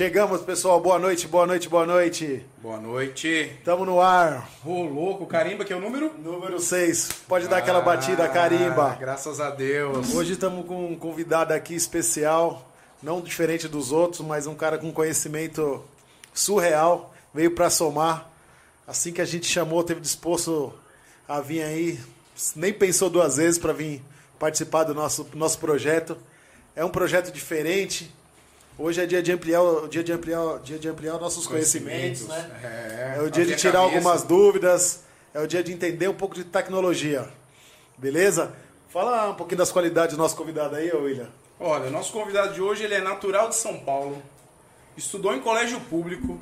Chegamos, pessoal. Boa noite, boa noite, boa noite. Boa noite. Estamos no ar. Ô, louco, carimba que é o número? Número 6. Pode dar aquela batida, Ah, carimba. Graças a Deus. Hoje estamos com um convidado aqui especial, não diferente dos outros, mas um cara com conhecimento surreal. Veio para somar. Assim que a gente chamou, teve disposto a vir aí. Nem pensou duas vezes para vir participar do nosso, nosso projeto. É um projeto diferente. Hoje é dia de ampliar, dia de ampliar, dia de ampliar nossos conhecimentos, né? É, É o dia de tirar cabeça. algumas dúvidas, é o dia de entender um pouco de tecnologia. Beleza? Fala um pouquinho das qualidades do nosso convidado aí, William. Olha, o nosso convidado de hoje ele é natural de São Paulo, estudou em colégio público,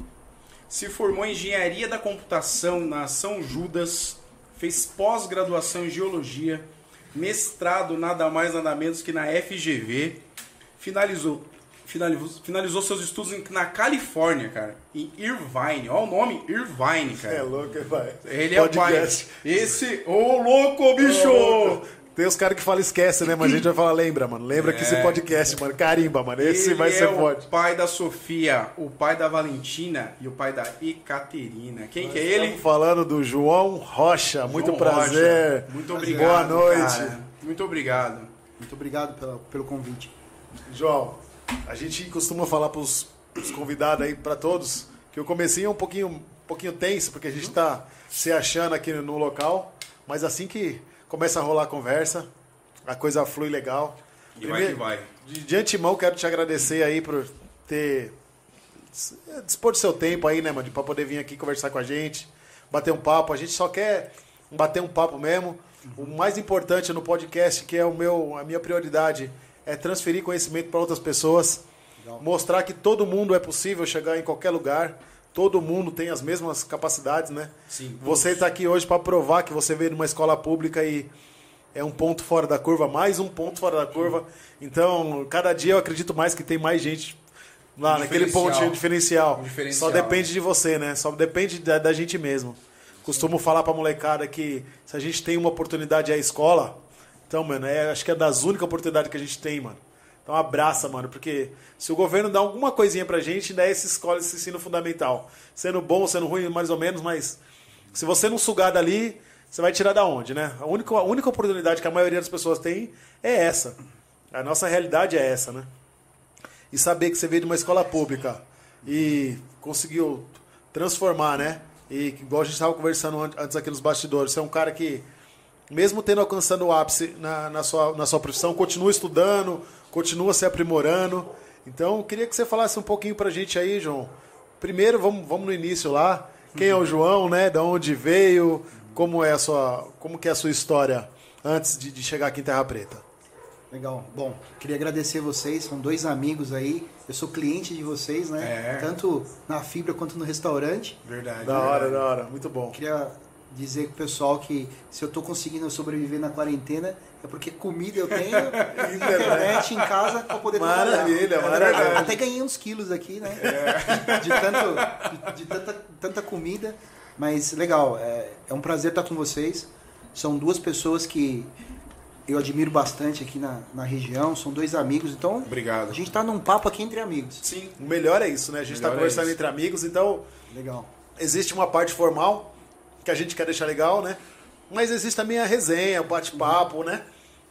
se formou em engenharia da computação na São Judas, fez pós-graduação em geologia, mestrado nada mais nada menos que na FGV, finalizou finalizou, finalizou seus estudos na Califórnia, cara, em Irvine. Olha o nome, Irvine, cara. É louco, vai. Ele é o pai. Podcast. Esse, ô louco, bicho! Ô, Tem os caras que falam esquece, né? Mas a gente vai falar, lembra, mano. Lembra que esse É. podcast, mano. Carimba, mano. Esse Ele vai é ser o forte. pai da Sofia, o pai da Valentina e o pai da Ecaterina. Quem que é ele? Falando do João Rocha. Muito João prazer. Rocha. Muito Boa obrigado. noite. cara. Muito obrigado. Muito obrigado pela- pelo convite. João, a gente costuma falar para os convidados aí, para todos, que o comecinho é um pouquinho, um pouquinho tenso, porque a gente está se achando aqui no local, mas assim que começa a rolar a conversa, a coisa flui legal. E vai que vai. De, de antemão, quero te agradecer aí por ter dispor do seu tempo aí, né, mano, para poder vir aqui conversar com a gente, bater um papo. A gente só quer bater um papo mesmo. O mais importante no podcast, que é o meu, a minha prioridade, é transferir conhecimento para outras pessoas, mostrar que todo mundo é possível chegar em qualquer lugar. Todo mundo tem as mesmas capacidades, né? Sim, Você está aqui hoje para provar que você veio numa escola pública e é um ponto fora da curva, mais um ponto fora da curva. Então, cada dia eu acredito mais que tem mais gente lá Um naquele pontinho diferencial. Um diferencial. Só depende de você, né? Só depende da, da gente mesmo. Costumo falar pra molecada que se a gente tem uma oportunidade é a escola, então, mano, é, acho que é das únicas oportunidades que a gente tem, mano. Então abraça, mano, porque se o governo dá alguma coisinha pra gente, dá essa escola, esse ensino fundamental. Sendo bom, sendo ruim, mais ou menos, mas se você não sugar dali, você vai tirar da onde, né? A única, a única oportunidade que a maioria das pessoas tem é essa. A nossa realidade é essa, né? E saber que você veio de uma escola pública e conseguiu transformar, né? E igual a gente estava conversando an- antes aqui nos bastidores, você é um cara que, mesmo tendo alcançado o ápice na, na, sua, na sua profissão, continua estudando, continua se aprimorando. Então, queria que você falasse um pouquinho pra gente aí, João. Primeiro, vamos, vamos no início lá. Quem é o João, né? Da onde veio? Como é a sua, como que é a sua história antes de, de chegar aqui em Terra Preta? Legal. Bom, queria agradecer vocês, são dois amigos aí. Eu sou cliente de vocês, né? É. Tanto na fibra quanto no restaurante. Verdade. Da hora, verdade. da hora. Muito bom. Queria dizer pro pessoal que se eu tô conseguindo sobreviver na quarentena é porque comida eu tenho e internet em casa pra poder Maravilha, trabalhar. maravilha. Até ganhei uns quilos aqui, né? É. De, tanto, de, de tanta, tanta comida. Mas legal, é, é um prazer estar com vocês. São duas pessoas que eu admiro bastante aqui na, na região, são dois amigos, então Obrigado. a gente tá num papo aqui entre amigos. Sim. O melhor é isso, né? A gente está Melhor é conversando isso. entre amigos, então Legal. existe uma parte formal que a gente quer deixar legal, né? Mas existe também a resenha, o bate-papo, né?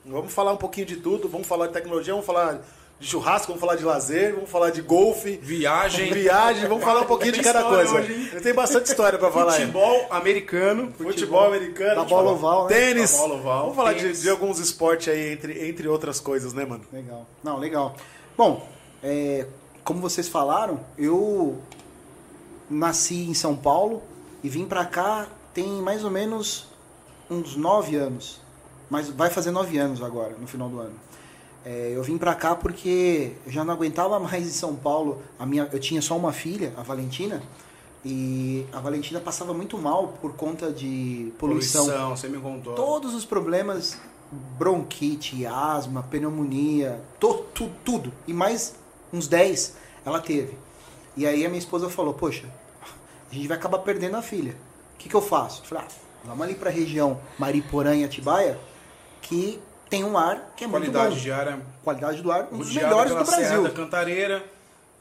Vamos falar um pouquinho de tudo, vamos falar de tecnologia, vamos falar de churrasco, vamos falar de lazer, vamos falar de golfe, Viagem. viagem, vamos falar um pouquinho de cada coisa. hoje? Tem bastante história para falar aí. Futebol americano. Futebol americano, Da vamos falar- bola oval, né? tênis. Bola oval, Vamos falar de, tênis. de alguns esportes aí, entre, entre outras coisas, né, mano? Legal. Não, legal. Bom, é, como vocês falaram, eu nasci em São Paulo e vim pra cá tem mais ou menos uns nove anos. Mas vai fazer nove anos agora, no final do ano. É, eu vim pra cá porque eu já não aguentava mais em São Paulo. A minha, eu tinha só uma filha, a Valentina, e a Valentina passava muito mal por conta de poluição Poluição, você me contou. todos os problemas, bronquite, asma, pneumonia, to, tu- tudo. E mais uns 10 ela teve. E aí a minha esposa falou, poxa, a gente vai acabar perdendo a filha. O que, que eu faço? Eu falei, ah, vamos ali pra região Mariporã e Atibaia, que tem um ar que é muito Qualidade bom. de ar é Qualidade do ar, um dos melhores do Serra Brasil. da Cantareira.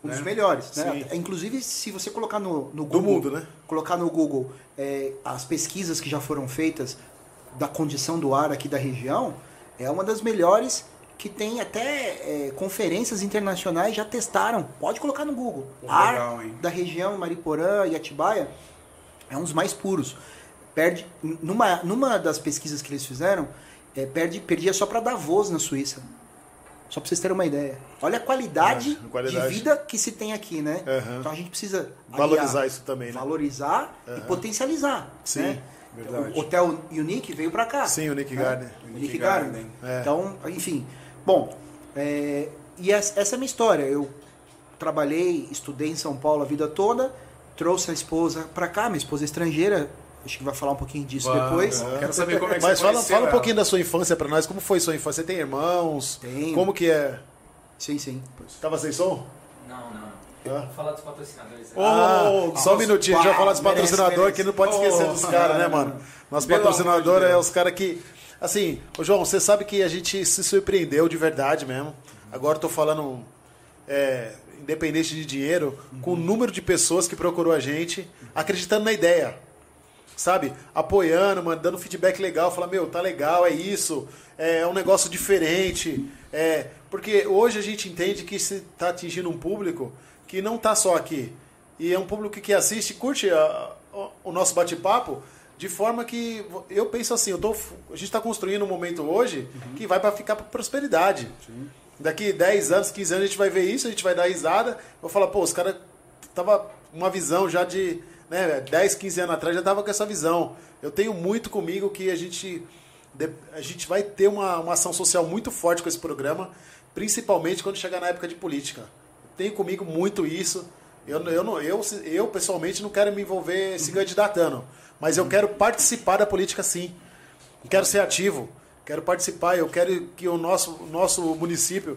Um dos né? melhores, né? Sim. Até- Inclusive, se você colocar no, no Do Google, mundo, né? colocar no Google é, as pesquisas que já foram feitas da condição do ar aqui da região, é uma das melhores que tem até é, conferências internacionais já testaram. Pode colocar no Google. Pô, ar legal, da região Mariporã e Atibaia é um dos mais puros. Perde numa, numa das pesquisas que eles fizeram, é, perde, perdia só para Davos na Suíça. Só para vocês terem uma ideia. Olha a qualidade, É, qualidade. de vida que se tem aqui, né? Aham. Então a gente precisa Valorizar aliar, isso também, né? valorizar e potencializar. Sim, né? verdade. O Hotel Unique veio para cá. Sim, o Nick né? Gardner. Unique Unique Garden. Garden. É. Então, enfim. Bom, é, e essa essa é a minha história. Eu trabalhei, estudei em São Paulo a vida toda, trouxe a esposa para cá, minha esposa é estrangeira. Acho que vai falar um pouquinho disso depois. vamos. Quero saber como é que Mas você fala, conheceu fala um ela. pouquinho da sua infância pra nós. Como foi sua infância? Você tem irmãos? Tenho. Como que é? Sim, sim. Tava sem som? Não, não. Ah. Vou falar dos patrocinadores. Ô, Ah, oh, só um minutinho, a gente vai falar dos patrocinadores que não pode esquecer Oh, dos caras, né, mano? Nosso patrocinador é os caras que. Assim, ô João, você sabe que a gente se surpreendeu de verdade mesmo. Agora eu tô falando, é, independente de dinheiro, com o número de pessoas que procurou a gente, acreditando na ideia. Sabe? Apoiando, mano, dando feedback legal, falar, meu, tá legal, é isso, é um negócio diferente. É, porque hoje a gente entende que se tá atingindo um público que não tá só aqui. E é um público que assiste, curte a- o- o nosso bate-papo, de forma que eu penso assim, eu tô, a gente está construindo um momento hoje que vai para ficar para prosperidade. Daqui 10 anos, 15 anos a gente vai ver isso, a gente vai dar risada, vou falar, pô, os caras tava uma visão já de né, 10, 15 anos atrás já tava com essa visão. Eu tenho muito comigo que a gente a gente vai ter uma, uma ação social muito forte com esse programa, principalmente quando chegar na época de política. Tenho comigo muito isso. Eu, eu, não, eu, eu pessoalmente não quero me envolver se candidatando, mas eu quero participar da política sim. Quero ser ativo, quero participar. Eu quero que o nosso, nosso município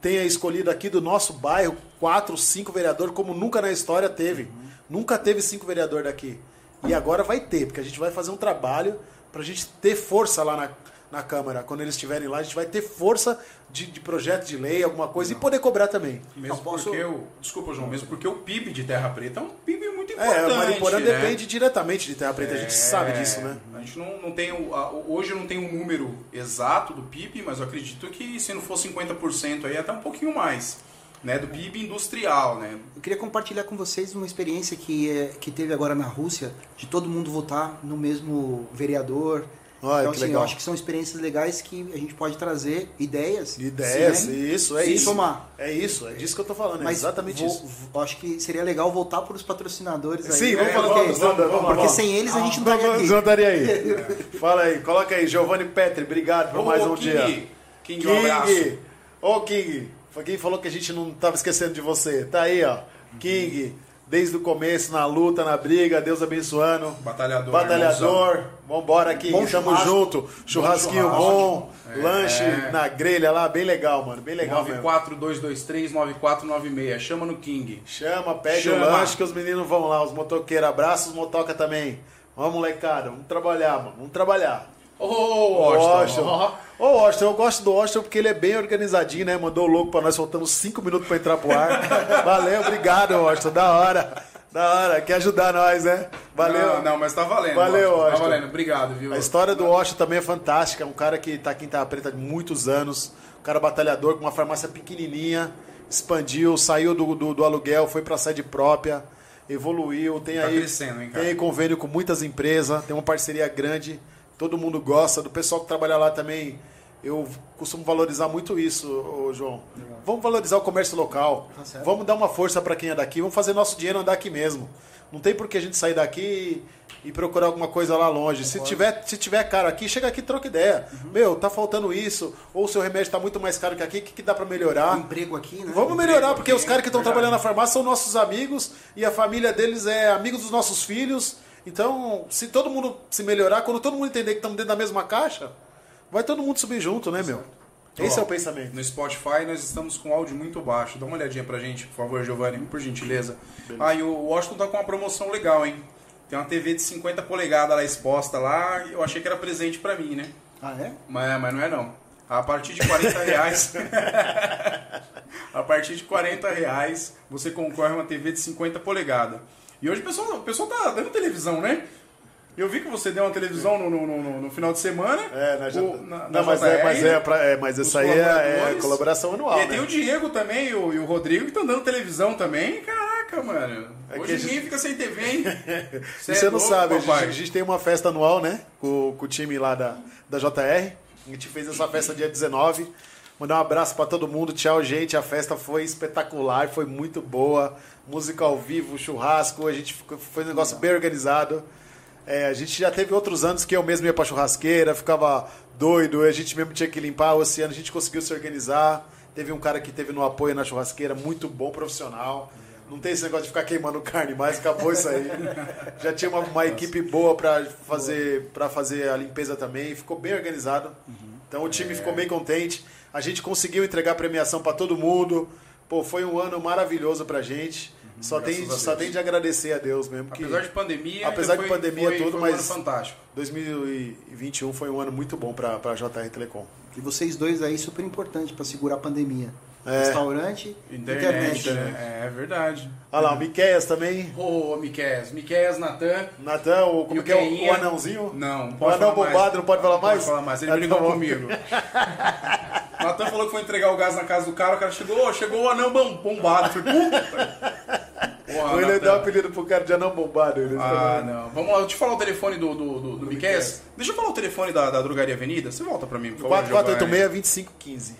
tenha escolhido aqui do nosso bairro quatro, cinco vereadores, como nunca na história teve. Nunca teve cinco vereadores daqui. E agora vai ter, porque a gente vai fazer um trabalho para a gente ter força lá na, na Câmara. Quando eles estiverem lá, a gente vai ter força de, de projeto de lei, alguma coisa, e poder cobrar também. Mesmo Não, posso- porque o. Desculpa, João, mesmo porque o PIB de Terra Preta é um PIB muito É, importante. a Mariporã né? depende diretamente de Terra Preta, a gente sabe É, disso, né? A gente não, não tem. o- a- hoje eu não tenho um número exato do PIB, mas eu acredito que se não for 50% aí, até um pouquinho mais. Né, do PIB industrial, né? Eu queria compartilhar com vocês uma experiência que, é, que teve agora na Rússia, de todo mundo votar no mesmo vereador. Olha, então, que assim, legal. eu acho que são experiências legais que a gente pode trazer ideias. Ideias, né? isso, é Se isso. somar. É isso, é disso que eu tô falando, é Mas exatamente vou- isso. vou- acho que seria legal voltar para os patrocinadores aí. Sim, né? vamos falar porque, vamos, vamos, vamos, porque vamos. sem eles a gente não estaria aqui. não estaria aí. Fala aí, coloca aí, Giovanni Petri, obrigado por mais um King, dia. King, um abraço. King, ô King, foi quem falou que a gente não tava esquecendo de você. Tá aí, ó. King, desde o começo, na luta, na briga, Deus abençoando. Batalhador. Batalhador, vambora aqui, Bom tamo churrasco. junto. Churrasquinho churrasco. bom, É. lanche na grelha lá, bem legal, mano. Bem legal mesmo. 942239496. Chama no King. Chama, pede Chama. o lanche que os meninos vão lá, os motoqueiros. Abraça os motoca também. Vamos, molecada, vamos trabalhar, mano. Vamos trabalhar. Ô, Washington. Washington. Ô, Washington, eu gosto do Washington porque ele é bem organizadinho, né? Mandou o louco pra nós, faltando 5 minutos pra entrar pro ar. Valeu, obrigado, Washington. Da hora. Da hora. Quer ajudar nós, né? Valeu. Não, não, mas tá valendo. Valeu, Washington. Tá valendo. Obrigado, viu? A história do Washington também é fantástica. Um cara que tá aqui em Terra Preta há muitos anos. Um cara batalhador com uma farmácia pequenininha. Expandiu, saiu do, do, do aluguel, foi pra sede própria. Evoluiu. Tem Tá aí, crescendo, hein, cara? tem convênio com muitas empresas. Tem uma parceria grande. Todo mundo gosta. Do pessoal que trabalha lá também. Eu costumo valorizar muito isso, João. Vamos valorizar o comércio local. Tá. Vamos dar uma força para quem é daqui. Vamos fazer nosso dinheiro andar aqui mesmo. Não tem por que a gente sair daqui e, procurar alguma coisa lá longe. Se tiver, se tiver caro aqui, chega aqui e troca ideia. Uhum. Meu, tá faltando isso. Ou o seu remédio está muito mais caro que aqui. O que, que dá para melhorar? emprego aqui, né? Vamos melhorar, porque os caras que estão trabalhando na farmácia são nossos amigos e a família deles é amigos dos nossos filhos. Então, se todo mundo se melhorar, quando todo mundo entender que estamos dentro da mesma caixa, vai todo mundo subir junto, né, meu? Esse é Ó, o pensamento. No Spotify nós estamos com áudio muito baixo. Dá uma olhadinha pra gente, por favor, Giovanni, por gentileza. Ah, e o Washington tá com uma promoção legal, hein? Tem uma TV de 50 polegadas lá exposta lá. Eu achei que era presente pra mim, né? Ah, é? Mas, mas não é não. A partir de 40 reais. a partir de 40 reais você concorre a uma TV de 50 polegadas. E hoje o pessoal, o pessoal tá dando televisão, né? Eu vi que você deu uma televisão no, no, no- no final de semana. É, na, J- O- na- não, mas, é, JR, mas, é, pra- é, mas essa aí é, é colaboração anual. E né? tem o Diego também e o, e o Rodrigo que estão dando televisão também. Caraca, mano. É Hoje a ninguém gente- fica sem TV, hein? Cê E é você não louco, sabe, a gente, a gente tem uma festa anual, né? Com, com o time lá da, da JR. A gente fez essa festa dia 19. Mandar um abraço pra todo mundo. Tchau, gente. A festa foi espetacular, foi muito boa. Música ao vivo, churrasco. A gente foi um negócio bem organizado. É, a gente já teve outros anos que eu mesmo ia pra churrasqueira, ficava doido, a gente mesmo tinha que limpar. O oceano a gente conseguiu se organizar. Teve um cara que teve no apoio na churrasqueira, muito bom, profissional. Não tem esse negócio de ficar queimando carne mais, acabou isso aí. Já tinha uma, uma equipe boa para fazer, pra fazer a limpeza também, ficou bem organizado. Então o time ficou bem contente. A gente conseguiu entregar premiação para todo mundo. Pô, foi um ano maravilhoso pra gente. Só tem, Graças só tem de agradecer a Deus mesmo. Que Apesar de pandemia, Apesar de foi- pandemia foi- tudo, foi um mas- ano fantástico. 2021 foi um ano muito bom para a JR Telecom. E vocês dois aí super importante pra segurar a pandemia. É. Restaurante, Internet, internet. né? É verdade. Olha lá, o Miqueias também. Ô, Miqueias. Miqueias, Natan. Natan, o, como o que é o, anãozinho? Não, não O pode anão falar mais. bombado, não pode falar mais? Pode falar mais, ele brigou comigo. O Natan falou que foi entregar o gás na casa do cara, o cara chegou, "Ô, chegou o anão bom- bombado. Falei, puta! Porra, Ou ele deu um apelido pro cara de anão bombado. Ele Ah, não. Vamos lá, deixa eu falar o telefone do, do, do, do Miqueias. Deixa eu falar o telefone da, da Drogaria Avenida. Você volta pra mim, por favor. 4486-2515.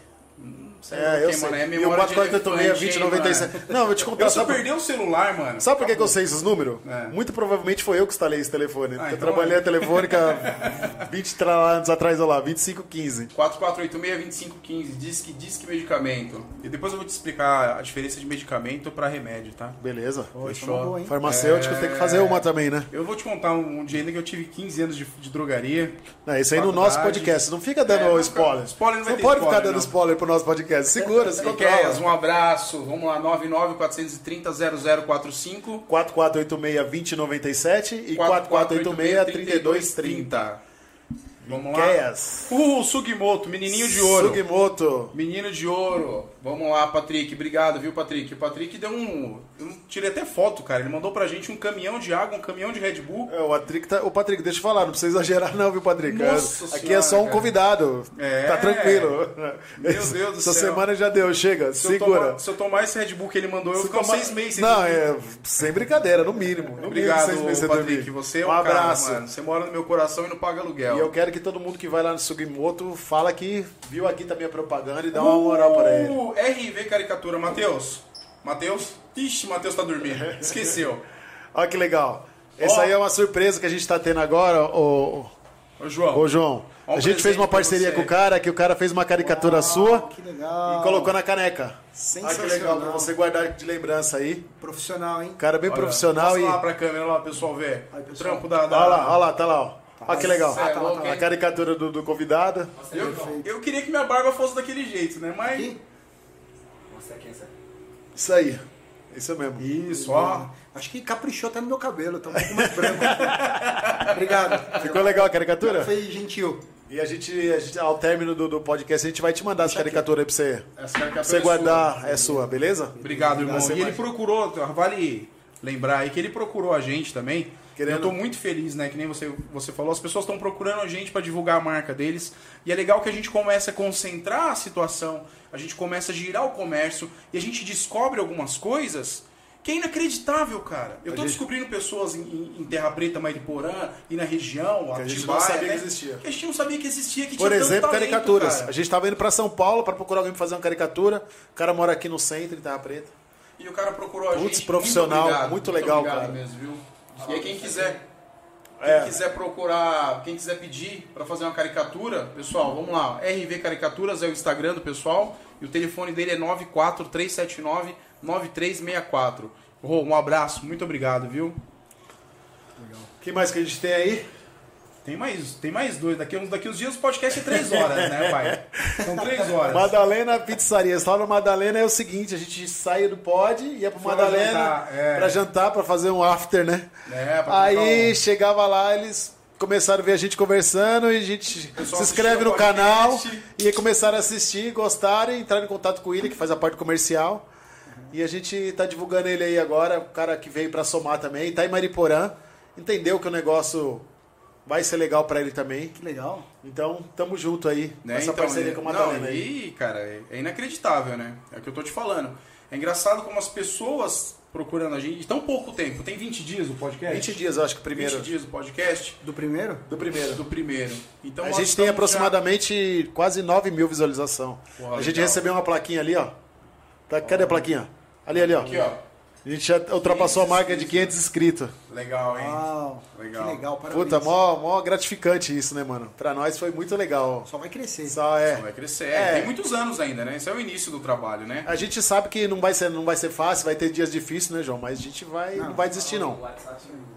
É, eu sei. mano? É e o memória de elefante, hein, 4486-2097. mano? Não, eu vou te contar. Eu só perdi o celular, mano. sabe por que, que eu sei esses números? É. Muito provavelmente foi eu que instalei esse telefone. porque eu então trabalhei é. a telefônica 20 tra- anos atrás, olha lá, 2515. 4486-2515, disque, disque medicamento. E depois eu vou te explicar a diferença de medicamento pra remédio, tá? Beleza. Poxa, uma boa, hein? Farmacêutico tem que fazer uma também, né? Eu vou te contar um, um dia ainda que eu tive 15 anos de, de drogaria. É, isso aí no nosso podcast. Não fica dando É, não spoiler. spoiler não ter pode spoiler, ficar dando não. spoiler pro nosso podcast. Segura, se Miqueias, um abraço. Vamos lá, 99-430-0045. 4486-2097 e 4486-3230. Vamos lá. Miqueias. Uh, Sugimoto, menininho de ouro. Sugimoto. Menino de ouro. Vamos lá, Patrick. Obrigado, viu, Patrick? O Patrick deu um. Eu tirei até foto, cara. Ele mandou pra gente um caminhão de água, um caminhão de Red Bull. É, o Patrick, tá, o Patrick, deixa eu falar, não precisa exagerar não, viu, Patrick? Nossa Aqui senhora, é só um cara. convidado. É. Tá tranquilo. Meu Deus do Essa céu. semana já deu, chega, Se eu, segura. tomar, se eu tomar esse Red Bull que ele mandou, eu ficar tomar- seis meses sem Não, é sem brincadeira, no mínimo. No Obrigado, mínimo meses Patrick. dormir. Você é um um cara, abraço. mano. Você mora no meu coração e não paga aluguel. E eu quero que todo mundo que vai lá no Sugimoto fala que viu aqui também a propaganda e dá uma moral pra ele. RV Caricatura, Matheus. Matheus? Ixi, Matheus tá dormindo. Esqueceu. Olha que legal. Essa aí é uma surpresa que a gente tá tendo agora, ô, Ô, João. ô João. Um A gente fez uma parceria com o cara, que o cara fez uma caricatura Uau, sua Que legal. e colocou na caneca. Olha que Sensacional. legal pra você guardar de lembrança aí. Profissional, hein? Cara bem Olha, profissional mostra e. lá pra câmera, lá, pessoal, ver. Aí, O pessoal. trampo da... da... Olha lá, olha lá, tá lá, ó. Olha que legal. Cê é louco, A hein? caricatura do, do convidado. Eu, eu queria que minha barba fosse daquele jeito, né? Mas... Aqui? Isso aí. Isso mesmo. Isso, ó. Acho que caprichou até no meu cabelo, tá um pouco mais branco. Obrigado. Ficou legal a caricatura? Foi gentil. E a gente, a gente, ao término do, do podcast, a gente vai te mandar essa caricatura aí pra você, Essa caricatura pra você é guardar. sua. É sua, beleza? Obrigado, irmão. E ele procurou, vale lembrar aí que ele procurou a gente também. Querendo- Eu tô muito feliz, né? Que nem você, você falou, as pessoas estão procurando a gente para divulgar a marca deles. E é legal que a gente começa a concentrar a situação, a gente começa a girar o comércio e a gente descobre algumas coisas que é inacreditável, cara. Eu tô gente- descobrindo pessoas em, em- Terra Preta, Mariporã e na região, Que a gente Atibaia, não sabia né? que existia. Que a gente não sabia que existia, que Por exemplo, talento, caricaturas. cara. A gente tava indo pra São Paulo pra procurar alguém pra fazer uma caricatura. O cara mora aqui no centro, em Terra Preta. E o cara procurou a Putz, gente. profissional, obrigado, muito legal, obrigado cara. mesmo, viu? E aí quem quiser, quem É. quiser procurar, quem quiser pedir pra fazer uma caricatura, pessoal, vamos lá. RV Caricaturas é o Instagram do pessoal e o telefone dele é 94379 9364. Rô, um abraço, muito obrigado, viu? O que mais que a gente tem aí? Tem mais, tem mais dois. Daqui, uns, daqui uns dias o podcast é três horas, né, pai? São três horas. Madalena Pizzaria. Só no Madalena é o seguinte: a gente saía do pod, ia pro Foi Madalena jantar, é. pra jantar, pra fazer um after, né? É, pra Aí um- chegava lá, eles começaram a ver a gente conversando e a gente se inscreve no canal podcast. e começaram a assistir, gostaram e entraram em contato com ele, que faz a parte comercial. E a gente tá divulgando ele aí agora, o cara que veio pra somar também, tá em Mariporã, entendeu que o negócio vai ser legal pra ele também. Que legal. Então, tamo junto aí, Né? nessa Então, parceria é- com a Madalena não, aí. E, cara, é, é inacreditável, né? É o que eu tô te falando. É engraçado como as pessoas procurando a gente. E tão pouco tempo. Tem 20 dias o podcast? 20 dias, eu acho que o primeiro. 20 dias o podcast Do primeiro? Do primeiro. do primeiro. Então a gente tem aproximadamente quase 9 mil visualizações. A gente legal. recebeu uma plaquinha ali, ó. Tá, cadê a plaquinha? Ali, ali, ó. já- Aqui, ó. A gente já ultrapassou a marca de 500 inscritos. Legal, hein? Uau. Legal. Que legal, parabéns. Puta, mó, mó gratificante isso, né, mano? Pra nós foi muito legal. Só vai crescer. Só é. Vai crescer. É. Tem muitos anos ainda, né? Esse é o início do trabalho, né? A gente sabe que não vai ser, não vai ser fácil, vai ter dias difíceis, né, João? Mas a gente vai, não, vai desistir, não.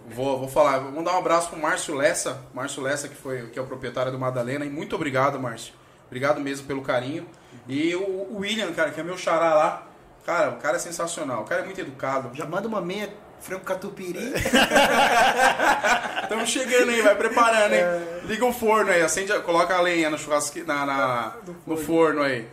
Vou, vou falar, vou mandar um abraço pro Márcio Lessa. Márcio Lessa, que, foi, que é o proprietário do Madalena. E muito obrigado, Márcio. Obrigado mesmo pelo carinho. E o, o William, cara, que é meu xará lá. Cara, o cara é sensacional. O cara é muito educado. Já manda uma meia frango catupiry. Estamos chegando aí, vai preparando, hein? Liga o forno aí, acende, a- coloca a lenha no churrasque, na, na- no forno aí.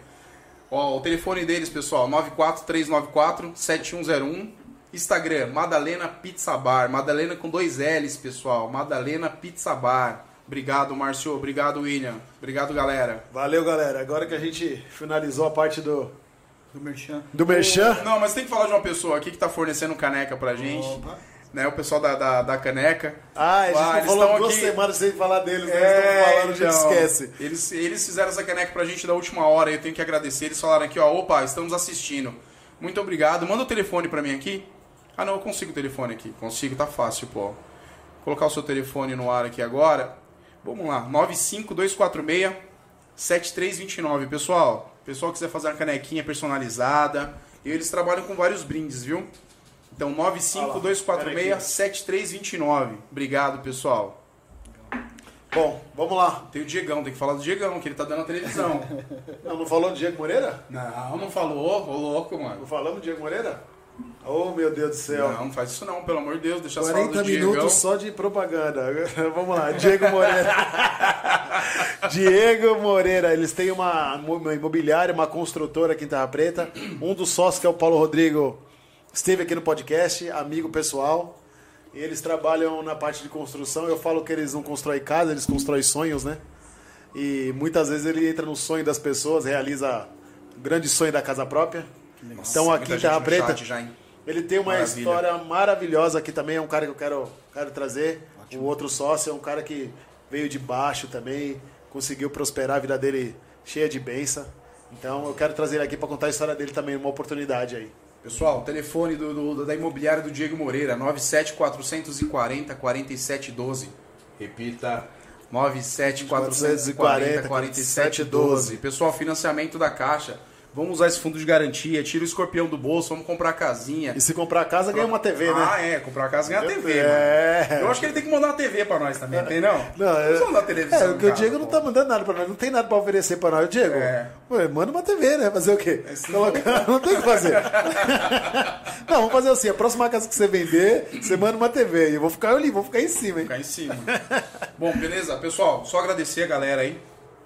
Ó, o telefone deles, pessoal, 94394-7101. Instagram, Madalena Pizza Bar. Madalena com dois L's, pessoal. Madalena Pizza Bar. Obrigado, Márcio. Obrigado, William. Obrigado, galera. Valeu, galera. Agora que a gente finalizou a parte do, Do Merchan. do Merchan. Não, mas tem que falar de uma pessoa aqui que tá fornecendo caneca pra gente. Opa. Né, o pessoal da, da, da caneca. Ah, a gente Ah, falou estão duas aqui- semanas sem falar deles, né? É, Eles estão falando, a gente então, esquece. Eles, eles fizeram essa caneca pra gente da última hora, eu tenho que agradecer. Eles falaram aqui, ó, opa, estamos assistindo. Muito obrigado. Manda o telefone pra mim aqui. Ah, não, eu consigo o telefone aqui. Consigo, tá fácil, pô. Vou colocar o seu telefone no ar aqui agora. Vamos lá, 95246 7329. Pessoal, pessoal que quiser fazer uma canequinha personalizada, e eles trabalham com vários brindes, viu? Então, 95246 7329. Obrigado, pessoal. Bom, vamos lá. Tem o Diegão, tem que falar do Diegão, que ele tá dando a televisão. Não, não falou do Diego Moreira? não, não falou, ô louco, mano. Não falamos do Diego Moreira? Oh, meu Deus do céu. Não, faz isso não, pelo amor de Deus, deixa eu falar 40 do Diegão. minutos só de propaganda. Vamos lá, Diego Moreira. Diego Moreira, eles têm uma, uma imobiliária, uma construtora aqui em Terra Preta. Um dos sócios, que é o Paulo Rodrigo, esteve aqui no podcast, amigo pessoal. E eles trabalham na parte de construção. Eu falo que eles não constroem casa, eles constroem sonhos, né? E muitas vezes ele entra no sonho das pessoas, realiza o grande sonho da casa própria. Nossa, Então aqui muita em Terra gente no Preta. já? Ele tem uma Maravilha. história maravilhosa aqui também, é um cara que eu quero, quero trazer. O outro sócio é um cara que veio de baixo também, conseguiu prosperar a vida dele cheia de bênção. Então eu quero trazer ele aqui para contar a história dele também, uma oportunidade aí. Pessoal, o telefone do, do- da imobiliária do Diego Moreira, 97440 4712. Repita. 97440 4712. Pessoal, financiamento da Caixa. Vamos usar esse fundo de garantia, tira o escorpião do bolso, vamos comprar casinha. E se comprar casa, ganha uma TV, né? Ah, é, comprar casa ganha TV, É. mano. Eu acho que ele tem que mandar uma TV pra nós também, tem não? Não, é, Vamos mandar televisão. é, o cara, Diego não pô. tá mandando nada pra nós, não tem nada pra oferecer pra nós. Diego, É. ué, manda uma TV, né? Fazer o quê? Esse Colocar- não tem o que fazer. não, vamos fazer assim, a próxima casa que você vender, você manda uma TV. E eu vou ficar ali, vou ficar em cima, hein? Ficar em cima. Bom, beleza? Pessoal, só agradecer a galera aí.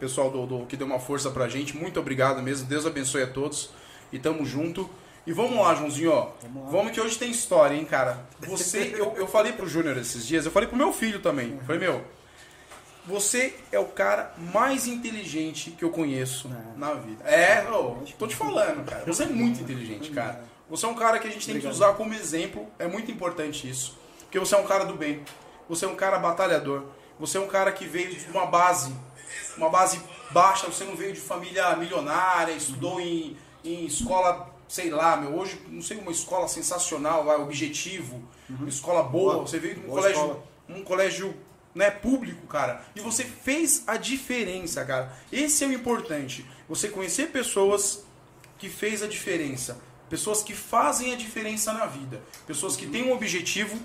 Pessoal do, do- que deu uma força pra gente. Muito obrigado mesmo. Deus abençoe a todos. E tamo junto. E vamos lá, Joãozinho, ó. Vamos, que hoje tem história, hein, cara. Você, eu, eu falei pro Júnior esses dias, eu falei pro meu filho também. Eu falei, meu, você é o cara mais inteligente que eu conheço na vida. É, tô te falando, cara. Você é muito inteligente, cara. Você é um cara que a gente tem que usar como exemplo. É muito importante isso. Porque você é um cara do bem. Você é um cara batalhador. Você é um cara que veio de uma base, uma base baixa. Você não veio de família milionária, estudou em, em escola, sei lá, meu. Hoje, não sei, uma escola sensacional, vai, objetivo, uma escola boa. Boa. Você veio de um Boa colégio escola. um colégio né, público, cara. E você fez a diferença, cara. Esse é o importante. Você conhecer pessoas que fez a diferença. Pessoas que fazem a diferença na vida. Pessoas que têm um objetivo,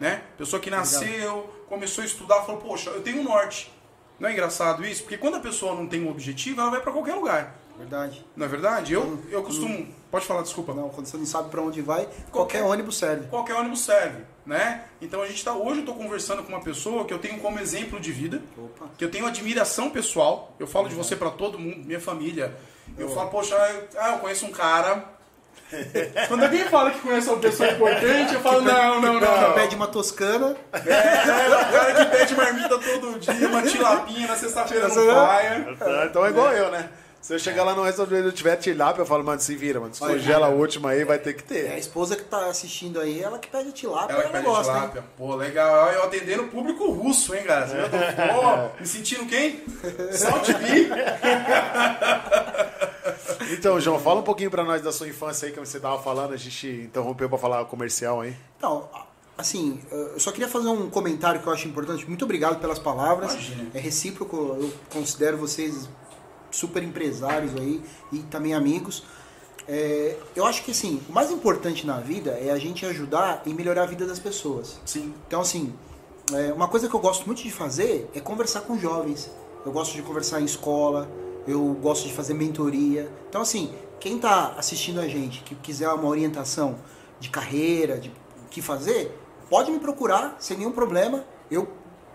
né? Pessoa que nasceu, começou a estudar, falou, poxa, eu tenho um norte. Não é engraçado isso? Porque quando a pessoa não tem um objetivo, ela vai pra qualquer lugar. Verdade. Não é verdade? Eu, eu costumo Pode falar, desculpa. Não, quando você não sabe pra onde vai, qualquer, ônibus serve. Qualquer ônibus serve, né? Então a gente tá hoje eu tô conversando com uma pessoa que eu tenho como exemplo de vida, Opa. que eu tenho admiração pessoal. Eu falo de você pra todo mundo, minha família. Eu falo, poxa, ah, eu conheço um cara. Quando alguém fala que conhece uma pessoa importante, eu falo, não, não, não. não. Pede uma toscana, É, o cara que pede marmita todo dia, uma tilapinha na sexta-feira no praia. Tá, Então é igual eu, né? Se eu chegar lá no restaurante e eu tiver tilápia, eu falo, mano, se vira, mano. Descongela a última aí, vai ter que é a ter. esposa que tá assistindo aí, ela que pede tilápia, Ela ela, que pede gosta, hein? tilápia. Pô, legal. Eu atendendo o público russo, hein, cara? Você viu? Pô, me sentindo quem? Salt B. Então, João, fala um pouquinho pra nós da sua infância aí, que você tava falando, a gente interrompeu pra falar comercial aí. Então, assim, eu só queria fazer um comentário que eu acho importante. Muito obrigado pelas palavras. Imagina. É recíproco, eu considero vocês super empresários aí e também amigos. É, eu acho que assim, o mais importante na vida é a gente ajudar e melhorar a vida das pessoas. Sim. Então, assim, é, uma coisa que eu gosto muito de fazer é conversar com jovens. Eu gosto de conversar em escola, eu gosto de fazer mentoria. Então, assim, quem está assistindo a gente, que quiser uma orientação de carreira, de o que fazer, pode me procurar sem nenhum problema. Eu,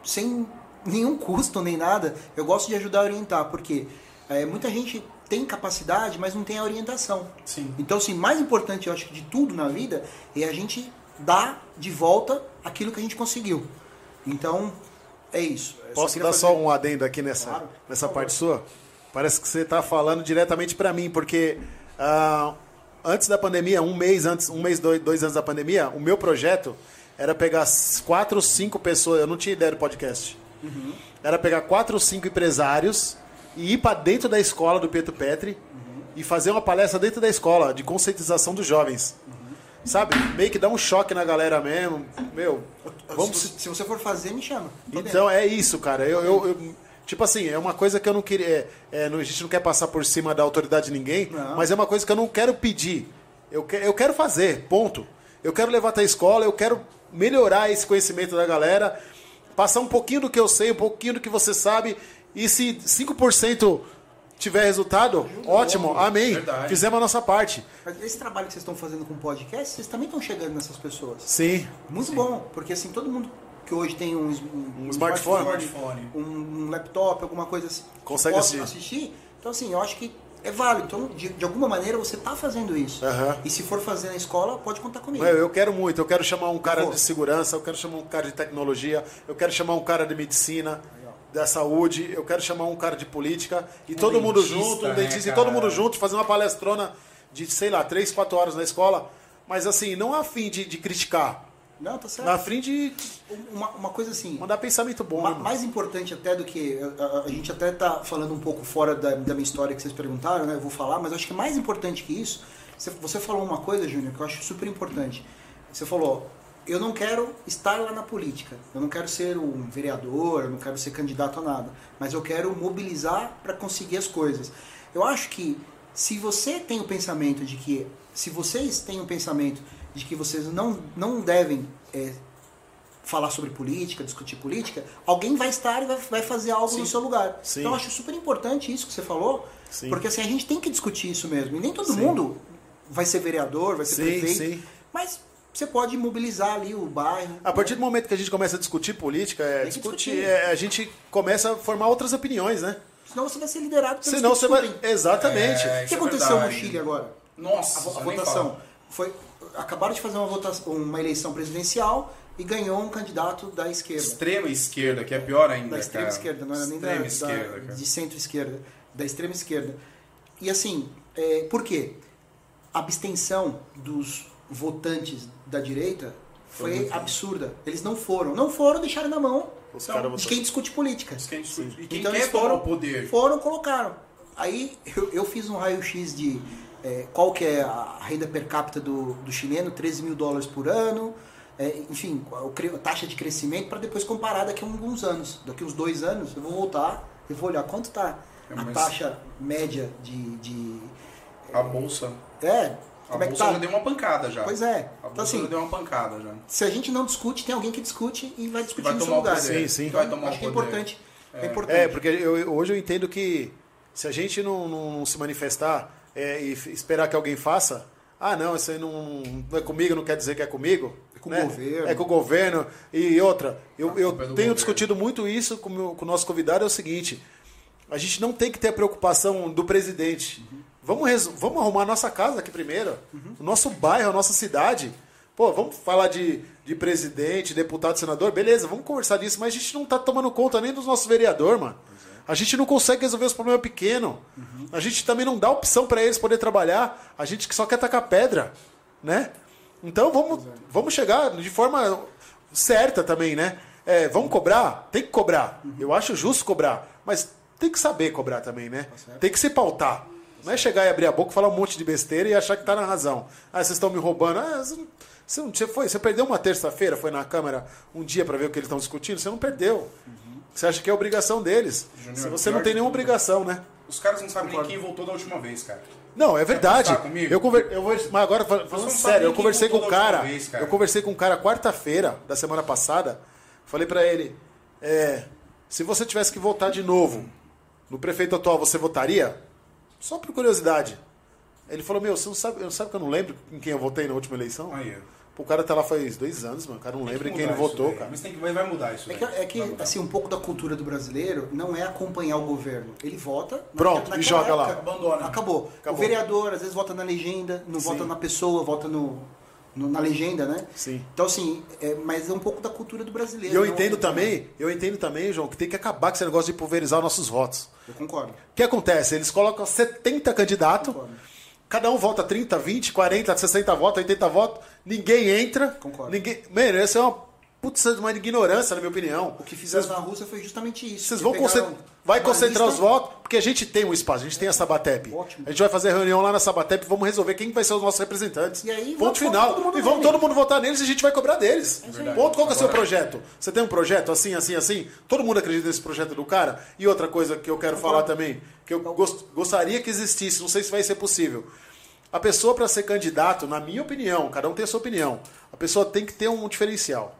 sem nenhum custo nem nada, eu gosto de ajudar a orientar, porque é, muita gente tem capacidade, mas não tem a orientação. Sim. Então, assim, mais importante, eu acho que de tudo na vida é a gente dar de volta aquilo que a gente conseguiu. Então, é isso. Eu Posso dar fazer- só um adendo aqui nessa, Claro, nessa parte sua? Parece que você está falando diretamente para mim, porque ah, antes da pandemia, um mês antes, um mês, dois, dois anos da pandemia, o meu projeto era pegar quatro ou cinco pessoas, eu não tinha ideia do podcast. Uhum. Era pegar quatro ou cinco empresários e ir para dentro da escola do Pietro Petri Uhum. e fazer uma palestra dentro da escola de conscientização dos jovens. Uhum. Sabe? Meio que dá um choque na galera mesmo. Meu, vamos se, você for fazer, me chama. Tô dentro. então é isso, cara. Eu, eu- eu- tipo assim, é uma coisa que eu não queria. é, é, a gente não quer passar por cima da autoridade de ninguém, Não. mas é uma coisa que eu não quero pedir. Eu, que- eu quero fazer, ponto. Eu quero levar até a escola, eu quero melhorar esse conhecimento da galera, passar um pouquinho do que eu sei, um pouquinho do que você sabe, e se 5% tiver resultado, ótimo, amém. Verdade. Fizemos a nossa parte. Esse trabalho que vocês estão fazendo com podcast, vocês também estão chegando nessas pessoas. Sim. Muito bom, porque assim, todo mundo que hoje tem um, um- um smartphone. Smartphone. um, um laptop, alguma coisa assim, Consegue possa assistir. Então, assim, eu acho que é válido. Então, de, de alguma maneira, você está fazendo isso. Aham. E se for fazer na escola, pode contar comigo. Eu, eu quero muito, eu quero chamar um cara de segurança, eu quero chamar um cara de tecnologia, eu quero chamar um cara de medicina, da saúde, eu quero chamar um cara de política, e todo mundo dentista, junto, um né, dentista, e todo mundo junto, fazer uma palestrona de, sei lá, três, quatro horas na escola, mas assim, não a fim de, de criticar, Não, tá certo. na de Uma, uma coisa assim, mandar pensamento bom. Ma- mais importante até do que. A, a- a gente até tá falando um pouco fora da, da minha história que vocês perguntaram, né? Eu vou falar, mas acho que mais importante que isso, você, você falou uma coisa, Júnior, que eu acho super importante. Você falou, eu não quero estar lá na política, eu não quero ser um vereador, eu não quero ser candidato a nada, mas eu quero mobilizar para conseguir as coisas. Eu acho que se você tem o pensamento de que. Se vocês têm o pensamento de que vocês não, não devem é, falar sobre política, discutir política, alguém vai estar e vai, vai fazer algo Sim. no seu lugar. Sim. Então eu acho super importante isso que você falou, Sim. porque assim, a gente tem que discutir isso mesmo. E nem todo Sim. mundo vai ser vereador, vai ser Sim, prefeito, sim. mas você pode mobilizar ali o bairro. A partir do momento que a gente começa a discutir política, é, discutir, discutir. é, a gente começa a formar outras opiniões, né? Senão você vai ser liderado pelos Senão que você vai. Exatamente. É, O que é aconteceu no. Chile agora? Nossa, A, a votação foi acabaram de fazer uma votação, uma eleição presidencial e ganhou um candidato da esquerda. Extrema esquerda, que é pior ainda. da extrema cara. esquerda, não era nem da, Extrema da- esquerda, cara. de centro-esquerda, da extrema esquerda. E assim, é, por quê? A abstenção dos votantes da direita foi absurda. Eles não foram. Não foram, deixaram na mão Os Então, de quem discute política. Isso que a gente discute. E quem Então quer eles foram, o poder? foram, colocaram. Aí eu, eu fiz um raio-x de é, qual que é a renda per capita do, do chileno, 13 mil dólares por ano, é, enfim, a taxa de crescimento, para depois comparar daqui a alguns anos. Daqui a uns dois anos eu vou voltar e vou olhar quanto está É, a taxa média de... de A bolsa. é, A como é que bolsa tá? já deu uma pancada já. Pois é. A Então bolsa assim, já deu uma pancada já. se a gente não discute, tem alguém que discute e vai discutir vai no seu lugar. poder. Sim, sim. Vai tomar Acho que é importante. É, importante. É, porque eu- hoje eu entendo que se a gente não, não- não se manifestar, é, e esperar que alguém faça. Ah, não, isso aí não, não é comigo, não quer dizer que é comigo. É com o né? governo. É com o governo. E outra, eu, eu é tenho governo. discutido muito isso com, o meu- com o nosso convidado, é o seguinte. A gente não tem que ter a preocupação do presidente. Vamos, resu- vamos arrumar a nossa casa aqui primeiro. O nosso bairro, a nossa cidade. Pô, vamos falar de, de presidente, deputado, senador, beleza, vamos conversar disso, mas a gente não tá tomando conta nem dos nossos vereadores, mano. A gente não consegue resolver os problemas pequenos. A gente também não dá opção para eles poder trabalhar. A gente que só quer tacar pedra, né? Então vamos, vamos chegar de forma certa também, né? É, vamos cobrar? Tem que cobrar. Eu acho justo cobrar. Mas tem que saber cobrar também, né? Tem que se pautar. Não é chegar e abrir a boca, falar um monte de besteira e achar que tá na razão. Ah, vocês estão me roubando. Ah, você não- você, foi, você perdeu uma terça-feira, foi na Câmara um dia para ver o que eles estão discutindo? Você não perdeu. Você acha que é obrigação deles. Júnior, Se você não tem nenhuma obrigação, né? Os caras não sabem nem quem votou da última vez, cara. Não, é verdade. Eu conver... eu vou... Mas agora, fal- falando sério, eu conversei com o cara. vez, cara. Eu conversei com um cara quarta-feira da semana passada. Falei pra ele: é, se você tivesse que votar de novo no prefeito atual, você votaria? Só por curiosidade. Ele falou: Meu, você não sabe, não sabe que eu não lembro em quem eu votei na última eleição? Aí, O cara tá lá faz dois anos, mano. O cara não Tem lembra que em quem ele votou, daí. cara. Mas tem que, vai vai mudar isso. É que, é que, assim, um pouco da cultura do brasileiro não é acompanhar o governo. Ele vota. Pronto, e joga lá. Abandona. Acabou. Acabou. O vereador, às vezes, vota na legenda, não Sim. vota na pessoa, vota no, no- na legenda, né? Sim. Então, assim, é, mas é um pouco da cultura do brasileiro. E eu não- entendo também, eu entendo também, João, que tem que acabar com esse negócio de pulverizar nossos votos. Eu concordo. O que acontece? Eles colocam 70 candidatos, Concordo. Cada um vota 30, 20, 40, 60 votos, 80 votos, ninguém entra. Concordo. Ninguém... Mano, essa é uma putz, uma ignorância, na minha opinião. O que fizeram Vocês- na Rússia foi justamente isso. Vocês vão concentrar, vai concentrar lista- os votos, porque a gente tem um espaço, a gente tem a Sabatep. Ótimo. A gente vai fazer reunião lá na Sabatep, vamos resolver quem vai ser os nossos representantes. E aí, Ponto vamos final. todo mundo e vamos todo mundo votar neles e a gente vai cobrar deles. Verdade. Ponto. Qual que é o seu projeto? Você tem um projeto assim, assim, assim? Todo mundo acredita nesse projeto do cara? E outra coisa que eu quero falar também, que eu gos- gostaria que existisse, não sei se vai ser possível. A pessoa, para ser candidato, na minha opinião, cada um tem a sua opinião, a pessoa tem que ter um diferencial.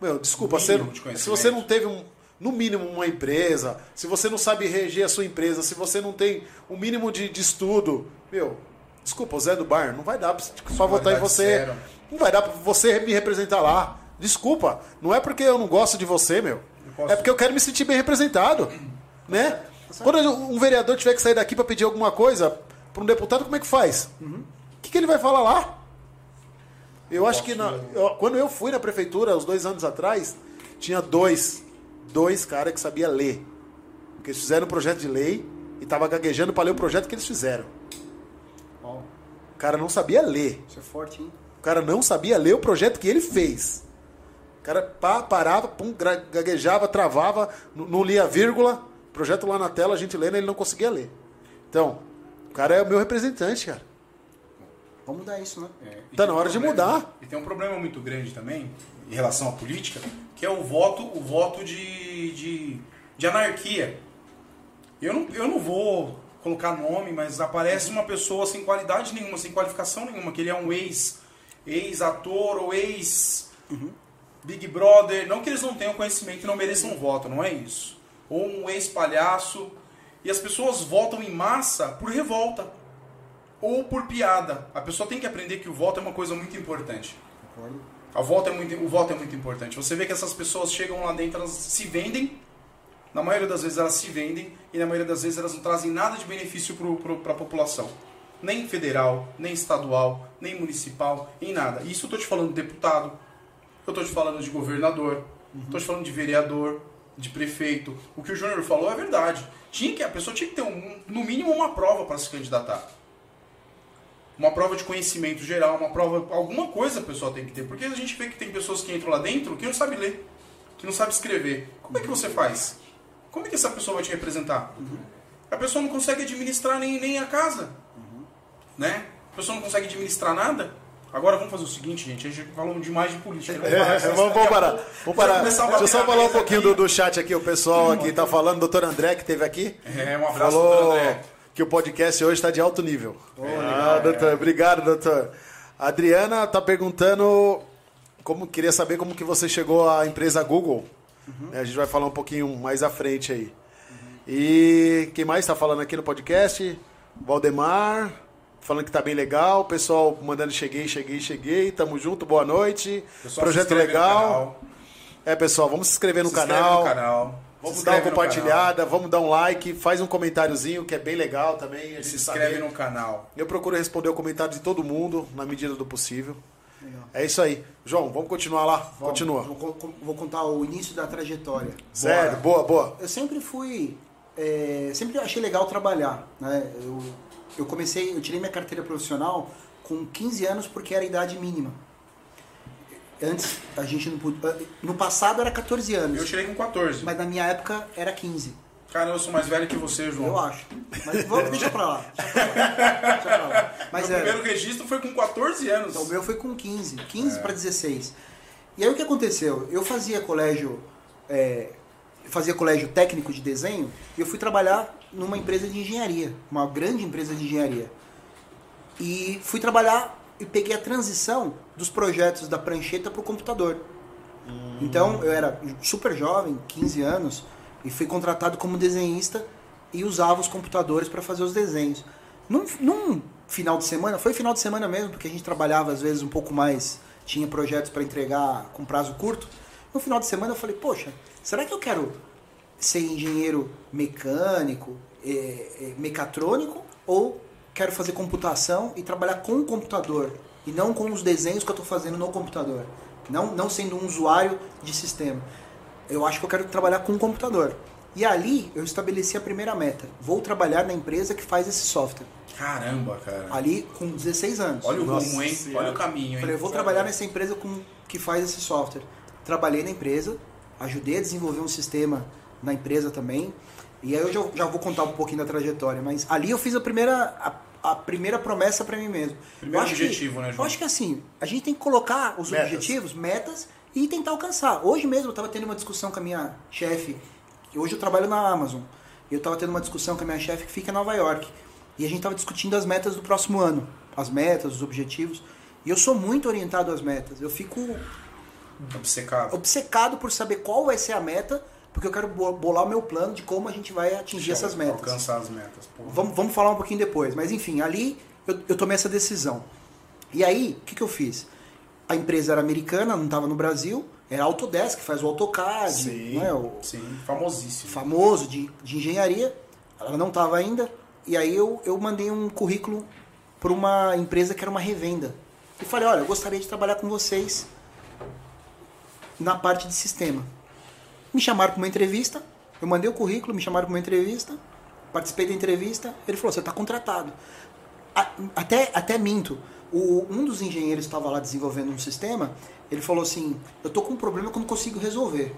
Meu, desculpa, você, se você não teve um, no mínimo uma empresa, se você não sabe reger a sua empresa, se você não tem o mínimo de, de estudo, meu, desculpa, o Zé do Bar, não vai dar pra, pra votar em você. zero. Não vai dar pra você me representar lá. Desculpa, não é porque eu não gosto de você, meu. É porque eu quero me sentir bem representado, né? Quando um vereador tiver que sair daqui para pedir alguma coisa para um deputado, como é que faz? O que, que ele vai falar lá? Eu acho que na- eu- quando eu fui na prefeitura, uns dois anos atrás, tinha dois, dois caras que sabia ler. Porque eles fizeram um projeto de lei e tava gaguejando para ler o projeto que eles fizeram. O cara não sabia ler. isso é forte, hein? O cara não sabia ler o projeto que ele fez. O cara pá, parava, pum, gaguejava, travava, não lia vírgula. Projeto lá na tela, a gente lendo, ele não conseguia ler. Então, o cara é o meu representante, cara. Vamos mudar isso, né? É, e Tá na um hora de problema- mudar. E tem um problema muito grande também, em relação à política, que é o voto, o voto de, de, de anarquia. Eu não, eu não vou colocar nome, mas aparece uma pessoa sem qualidade nenhuma, sem qualificação nenhuma, que ele é um ex, ex-ator ou ex Big Brother. Não que eles não tenham conhecimento e não mereçam voto, não é isso. Ou um ex-palhaço. E as pessoas votam em massa por revolta ou por piada. A pessoa tem que aprender que o voto é uma coisa muito importante. Concordo. A voto é muito, o voto é muito importante. Você vê que essas pessoas chegam lá dentro, elas se vendem. Na maioria das vezes elas se vendem e na maioria das vezes elas não trazem nada de benefício para a população. Nem federal, nem estadual, nem municipal, em nada. Isso eu estou te falando de deputado, eu estou te falando de governador, estou te falando de vereador, de prefeito. O que o Júnior falou é verdade. Tinha que, a pessoa tinha que ter, um, no mínimo, uma prova para se candidatar uma prova de conhecimento geral, uma prova, alguma coisa a pessoa tem que ter. Porque a gente vê que tem pessoas que entram lá dentro que não sabe ler, que não sabe escrever. Como é que você faz? Como é que essa pessoa vai te representar? A pessoa não consegue administrar nem, nem a casa. Né? A pessoa não consegue administrar nada. Agora vamos fazer o seguinte, gente. A gente falou demais de política. né? É, vamos, vamos parar. Vamos parar. Deixa eu só falar um pouquinho do, do chat aqui. O pessoal aqui tá falando, doutor André, que teve aqui. É, um abraço, Falou doutor André. Que o podcast hoje está de alto nível. ah, doutor, obrigado, doutor. A Adriana tá perguntando como queria saber como que você chegou à empresa Google. É, A gente vai falar um pouquinho mais à frente aí. E quem mais está falando aqui no podcast? Valdemar. falando que tá bem legal. O pessoal mandando cheguei, cheguei, cheguei. Tamo junto, boa noite. Pessoal, Projeto legal. É, pessoal, vamos se inscrever no Se canal. no canal. Vamos Se dar uma compartilhada, vamos dar um like, faz um comentáriozinho que é bem legal também. a canal. gente Se saber. inscreve no canal. Eu procuro responder o comentário de todo mundo na medida do possível. Legal. É isso aí. João, vamos continuar lá? Vamos, Continua. Vou, vou contar o início da trajetória. Sério, boa, boa. Eu sempre fui. é, sempre achei legal trabalhar. Né? Eu, eu comecei, eu tirei minha carteira profissional com 15 anos porque era a idade mínima. Antes a gente não podia. No passado era 14 anos. Eu tirei com 14. Mas na minha época era 15. Cara, eu sou mais velho que você, João. Eu acho. Mas vamos, deixa pra lá. Deixa pra lá. Deixa pra lá. Mas Meu era. primeiro registro foi com 14 anos. Então, o meu foi com 15, 15 para 16. E aí o que aconteceu? Eu fazia colégio, é, fazia colégio técnico de desenho e eu fui trabalhar numa empresa de engenharia, uma grande empresa de engenharia. E fui trabalhar e peguei a transição dos projetos da prancheta para o computador. Então eu era super jovem, 15 anos, e fui contratado como desenhista e usava os computadores para fazer os desenhos. Num, num final de semana, foi final de semana mesmo, porque a gente trabalhava às vezes um pouco mais, tinha projetos para entregar com prazo curto. No final de semana eu falei, poxa, será que eu quero ser engenheiro mecânico, é, é, mecatrônico, ou quero fazer computação e trabalhar com o computador e não com os desenhos que eu estou fazendo no computador, não, não sendo um usuário de sistema. Eu acho que eu quero trabalhar com o computador. E ali eu estabeleci a primeira meta. Vou trabalhar na empresa que faz esse software. Caramba, cara. Ali com 16 anos. Olha o Nossa rumo, hein? Olha o caminho, hein? Falei, eu vou trabalhar nessa empresa com, que faz esse software. Trabalhei na empresa, ajudei a desenvolver um sistema na empresa também. E aí eu já, já vou contar um pouquinho da trajetória. Mas ali eu fiz a primeira, a, a primeira promessa para mim mesmo. Primeiro acho que- objetivo, né, João? Eu acho que assim, a gente tem que colocar os Metas. objetivos, metas e tentar alcançar. Hoje mesmo eu estava tendo uma discussão com a minha chefe. Hoje eu trabalho na Amazon. Eu estava tendo uma discussão com a minha chefe que fica em Nova York. E a gente estava discutindo as metas do próximo ano. As metas, os objetivos. E eu sou muito orientado às metas. Eu fico Obcecado. obcecado por saber qual vai ser a meta, porque eu quero bo- bolar o meu plano de como a gente vai atingir essas metas. Alcançar as metas. Porra. Vamos, vamos falar um pouquinho depois. Mas enfim, ali eu, eu tomei essa decisão. E aí, o que, que eu fiz? A empresa era americana, não estava no Brasil. Era a Autodesk, que faz o AutoCAD, Sim. né, o Sim, famosíssimo. famoso de, de engenharia. Ela não estava ainda. E aí eu, eu mandei um currículo para uma empresa que era uma revenda. E falei, olha, eu gostaria de trabalhar com vocês na parte de sistema. Me chamaram para uma entrevista, eu mandei o currículo, me chamaram para uma entrevista, participei da entrevista, ele falou, você está contratado. Até, até minto, o, um dos engenheiros que estava lá desenvolvendo um sistema, ele falou assim, eu tô com um problema que eu não consigo resolver.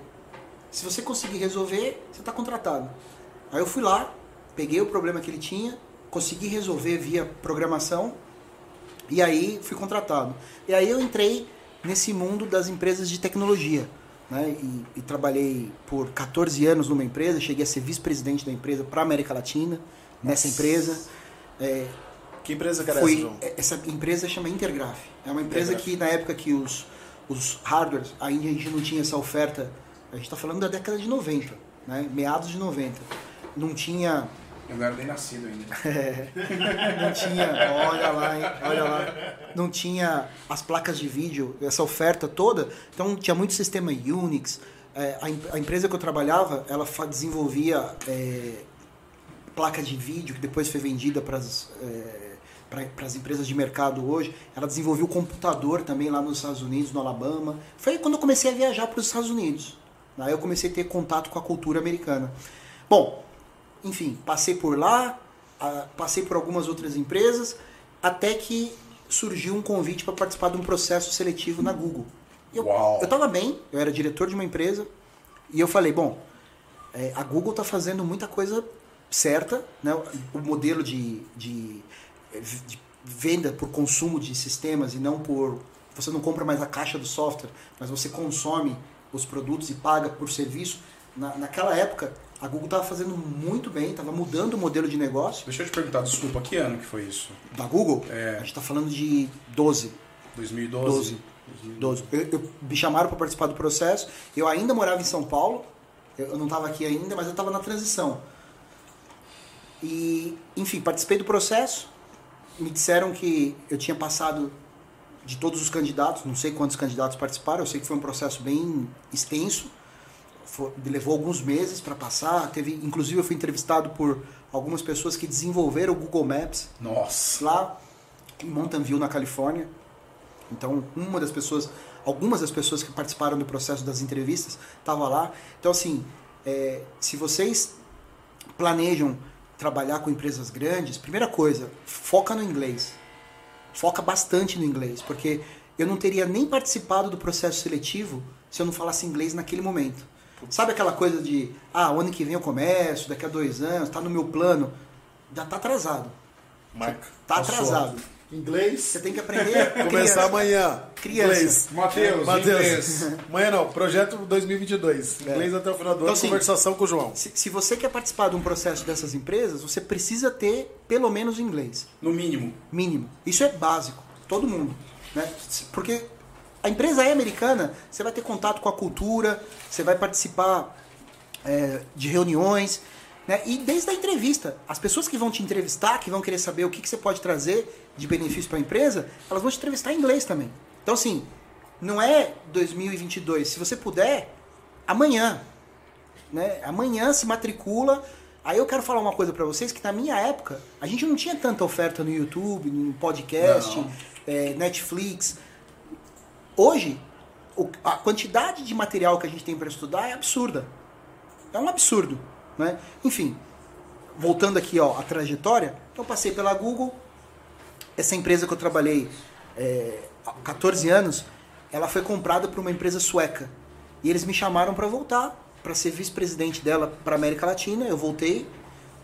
Se você conseguir resolver, você está contratado. Aí eu fui lá, peguei o problema que ele tinha, consegui resolver via programação e aí fui contratado. E aí eu entrei nesse mundo das empresas de tecnologia. Né? E, e trabalhei por 14 anos numa empresa, cheguei a ser vice-presidente da empresa para a América Latina, nessa empresa. É, Que empresa que era foi, essa, João? essa empresa chama Intergraph. É uma empresa Intergraph. que na época que os, os hardwares, ainda a gente não tinha essa oferta, a gente está falando da década de 90, né? meados de 90. Não tinha Eu não era nem nascido ainda. não tinha, olha lá, hein, olha lá. Não tinha as placas de vídeo, essa oferta toda. Então tinha muito sistema Unix. É, a, a empresa que eu trabalhava, ela desenvolvia é, placa de vídeo que depois foi vendida para as empresas de mercado hoje. Ela desenvolveu computador também lá nos Estados Unidos, no Alabama. Foi quando eu comecei a viajar para os Estados Unidos. Aí eu comecei a ter contato com a cultura americana. Bom, enfim, passei por lá, passei por algumas outras empresas, até que surgiu um convite para participar de um processo seletivo na Google. Eu, Uau. eu estava bem, eu era diretor de uma empresa, e eu falei, bom, é, a Google está fazendo muita coisa certa, né? o modelo de, de, de venda por consumo de sistemas e não por... Você não compra mais a caixa do software, mas você consome os produtos e paga por serviço. Na, naquela época, a Google estava fazendo muito bem, estava mudando o modelo de negócio Deixa eu te perguntar, desculpa, que ano que foi isso? da Google. É. A gente está falando de 12. 2012? 12. 12. Eu, eu- me chamaram para participar do processo. Eu ainda morava em São Paulo. Eu, eu não estava aqui ainda, mas eu estava na transição. E, enfim, participei do processo. me disseram que eu tinha passado de todos os candidatos, não sei quantos candidatos participaram, eu sei que foi um processo bem extenso, foi- levou alguns meses para passar. Teve, inclusive, eu fui entrevistado por algumas pessoas que desenvolveram o Google Maps Nossa. lá em Mountain View, na Califórnia. Então, uma das pessoas, algumas das pessoas que participaram do processo das entrevistas estava lá. Então, assim, é, se vocês planejam trabalhar com empresas grandes, primeira coisa, foca no inglês. Foca bastante no inglês, porque eu não teria nem participado do processo seletivo se eu não falasse inglês naquele momento. Sabe aquela coisa de, ah, o ano que vem eu começo, daqui a dois anos, tá no meu plano. Já tá atrasado. Marca. Tá Passou. atrasado. Inglês. Você tem que aprender. Começar amanhã. Criança. Inglês. Matheus, Matheus. inglês. Amanhã não, projeto 2022. É. Inglês até o final do Então, ano, assim, conversação com o João. Se, se você quer participar de um processo dessas empresas, você precisa ter pelo menos inglês. No mínimo. Mínimo. Isso é básico. Todo mundo. Né? Porque a empresa é americana, você vai ter contato com a cultura, você vai participar é, de reuniões. Né? E desde a entrevista, as pessoas que vão te entrevistar, que vão querer saber o que, que você pode trazer de benefício para a empresa, elas vão te entrevistar em inglês também. Então, assim, não é 2022. Se você puder, amanhã. Né? Amanhã se matricula. Aí eu quero falar uma coisa para vocês, que na minha época, a gente não tinha tanta oferta no YouTube, no podcast, é, Netflix. Hoje, a quantidade de material que a gente tem para estudar é absurda. É um absurdo, né? Enfim, voltando aqui ó, a trajetória, eu passei pela Google, essa empresa que eu trabalhei é, há 14 anos, ela foi comprada por uma empresa sueca. E eles me chamaram para voltar, para ser vice-presidente dela para América Latina. Eu voltei,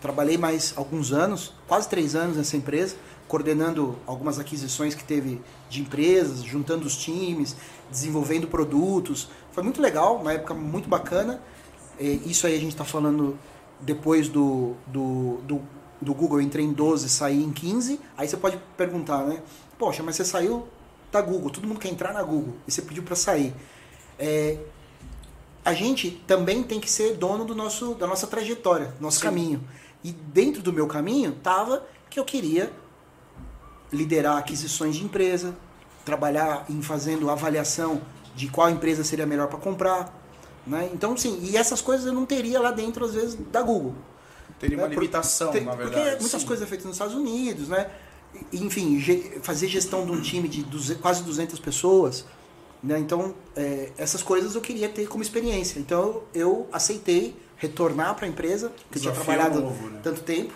trabalhei mais alguns anos, quase três anos nessa empresa, coordenando algumas aquisições que teve de empresas, juntando os times, desenvolvendo produtos. Foi muito legal, uma época muito bacana. É, Isso aí a gente está falando depois do, do, do, do Google. Eu entrei em 12, saí em 15. Aí você pode perguntar, né? Poxa, mas você saiu da Google, todo mundo quer entrar na Google e você pediu para sair. É, a gente também tem que ser dono do nosso, da nossa trajetória, do nosso Sim. caminho. E dentro do meu caminho tava que eu queria liderar aquisições de empresa, trabalhar em fazendo avaliação de qual empresa seria melhor para comprar. Né? Então, sim, e essas coisas eu não teria lá dentro, às vezes, da Google. Teria uma né? Por- limitação, tem- na verdade. Porque muitas sim. coisas é feitas nos Estados Unidos, né? Enfim, ge- fazer gestão de um time de duze- quase 200 pessoas. Né? Então, é, essas coisas eu queria ter como experiência. Então, eu aceitei retornar para a empresa, que eu tinha trabalhado novo, né? tanto tempo,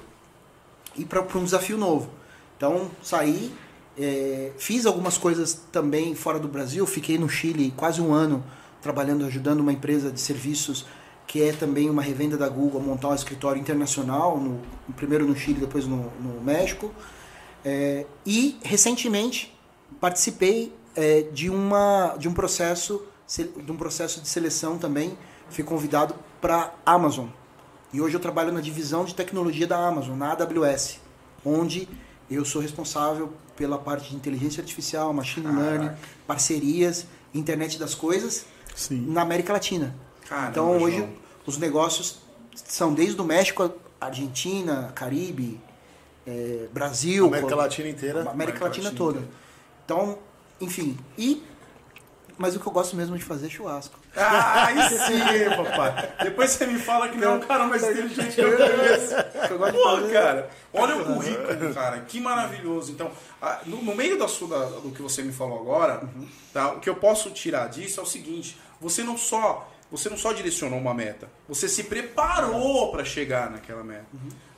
e para um desafio novo. Então, saí, é, fiz algumas coisas também fora do Brasil, fiquei no Chile quase um ano trabalhando, ajudando uma empresa de serviços que é também uma revenda da Google a montar um escritório internacional, no, primeiro no Chile, depois no, no México. É, e recentemente participei é, de, uma, de um processo de um processo de seleção também. Fui convidado para Amazon. E hoje eu trabalho na divisão de tecnologia da Amazon, na AWS, onde eu sou responsável pela parte de inteligência artificial, machine learning, parcerias, internet das coisas Sim. na América Latina. Caramba, então hoje João. os negócios são desde o México, Argentina, Caribe, eh, Brasil, América Latina inteira. América América Latina Latina toda. inteira. Então, enfim, e mas o que eu gosto mesmo de fazer é churrasco. Ah, aí sim, papai. Depois você me fala que não é o cara mais inteligente que eu conheço. Pô, cara, olha o currículo, cara, que maravilhoso. Então, no, meio da sua, do que você me falou agora, tá, o que eu posso tirar disso é o seguinte: você não só você não só direcionou uma meta, você se preparou para chegar naquela meta,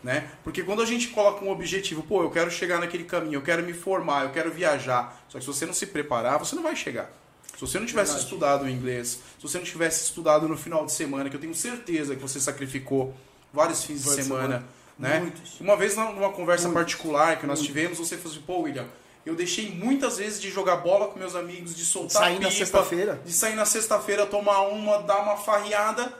né? Porque quando a gente coloca um objetivo, pô, eu quero chegar naquele caminho, eu quero me formar, eu quero viajar, só que se você não se preparar, você não vai chegar. Se você não tivesse Verdade. estudado inglês, se você não tivesse estudado no final de semana, que eu tenho certeza que você sacrificou vários fins de Várias semana, né? Muitos. Uma vez na- numa conversa Muitos. particular que nós tivemos, você falou assim, pô, William, eu deixei muitas vezes de jogar bola com meus amigos, de soltar Sair na pipa, sexta-feira. de sair na sexta-feira, tomar uma, dar uma farreada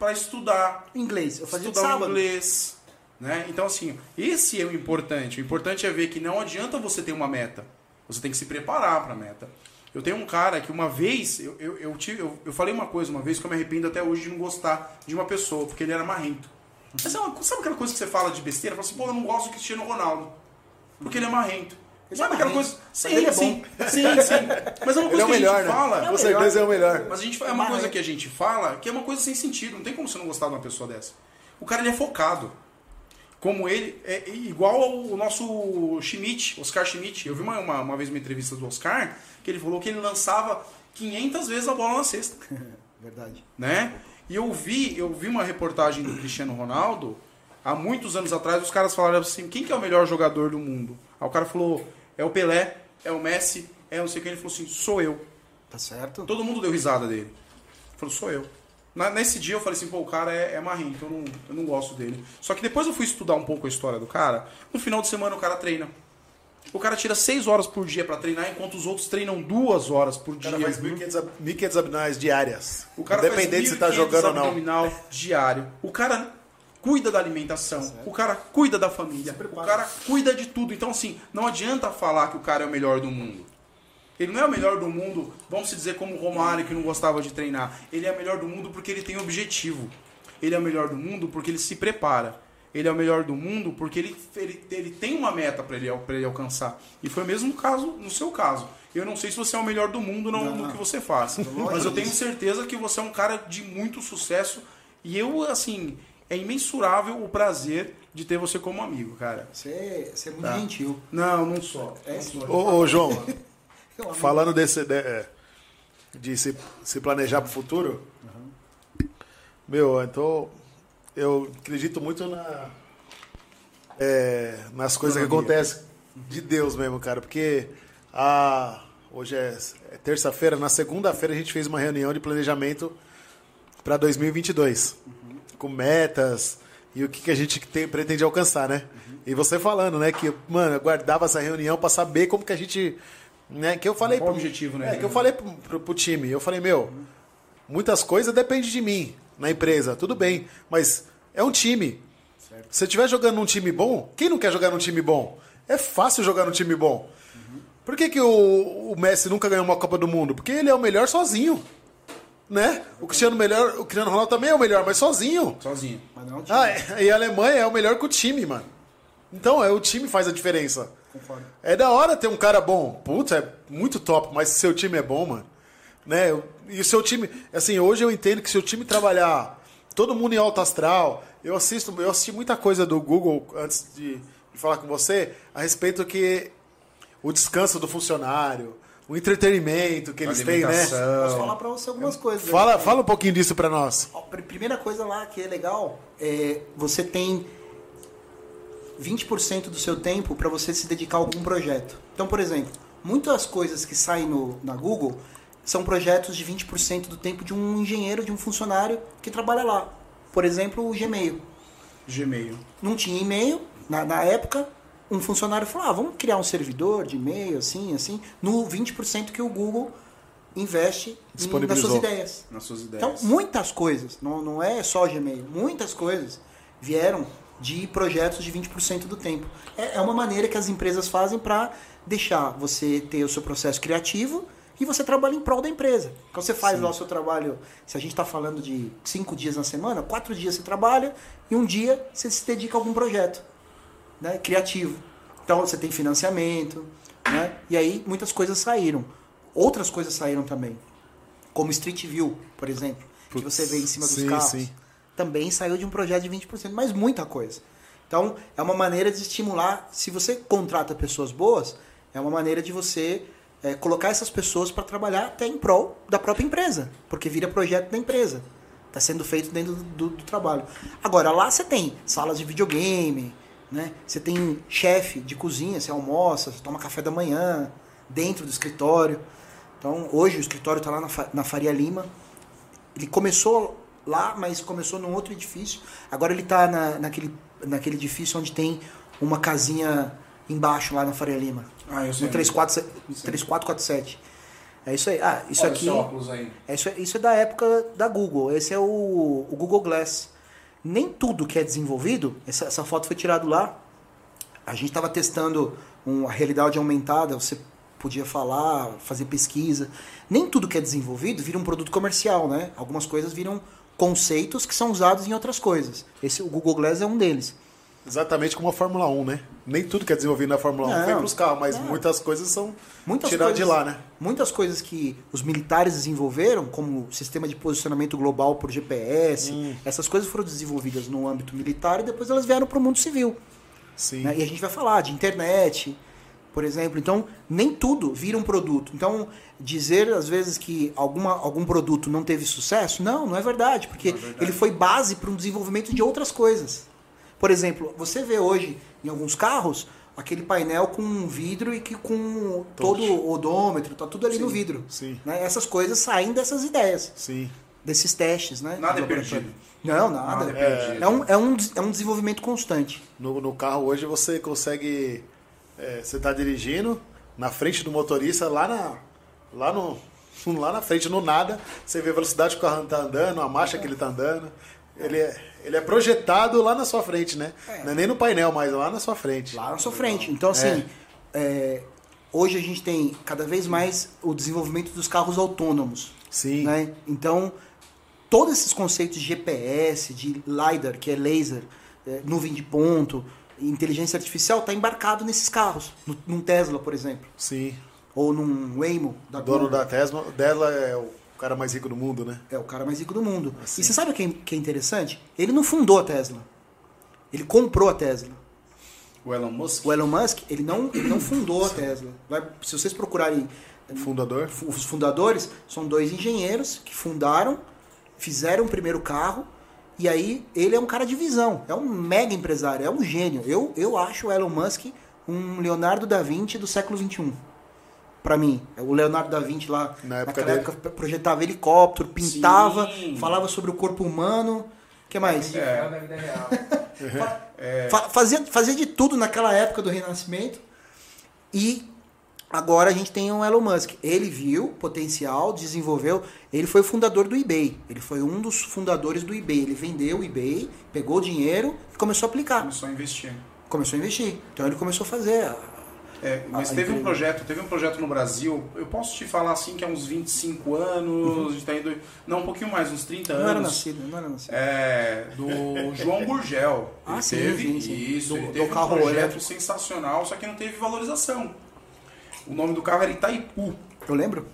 para estudar, Inglês, eu fazia estudar sábado. inglês, né? Então assim, esse é o importante. O importante é ver que não adianta você ter uma meta. Você tem que se preparar para a meta. Eu tenho um cara que uma vez, eu, eu, eu, tive, eu, eu falei uma coisa uma vez que eu me arrependo até hoje de não gostar de uma pessoa, porque ele era marrento. Mas é uma- sabe aquela coisa que você fala de besteira? Fala assim, pô, eu não gosto do Cristiano Ronaldo. porque ele é marrento. Ele Sabe é aquela coisa? Sim, ele é sim, bom. sim, sim. Mas é uma coisa Ele é o que a melhor, gente né? fala. Com certeza é o melhor. Mas a gente, é uma coisa que a gente fala que é uma coisa sem sentido. Não tem como você não gostar de uma pessoa dessa. O cara ele é focado. Como ele, é igual ao nosso Schmidt, Oscar Schmidt. Eu vi uma, uma, uma vez uma entrevista do Oscar que ele falou que ele lançava 500 vezes a bola na cesta. Verdade. né? E eu vi, eu vi uma reportagem do Cristiano Ronaldo há muitos anos atrás, os caras falaram assim: quem que é o melhor jogador do mundo? Aí o cara falou: é o Pelé, é o Messi, é não sei quem. Ele falou assim: sou eu. Tá certo? Todo mundo deu risada dele. Ele falou: sou eu. Na- nesse dia eu falei assim: pô, o cara é, é marrento, eu não, eu não gosto dele. Só que depois eu fui estudar um pouco a história do cara. No final de semana o cara treina. O cara tira seis horas por dia pra treinar, enquanto os outros treinam duas horas por O dia. cara faz 1.500 ab- 1.500 abdominais diárias. O cara Independente se tá 1.500 jogando ou não. abdominal diário. O cara cuida da alimentação. O cara cuida da família. O cara cuida de tudo. Então, assim, não adianta falar que o cara é o melhor do mundo. Ele não é o melhor do mundo, vamos se dizer como o Romário, que não gostava de treinar. Ele é o melhor do mundo porque ele tem objetivo. Ele é o melhor do mundo porque ele se prepara. Ele é o melhor do mundo porque ele, ele, ele tem uma meta para ele, pra ele alcançar. E foi o mesmo caso no seu caso. Eu não sei se você é o melhor do mundo no, no que você faz. Mas eu tenho certeza que você é um cara de muito sucesso. E eu, assim, é imensurável o prazer de ter você como amigo, cara. Você, você é muito Tá. gentil. Não, não só. É, Não só. Ô, ô, João, falando desse de, é, de se, se planejar pro futuro, meu, então eu acredito muito na, é, nas coisas que acontecem de Deus mesmo, cara, porque a, hoje é, é terça-feira, na segunda-feira a gente fez uma reunião de planejamento para 2022, com metas e o que, que a gente tem, pretende alcançar, né? E você falando, né, que, mano, eu guardava essa reunião para saber como que a gente, né, que eu falei o pro- objetivo, né? É, que eu falei pro, pro, pro time, eu falei, meu, muitas coisas dependem de mim na empresa, tudo bem, mas é um time. Se você estiver jogando num time bom, quem não quer jogar num time bom? É fácil jogar num time bom. Por que, que o, o Messi nunca ganhou uma Copa do Mundo? Porque ele é o melhor sozinho. Né? O Cristiano melhor, o Cristiano Ronaldo também é o melhor, mas sozinho. Sozinho. Mas não é um time. Ah, e a Alemanha é o melhor que o time, mano. Então, é o time faz a diferença. Concordo. É da hora ter um cara bom. Putz, é muito top, mas se seu time é bom, mano. Né? E o seu time. Assim, hoje eu entendo que se o time trabalhar todo mundo em alto astral. Eu assisto, eu assisti muita coisa do Google antes de, de falar com você a respeito que o descanso do funcionário, o entretenimento que eles têm, né? Posso falar pra você algumas coisas. Fala, fala um pouquinho disso pra nós. Pr- Primeira coisa lá que é legal é você tem 20% do seu tempo para você se dedicar a algum projeto. Então, por exemplo, muitas coisas que saem no, na Google são projetos de 20% do tempo de um engenheiro, de um funcionário que trabalha lá. Por exemplo, o Gmail. Gmail. Não tinha e-mail na, na época. Um funcionário falou: ah, vamos criar um servidor de e-mail, assim, assim, no 20% que o Google investe em- nas suas ideias. Nas suas ideias. Então, muitas coisas, não, não é só Gmail, muitas coisas vieram de projetos de 20% do tempo. É, é uma maneira que as empresas fazem para deixar você ter o seu processo criativo e você trabalha em prol da empresa. Então você faz lá o seu trabalho, se a gente está falando de cinco dias na semana, quatro dias você trabalha e um dia você se dedica a algum projeto né, criativo. Então você tem financiamento, né? E aí muitas coisas saíram. Outras coisas saíram também. Como Street View, por exemplo, que você vê em cima dos sim, carros. sim. Também saiu de um projeto de 20%, mas muita coisa. Então, é uma maneira de estimular. Se você contrata pessoas boas, é uma maneira de você é, colocar essas pessoas para trabalhar até em prol da própria empresa, porque vira projeto da empresa. Está sendo feito dentro do, do- do trabalho. Agora, lá você tem salas de videogame, né? você tem chefe de cozinha, você almoça, você toma café da manhã dentro do escritório. Então, hoje o escritório está lá na, na Faria Lima. Ele começou lá, mas começou num outro edifício. Agora ele está na, naquele, naquele edifício onde tem uma casinha embaixo, lá na Faria Lima. Ah, eu sei. No 34, 3447. É isso aí. Ah, isso Olha aqui. óculos aí. É isso, isso é da época da Google. Esse é o, o Google Glass. Nem tudo que é desenvolvido, essa, essa foto foi tirada lá. A gente estava testando uma realidade aumentada, você podia falar, fazer pesquisa. Nem tudo que é desenvolvido vira um produto comercial, né? Algumas coisas viram conceitos que são usados em outras coisas. Esse o Google Glass é um deles. Exatamente como a Fórmula 1, né? Nem tudo que é desenvolvido na Fórmula 1 Não, vem para os carros, mas não. muitas coisas são Muitas tiradas de coisas- lá, né? Muitas coisas que os militares desenvolveram, como sistema de posicionamento global por GPS, Hum. essas coisas foram desenvolvidas no âmbito militar e depois elas vieram para o mundo civil. Sim. né? E a gente vai falar de internet, por exemplo. Então, nem tudo vira um produto. Então, dizer às vezes que alguma, algum produto não teve sucesso, não, não é verdade, porque Não é verdade. ele foi base para um desenvolvimento de outras coisas. Por exemplo, você vê hoje em alguns carros aquele painel com vidro e que com todo o odômetro, tá tudo ali no vidro. sim. né? Essas coisas saem dessas ideias, Sim. desses testes, né? Nada é perdido. Não, nada. Nada é perdido. É, um, é, um, é um desenvolvimento constante. No, no carro hoje você consegue. é, você está dirigindo, na frente do motorista, lá na. Lá no. Lá na frente, no nada, você vê a velocidade que o carro está andando, a marcha que ele está andando. Ele é, ele é projetado lá na sua frente, né? Não é nem no painel, mas lá na sua frente. lá na sua frente. Então, assim, é, hoje a gente tem cada vez mais o desenvolvimento dos carros autônomos. Sim. Né? Então, todos esses conceitos de GPS, de LiDAR, que é laser, é, nuvem de ponto, inteligência artificial, está embarcado nesses carros. No, num Tesla, por exemplo. Sim. Ou num Waymo da O dono Google. da Tesla, Tesla é o cara mais rico do mundo, né? É o cara mais rico do mundo. Assim. E você sabe o que é, que é interessante? Ele não fundou a Tesla. Ele comprou a Tesla. O Elon Musk. O Elon Musk, ele não, ele não fundou a Tesla. Vai- se vocês procurarem Fundador. fu- os fundadores, são dois engenheiros que fundaram, fizeram o primeiro carro, e aí ele é um cara de visão, é um mega empresário, é um gênio. Eu, eu acho o Elon Musk um Leonardo da Vinci do século XXI. Pra mim, o Leonardo da Vinci lá Na época naquela dele. época projetava helicóptero, pintava, Sim. falava sobre o corpo humano. O que mais? É. fazia, fazia de tudo naquela época do Renascimento. E agora a gente tem um Elon Musk. Ele viu potencial, desenvolveu. Ele foi o fundador do eBay. Ele foi um dos fundadores do eBay. Ele vendeu o eBay, pegou o dinheiro e começou a aplicar. Começou a investir. Começou a investir. Então ele começou a fazer. É, mas teve um projeto, teve um projeto no Brasil, eu posso te falar assim que há uns 25 anos, gente tá indo, não, um pouquinho mais, uns 30 Não era anos. nascido, não era nascido. É, do João Gurgel. Ah, sim, teve sim, sim. isso, Do- ele do teve carro um projeto elétrico. sensacional, só que não teve valorização. O nome do carro era Itaipu. Eu lembro?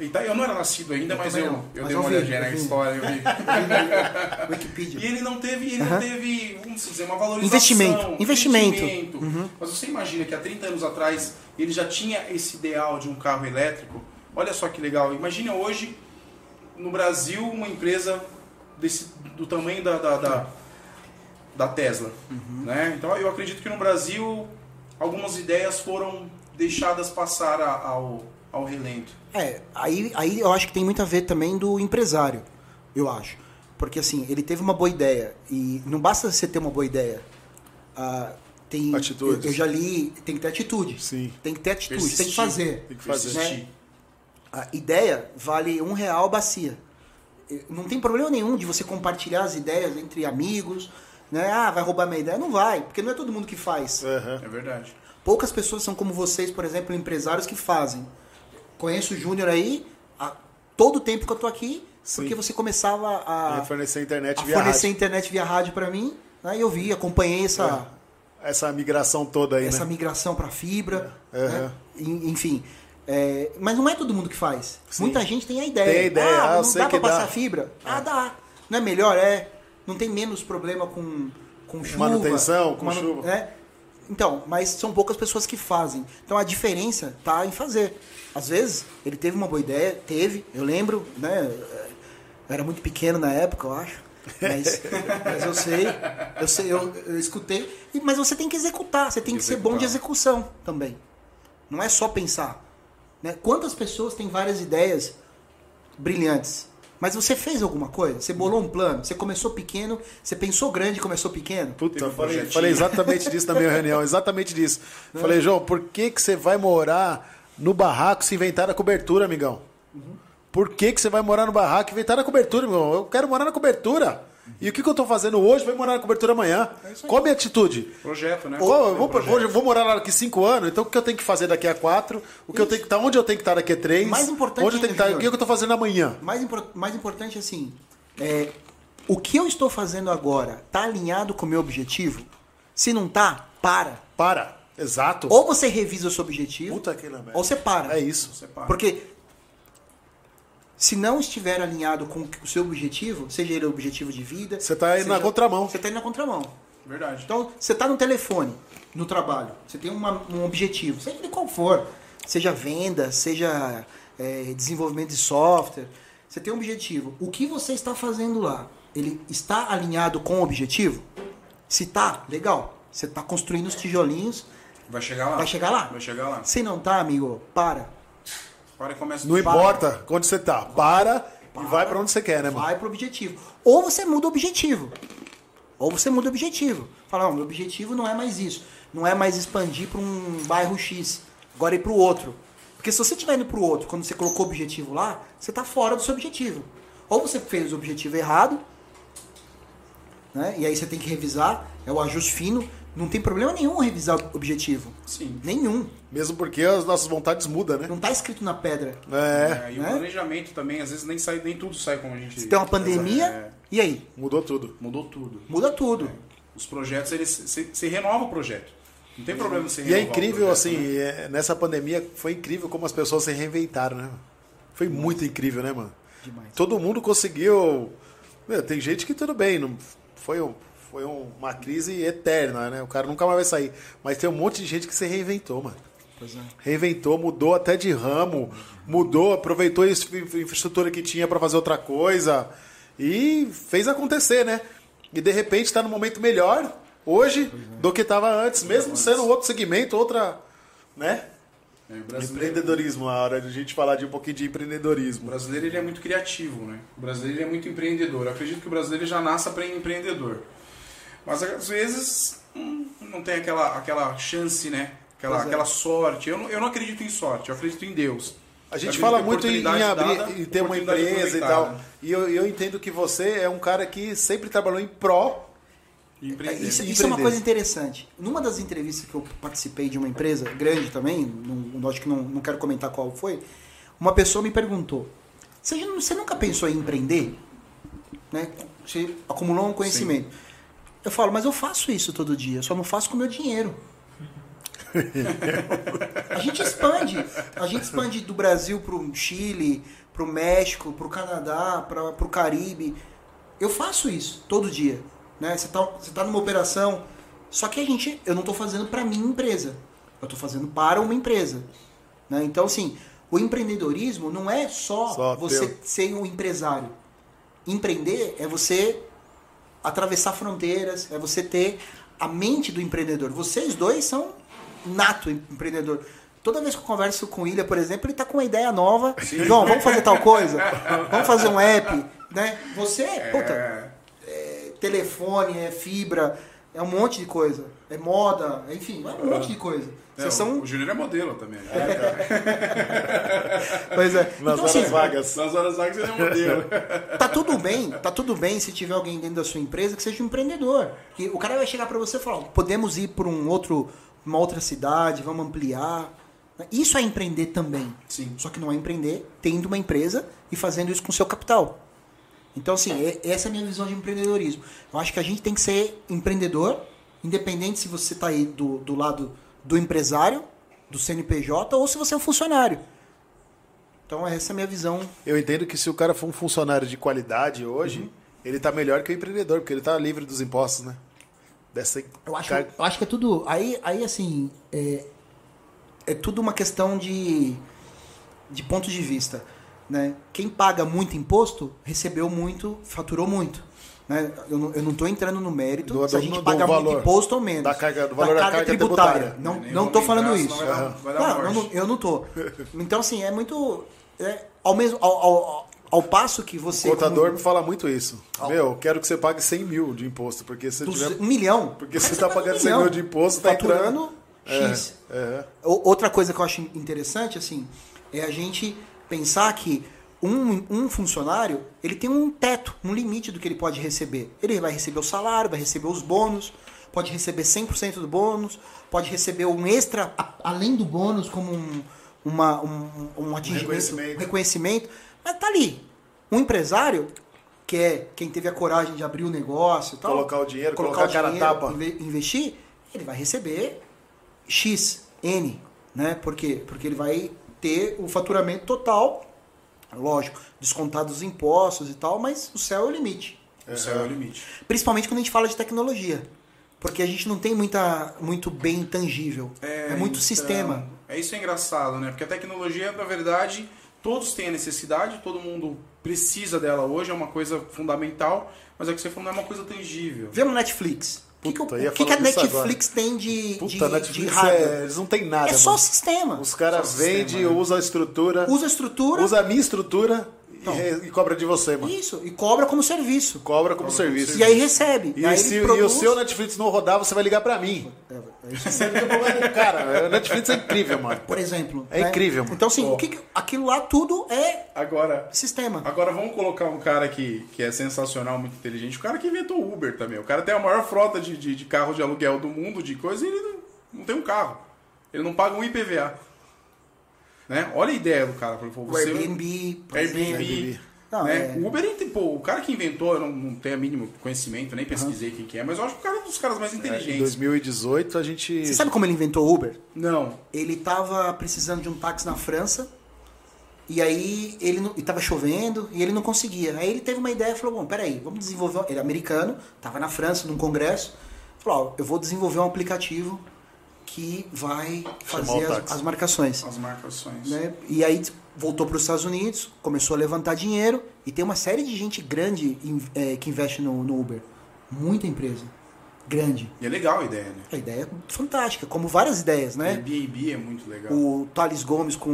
Ita- Eu não era nascido ainda, Eu mas eu, não, eu mas dei uma olhadinha na história, eu vi. Wikipedia. E ele não teve, ele não teve, vamos dizer, uma valorização. Investimento, investimento. Uhum. investimento. Mas você imagina que há 30 anos atrás ele já tinha esse ideal de um carro elétrico. Olha só que legal. Imagina hoje, no Brasil, uma empresa desse, do tamanho da, da, da, da Tesla. Uhum. Né? Então eu acredito que no Brasil algumas ideias foram deixadas passar a- ao, ao relento. É, aí, aí eu acho que tem muito a ver também do empresário, eu acho. Porque assim, ele teve uma boa ideia. E não basta você ter uma boa ideia. Ah, tem, Atitudes. Eu, eu já li, tem que ter atitude. Sim. Tem que ter atitude, tem que Persistir. fazer. Tem que fazer. Persistir. A ideia vale um real bacia. Não tem problema nenhum de você compartilhar as ideias entre amigos. Né? Ah, vai roubar minha ideia? Não vai, porque não é todo mundo que faz. Aham. É verdade. Poucas pessoas são como vocês, por exemplo, empresários que fazem. Conheço o Júnior aí há todo o tempo que eu tô aqui, Sim. porque você começava a, Ia fornecer internet a via fornecer rádio. internet via rádio para mim, né? e eu vi, acompanhei essa, Essa migração toda aí, essa né? migração para fibra, É. né? Enfim. É, mas não é todo mundo que faz. Sim. Muita gente tem a ideia. Tem a ideia, Ah, ah, não dá pra dá. passar fibra? Ah, dá. Não é melhor? É. Não tem menos problema com, com chuva. Manutenção, com manu- chuva. né? Então, mas são poucas pessoas que fazem. Então a diferença tá em fazer. Às vezes, ele teve uma boa ideia, teve, eu lembro, né? Eu era muito pequeno na época, eu acho. Mas, mas eu sei, eu sei, eu, eu escutei. Mas você tem que executar, você tem que ser bom de execução também. Não é só pensar. Né? Quantas pessoas têm várias ideias brilhantes? Mas você fez alguma coisa? Você bolou um plano? Você começou pequeno? Você pensou grande e começou pequeno? Puta, um falei, falei exatamente disso na minha reunião, exatamente disso. Falei, João, por que, que você vai morar no barraco se inventar a cobertura, amigão? Por que, que você vai morar no barraco e inventar a cobertura, amigão? Eu quero morar na cobertura. E o que, que eu tô fazendo hoje vai morar na cobertura amanhã. Qual a minha atitude? Projeto, né? Vou, Projeto. vou morar lá daqui cinco anos, então o que eu tenho que fazer daqui a quatro? O que eu tenho que estar, onde eu tenho que estar daqui a três? Mais importante onde eu tenho que estar, ainda, o que, eu tô fazendo amanhã? Mais, impor- mais importante assim, é, o que eu estou fazendo agora está alinhado com o meu objetivo? Se não tá, para. Para. Exato. Ou você revisa o seu objetivo, Puta ou você para. É isso. Você para. Porque se não estiver alinhado com o seu objetivo, seja ele o objetivo de vida, Você tá indo seja- na contramão. Você tá indo na contramão. Verdade. Então, você tá no telefone, no trabalho, você tem uma- um objetivo, seja ele qual for, seja venda, seja é, desenvolvimento de software, você tem um objetivo. O que você está fazendo lá, ele está alinhado com o objetivo? Se tá, legal. Você está construindo os tijolinhos, Vai chegar lá. vai chegar lá. Vai chegar lá. Se não tá, amigo, para. Para e começa Não importa onde você tá. Para, e vai pra onde você quer, né, mano? Vai pro objetivo. Ou você muda o objetivo. Ou você muda o objetivo. Fala, não, meu objetivo não é mais isso. Não é mais expandir para um bairro X. Agora ir para o outro. Porque se você estiver indo para o outro, quando você colocou o objetivo lá, você está fora do seu objetivo. Ou você fez o objetivo errado, né? e aí você tem que revisar, é o ajuste fino. Não tem problema nenhum revisar o objetivo. Sim. Nenhum. Mesmo porque as nossas vontades mudam, né? Não está escrito na pedra. É, É, e né? o planejamento também, às vezes nem sai, nem tudo sai como a gente. Se tem uma pandemia, É, e aí? mudou tudo. mudou tudo. Muda tudo. Os projetos, eles se, se renova o projeto. Não tem problema você E é incrível, projeto, assim, né? é, nessa pandemia foi incrível como as pessoas se reinventaram, né? mano? Foi muito incrível, né, mano? Demais. Todo mundo conseguiu. Meu, tem gente que tudo bem, não foi, um- foi um- uma crise eterna, né? O cara nunca mais vai sair. Mas tem um monte de gente que se reinventou, mano. Pois é. Reinventou, mudou até de ramo, mudou, aproveitou a infra- infraestrutura que tinha para fazer outra coisa e fez acontecer, né? E de repente está no momento melhor hoje do que estava antes, mesmo sendo outro segmento, outra, né? É, o Empreendedorismo, a hora de a gente falar de um pouquinho de o empreendedorismo. brasileiro ele é muito criativo, né? O brasileiro ele é muito empreendedor. Eu acredito que o brasileiro já nasce para empreendedor. Mas às vezes hum, não tem aquela, aquela chance, né? Aquela, é. aquela sorte. Eu não, eu não acredito em sorte, eu acredito em Deus. A gente fala muito em, em abrir dada, e ter uma empresa e tal. E eu, eu entendo que você é um cara que sempre trabalhou em pró. E empreender. Isso, isso é uma coisa interessante. Numa das entrevistas que eu participei de uma empresa grande também, não, acho que não, não quero comentar qual foi, uma pessoa me perguntou: Você, você nunca pensou em empreender? Né? Você acumulou um conhecimento. Eu falo, mas eu faço isso todo dia, só não faço com meu dinheiro. a gente expande. A gente expande do Brasil para o Chile, para o México, para o Canadá, para o Caribe. Eu faço isso todo dia. Né? Você está você tá numa operação. Só que a gente, eu não estou fazendo para minha empresa. Eu estou fazendo para uma empresa. Né? Então, assim, o empreendedorismo não é só, Só você teu. ser um empresário. Empreender é você atravessar fronteiras, é você ter a mente do empreendedor. Vocês dois são nato empreendedor. Toda vez que eu converso com o Ilha, por exemplo, ele está com uma ideia nova. João, vamos fazer tal coisa? Vamos fazer um app? Né? Você, puta, É, é telefone, é fibra, é um monte de coisa. É moda, enfim, é um monte de coisa. É, Vocês o- são. O Júnior é modelo também. Pois é. Nas Então, horas assim, vagas. Nas horas vagas ele é modelo. tá tudo bem, tá tudo bem se tiver alguém dentro da sua empresa que seja um empreendedor. Que o cara vai chegar para você e falar, podemos ir para um outro, uma outra cidade, vamos ampliar. Isso é empreender também. Sim. Só que não é empreender tendo uma empresa e fazendo isso com seu capital. Então, assim, é- essa é a minha visão de empreendedorismo. Eu acho que a gente tem que ser empreendedor, independente se você está aí do, do lado do empresário, do CNPJ, ou se você é um funcionário. Então, essa é a minha visão Eu entendo que se o cara for um funcionário de qualidade hoje, Uhum. ele tá melhor que o empreendedor, porque ele tá livre dos impostos, né? Dessa Eu acho, carga- eu acho que é tudo. Aí, aí assim, é, é tudo uma questão de, de ponto de vista. Né? Quem paga muito imposto recebeu muito, faturou muito. Né? Eu, não, eu não estou entrando no mérito Do- se a gente paga muito valor. imposto ou menos. Da carga- do valor da carga tributária. tributária. Não, não vamos estou falando entrar, isso. dar- vai dar Não, eu não, eu não tô. Então, assim, é muito. é, ao, mesmo, ao, ao, ao passo que você. O contador como- me fala muito isso. Ao- Meu, eu quero que você pague 100 mil de imposto, porque se tiver... Um milhão. Porque você tá paga pagando um 100 mil de imposto, tá faturando entrando- X. É, O- Outra coisa que eu acho interessante, assim, é a gente pensar que um, um funcionário, ele tem um teto, um limite do que ele pode receber. Ele vai receber o salário, vai receber os bônus, pode receber 100% do bônus, pode receber um extra, além do bônus, como um, uma, um, um atingimento, reconhecimento. reconhecimento. Mas tá ali. Um empresário, que é quem teve a coragem de abrir o negócio e tal, Colocar o dinheiro, colocar a cara a dinheiro, tapa. inve- investir, ele vai receber X, N, né? Por quê? Porque ele vai ter o faturamento total, lógico, descontados os impostos e tal, mas o céu é o limite. O céu é o limite. Principalmente quando a gente fala de tecnologia. Porque a gente não tem muita, muito bem tangível. É, muito então, sistema. É isso é engraçado, né? Porque a tecnologia, na verdade, todos têm a necessidade, todo mundo precisa dela hoje, é uma coisa fundamental, mas é que você falou, não é uma coisa tangível. Vê no Netflix. O que, que, Puta, o que, que a Netflix tem de, Puta, de, Netflix de hardware? é, eles não tem nada. É só mano. sistema. Os caras vendem, né? usam a estrutura, Usa a estrutura. usa a minha estrutura Então. re- e, cobra de você, mano. Isso. E cobra como serviço. Cobra como Cobra como serviço. E aí recebe. E, aí se ele e produz... o seu Netflix não rodar, você vai ligar pra mim. É, Você liga pro problema do cara. O Netflix é incrível, mano. Por exemplo. É né? incrível, mano. Então, assim, Ó. o que que- aquilo lá tudo é Agora, sistema. agora vamos colocar um cara que, que é sensacional, muito inteligente. O cara que inventou o Uber também. O cara tem a maior frota de, de, de carro de aluguel do mundo, de coisa, e ele não, não tem um carro. Ele não paga um IPVA. Né? Olha a ideia do cara. Pô, O você, Airbnb, por Airbnb. exemplo. Não, né? é- O Uber, pô, o cara que inventou, eu não, não tenho o mínimo conhecimento, nem pesquisei quem que é, mas eu acho que o cara é um dos caras mais Em inteligentes. 2018 a gente. Você sabe como ele inventou o Uber? Não. Ele tava precisando de um táxi na França. E aí ele não, e tava chovendo e ele não conseguia. Aí ele teve uma ideia e falou: Bom, peraí, vamos desenvolver. um-" Ele é americano, tava na França num congresso. Falou: Ó, eu vou desenvolver um aplicativo que vai fazer as, as marcações. As marcações. né? E aí voltou para os Estados Unidos, começou a levantar dinheiro e tem uma série de gente grande in- é, que investe no, no Uber. Muita empresa. Grande. E é legal a ideia, né? A ideia é fantástica, como várias ideias, né? Airbnb é muito legal. O Thales Gomes com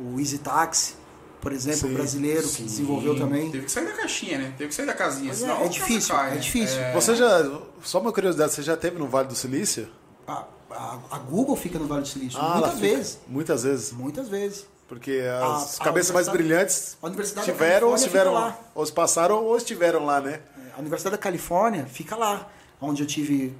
o, Easy Taxi, por exemplo, Sim, brasileiro, Sim. que desenvolveu também. Teve que sair da caixinha, né? Teve que sair da casinha. É, senão é a casa difícil, cai, é né? difícil. Você já. Só uma curiosidade, você já teve no Vale do Silício? A, a, a Google fica no Vale do Silício. ela muitas fica- vezes. Muitas vezes. Muitas vezes. Porque as A- cabeças mais brilhantes tiveram ou estiveram lá. Ou se passaram ou estiveram lá, né? A Universidade da Califórnia fica lá, onde eu tive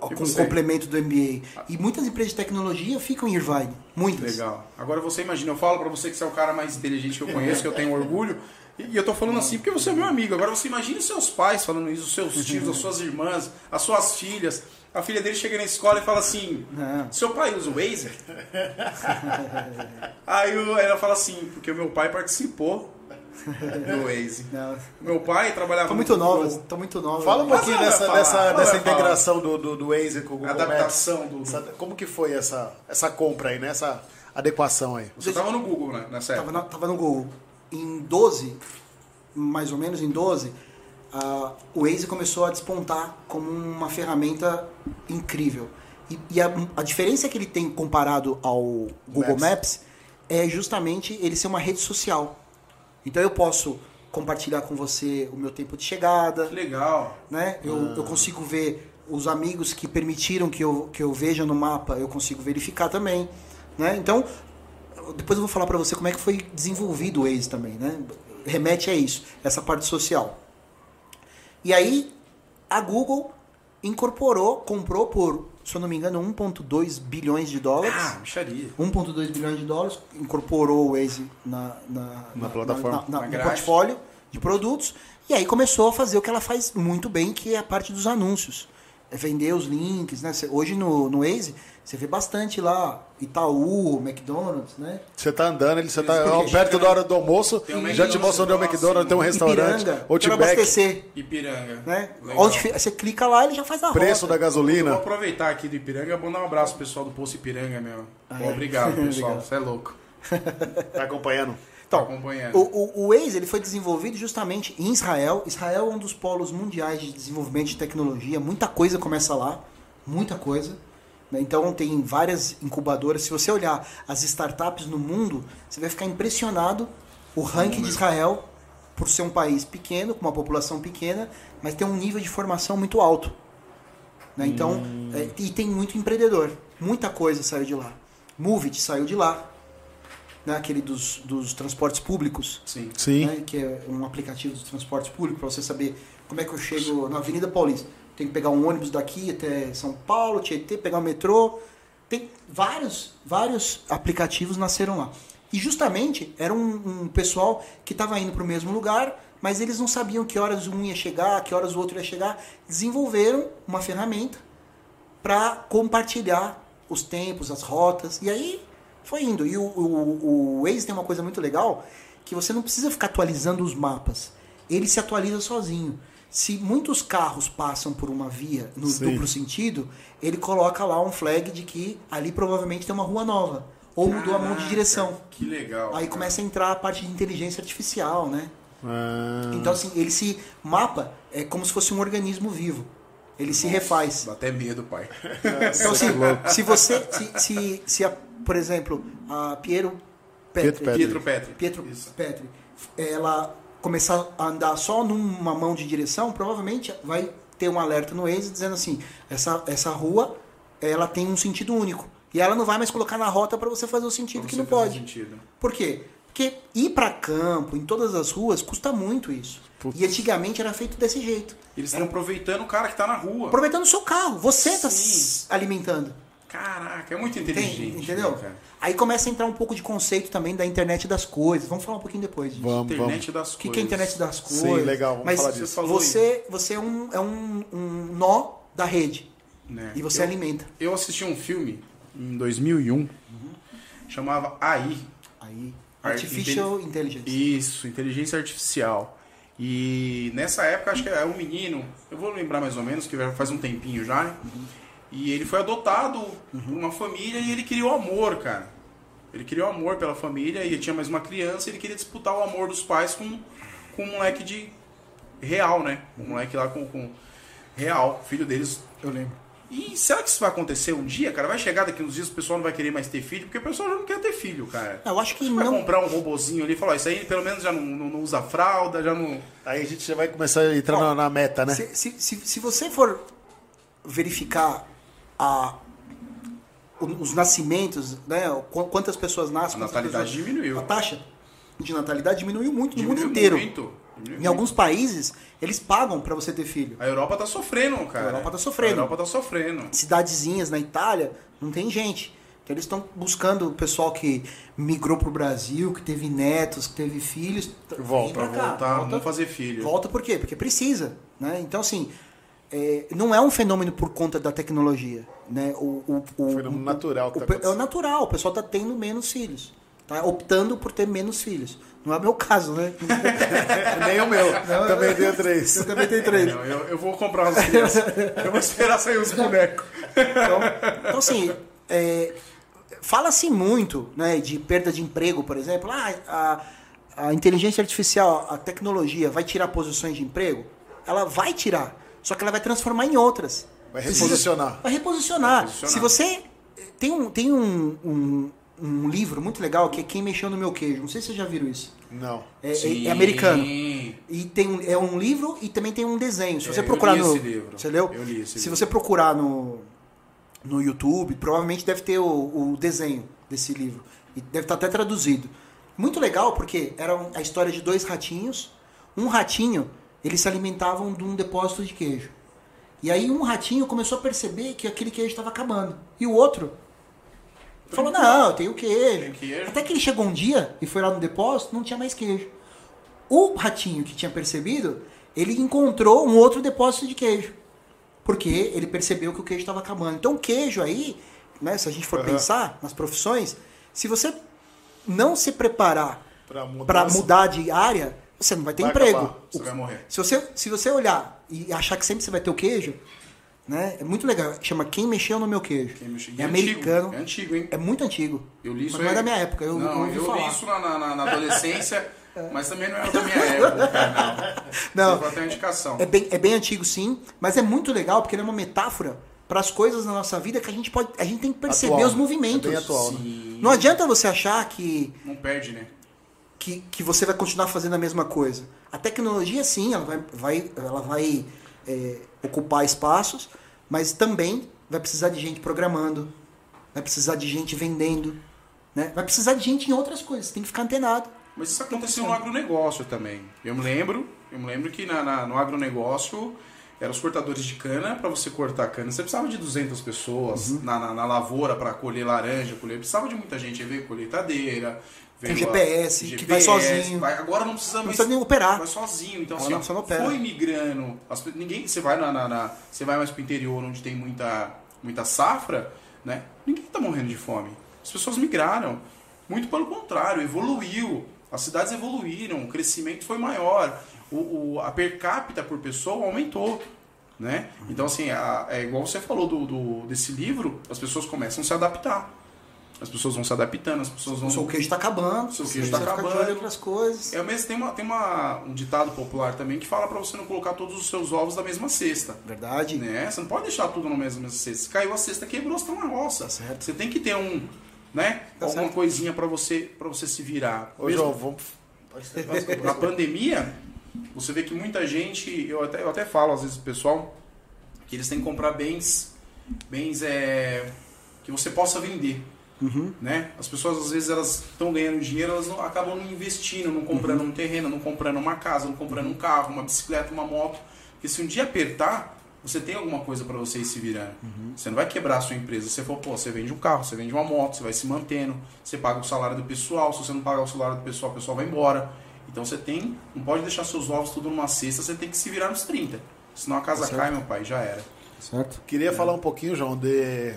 com o complemento do MBA. E muitas empresas de tecnologia ficam em Irvine. Muitas. Legal. Agora você imagina, eu falo pra você que você é o cara mais inteligente que eu conheço, que eu tenho orgulho. E eu tô falando assim porque você é meu amigo. Agora você imagina os seus pais falando isso, os seus tios, as suas irmãs, as suas filhas. A filha dele chega na escola e fala assim: Não. Seu pai usa o Waze? Aí ela fala assim: Porque o meu pai participou do Waze. Não. Meu pai trabalhava Estão no muito Google. novas. Estão muito novas. Fala um Mas pouquinho dessa, falar, dessa, dessa integração do, do, do Waze com o Google A adaptação do- Maps. Essa- como que foi essa, essa compra aí, né? Essa adequação aí? Você tava no Google, né? Nessa Tava, época. na- tava no Google. Em 12, mais ou menos em 12, ah, o Waze começou a despontar como uma ferramenta incrível. E, e a, a diferença que ele tem comparado ao Google Maps. Maps. é justamente ele ser uma rede social. Então eu posso compartilhar com você o meu tempo de chegada, Que legal. né? Eu, eu consigo ver os amigos que permitiram que eu, que eu veja no mapa, eu consigo verificar também, né? Então, depois eu vou falar para você como é que foi desenvolvido o Waze também, né? Remete a isso, essa parte social. E aí, a Google incorporou, comprou por, se eu não me engano, 1,2 bilhões de dólares. Ah, bicharia. 1,2 bilhões de dólares, incorporou o Waze na, na, Na plataforma. na- na- Na no portfólio de produtos. E aí começou a fazer o que ela faz muito bem, que é a parte dos anúncios. É vender os links, né? Hoje no, no Waze, você vê bastante lá, Itaú, McDonald's, né? Você tá andando, ele, você tá Porque perto da hora do almoço, um já te mostra onde é o. McDonald's, tem um restaurante, Ipiranga, quero Outback, abastecer, Ipiranga. né? Onde você clica lá, ele já faz a preço da. Eu Vou gasolina. aproveitar aqui do Ipiranga, bom dar um abraço pro pessoal do Poço Ipiranga, meu. Ah, Pô, é? Obrigado, pessoal. Você é louco. Tá acompanhando? Tá Então, acompanhando. O, o, o Waze ele foi desenvolvido justamente em Israel. Israel é um dos polos mundiais de desenvolvimento de tecnologia. Muita coisa começa lá, muita coisa. Né? Então tem várias incubadoras. Se você olhar as startups no mundo, você vai ficar impressionado o ranking de Israel por ser um país pequeno, com uma população pequena, mas tem um nível de formação muito alto. né? Então, é, e tem muito empreendedor. Muita coisa saiu de lá. Movit saiu de lá. Né? Aquele dos, dos transportes públicos Sim. Sim. né, que é um aplicativo de transporte público para você saber como é que eu chego na Avenida Paulista. Tem que pegar um ônibus daqui até São Paulo, Tietê, pegar o metrô. Tem vários, vários aplicativos nasceram lá. E justamente era um, um pessoal que estava indo para o mesmo lugar, mas eles não sabiam que horas um ia chegar, que horas o outro ia chegar. Desenvolveram uma ferramenta para compartilhar os tempos, as rotas. E aí foi indo. E o, o, o Waze tem uma coisa muito legal, que você não precisa ficar atualizando os mapas. Ele se atualiza sozinho. Se muitos carros passam por uma via no Sim. duplo sentido, ele coloca lá um flag de que ali provavelmente tem uma rua nova. Ou mudou a mão de Caraca, direção. Que legal. Aí começa a entrar a parte de inteligência artificial, né? Ah, Então, assim, ele se mapa é como se fosse um organismo vivo. Ele se refaz. Dá até medo, pai. Então, assim, se você. Se, se, se a, por exemplo, a Piero Pietro Petri, Petri. Pietro Petri. Pietro. Petri, ela começar a andar só numa mão de direção, provavelmente vai ter um alerta no Waze dizendo assim: essa, essa rua ela tem um sentido único. E ela não vai mais colocar na rota para você fazer o sentido que não pode. Sentido. Por quê? Porque ir para campo, em todas as ruas, custa muito isso. Putz. E antigamente era feito desse jeito. Eles estão aproveitando o cara que tá na rua. Aproveitando o seu carro, você está alimentando. Caraca, é muito Tem, inteligente. entendeu? né, cara? Aí começa a entrar um pouco de conceito também da internet das coisas. Vamos falar um pouquinho depois disso. vamos, vamos. Internet das O que, coisas. que é a internet das Sim, coisas? legal, vamos Mas falar disso. você, Você você, é, um, é um, um nó da rede. Né? E você eu, alimenta. Eu assisti um filme em 2001, chamava AI. Aí, Art- Artificial Intelligence. Isso, inteligência artificial. E nessa época, acho que é um menino, eu vou lembrar mais ou menos, que faz um tempinho já, né? E ele foi adotado por uma família e ele criou amor, cara. Ele criou amor pela família e tinha mais uma criança e ele queria disputar o amor dos pais com, com um moleque de real, né? Um moleque lá com, com real, filho deles. Eu lembro. E será que isso vai acontecer um dia, cara? Vai chegar daqui uns dias o pessoal não vai querer mais ter filho, porque o pessoal já não quer ter filho, cara. Eu acho que Vai não. comprar um robozinho ali e falar, "Ó, isso aí pelo menos já não, não- não usa fralda, já não. Aí a gente já vai começar a entrar na, na meta, né? Se, se, se, se você for verificar a, os nascimentos, né? qu- Quantas pessoas nascem, A natalidade pessoas- diminuiu. A taxa de natalidade diminuiu muito no Diminuiu mundo inteiro. muito, Em alguns países, eles pagam para você ter filho. A Europa tá sofrendo, cara. A Europa tá sofrendo. A Europa tá sofrendo. Cidadezinhas na Itália, não tem gente. Então eles estão buscando o pessoal que migrou pro Brasil, que teve netos, que teve filhos. Volta, Vem pra cá, Voltar, volta, vamos fazer filho. volta por quê? Porque precisa. Né? Então, assim, é, não é um fenômeno por conta da tecnologia. Né? O, o, o, Fenômeno natural o, tá É o natural, o pessoal tá tendo menos filhos. Tá optando por ter menos filhos. Não é o meu caso, né? Nem o meu. Também tenho três. Eu também tenho três. Não, eu, eu vou comprar umas crianças. eu vou esperar sair os bonecos. Então, então, assim, é, fala-se muito né, de perda de emprego, por exemplo. Ah, a, a inteligência artificial, a tecnologia vai tirar posições de emprego? Ela vai tirar, só que ela vai transformar em outras. Vai Precisa- reposicionar. Vai reposicionar. Reposicionar. Se você. Tem um, tem um, um, um livro muito legal que é Quem Mexeu no Meu Queijo. Não sei se vocês já viram isso. Não. É, é- é americano. E tem um, é um livro e também tem um desenho. Se É, você eu procurar li no. esse livro. Você leu? Eu li esse Se livro. você procurar no, no YouTube, provavelmente deve ter o, o desenho desse livro. E deve estar até traduzido. Muito legal porque era a história de dois ratinhos. Um ratinho, eles se alimentavam de um depósito de queijo. E aí um ratinho começou a perceber que aquele queijo estava acabando. E o outro falou, não, eu tenho queijo. Tem queijo. Até que ele chegou um dia e foi lá no depósito, não tinha mais queijo. O ratinho que tinha percebido, ele encontrou um outro depósito de queijo. Porque ele percebeu que o queijo estava acabando. Então, o queijo aí, né, se a gente for Aham. pensar nas profissões, se você não se preparar para mudar de área, você não vai ter Vai emprego. acabar. Você vai morrer. Se você, se você olhar e achar que sempre você vai ter o queijo, né, é muito legal. Chama Quem Mexeu no Meu Queijo. Quem mexeu- É e americano. Antigo, é antigo, hein? É muito antigo. Eu li isso Mas não é aí. da minha época, eu, não, eu ouvi eu falar. li isso na, na- na adolescência, mas também não era da minha época. Não. Não. Foi até uma indicação. É bem, é bem antigo, sim, mas é muito legal porque ele é uma metáfora para as coisas na nossa vida que a gente pode, a gente tem que perceber Atual, os movimentos. é bem atual, né? Sim. Não adianta você achar que, Não perde, né? Que, que você vai continuar fazendo a mesma coisa. A tecnologia, sim, ela vai, vai, ela vai é, ocupar espaços, mas também vai precisar de gente programando, vai precisar de gente vendendo, né? vai precisar de gente em outras coisas. Você tem que ficar antenado. Mas isso aconteceu no agronegócio também. Eu me lembro, eu me lembro que na, na- no agronegócio eram os cortadores de cana. Para você cortar cana, você precisava de 200 pessoas Uhum. na, na, na lavoura para colher laranja, colher. Precisava de muita gente. Aí veio colheitadeira, veio a- GPS, que vai sozinho. vai- agora não precisa Não mais. precisa nem operar. Vai sozinho. Então, Ela assim, não opera. foi migrando. As ninguém, você vai na, na- na- você vai mais pro interior, onde tem muita muita safra, né? Ninguém está morrendo de fome. As pessoas migraram. Muito pelo contrário, evoluiu. As cidades evoluíram, o crescimento foi maior, o, o- a per capita por pessoa aumentou. Né? Então, assim, a- é igual você falou do, do- desse livro, as pessoas começam a se adaptar. As pessoas vão se adaptando, as pessoas vão. O seu queijo está acabando. Seu queijo tá olho acabando. outras coisas. É o mesmo, tem, uma, tem uma, um ditado popular também que fala pra você não colocar todos os seus ovos na mesma cesta. Verdade. Né? Você não pode deixar tudo na mesma cesta. Se caiu a cesta, quebrou, você tá na roça. certo. Você tem que ter um, né? Tá alguma certo. coisinha pra você, pra você se virar. Ô, Mesmo João, vamos. na pandemia, você vê que muita gente, eu até, eu até falo às vezes pro pessoal, que eles têm que comprar bens, bens é, que você possa vender. Né? As pessoas às vezes elas estão ganhando dinheiro, elas não- acabam não investindo, não comprando um terreno, não comprando uma casa, não comprando um carro, uma bicicleta, uma moto. Porque se um dia apertar, você tem alguma coisa para você ir se virando. Você não vai quebrar a sua empresa. Você for, pô, você vende um carro, você vende uma moto, você vai se mantendo, você paga o salário do pessoal. Se você não pagar o salário do pessoal, o pessoal vai embora. Então você tem, não pode deixar seus ovos tudo numa cesta, você tem que se virar nos 30. Senão a casa cai, meu pai, já era. Certo? Queria falar um pouquinho, João, de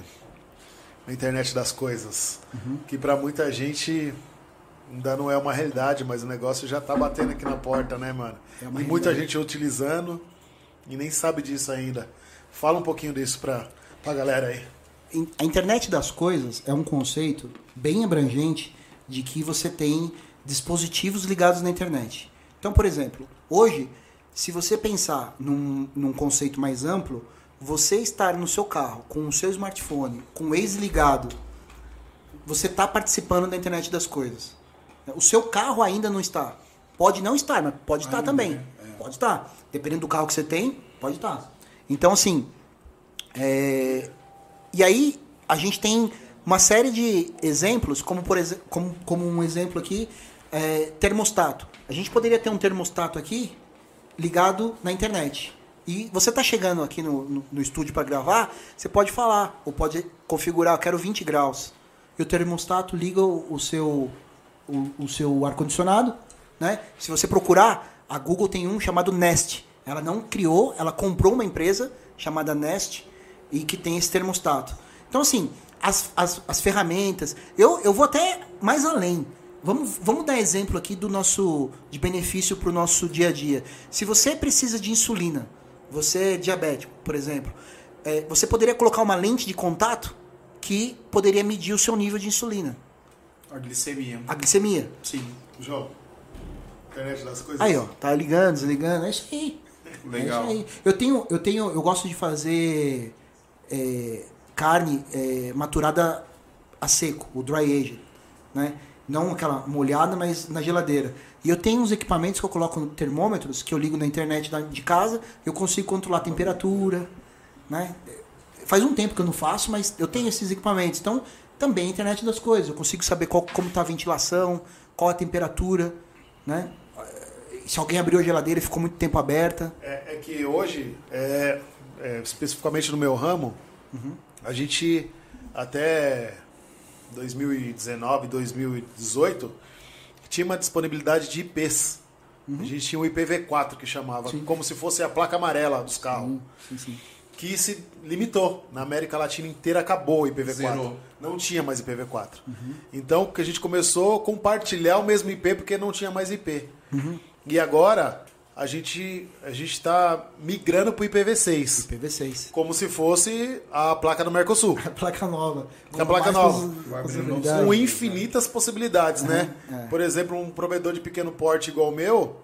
a internet das coisas. Que pra muita gente ainda não é uma realidade, mas o negócio já tá batendo aqui na porta, né, mano? É e muita realidade. gente utilizando e nem sabe disso ainda. Fala um pouquinho disso pra, pra galera aí. A internet das coisas é um conceito bem abrangente de que você tem dispositivos ligados na internet. Então, por exemplo, hoje, se você pensar num, num conceito mais amplo, você estar no seu carro com o seu smartphone, com o Waze ligado, você está participando da internet das coisas. O seu carro ainda não está. Pode não estar, mas pode estar Ainda, também. É. Pode estar. Dependendo do carro que você tem, pode estar. Então, assim, é, e aí a gente tem uma série de exemplos, como por exe- como, como um exemplo aqui, é, termostato. A gente poderia ter um termostato aqui ligado na internet. E você está chegando aqui no, no, no estúdio para gravar, você pode falar, ou pode configurar, eu quero 20 graus. E o termostato liga o, o seu, o, o seu ar-condicionado. Né? Se você procurar, a Google tem um chamado Nest. Ela não criou, ela comprou uma empresa chamada Nest e que tem esse termostato. Então, assim, as, as, as ferramentas. Eu, eu vou até mais além. Vamos, vamos dar exemplo aqui do nosso de benefício para o nosso dia a dia. Se você precisa de insulina, você é diabético, por exemplo, é, você poderia colocar uma lente de contato que poderia medir o seu nível de insulina, A glicemia. a glicemia. Sim. João, internet das coisas. Aí, ó, tá ligando, desligando, é isso aí. Legal. É isso aí. Eu tenho, eu tenho, eu gosto de fazer é, carne é, maturada a seco, o dry aged, né? Não aquela molhada, mas na geladeira. E eu tenho uns equipamentos que eu coloco no termômetros que eu ligo na internet de casa, eu consigo controlar a temperatura, né? Faz um tempo que eu não faço, mas eu tenho esses equipamentos. Então, também a internet das coisas. Eu consigo saber qual, como está a ventilação, qual a temperatura, né? Se alguém abriu a geladeira e ficou muito tempo aberta. É, é que hoje, é, é, especificamente no meu ramo, a gente até 2019, 2018 tinha uma disponibilidade de IPs. A gente tinha um IPv4 que chamava, como se fosse a placa amarela dos carros. Sim, sim. Que se limitou. Na América Latina inteira acabou o IPv4. Zerou. Não tinha mais IPv4. Então, que a gente começou a compartilhar o mesmo IP porque não tinha mais IP. E agora a gente a gente está migrando para o IPv6, IPv6. como se fosse a placa do Mercosul, A placa nova. A placa nova. com infinitas possibilidades, né? é. Por exemplo, um provedor de pequeno porte igual o meu,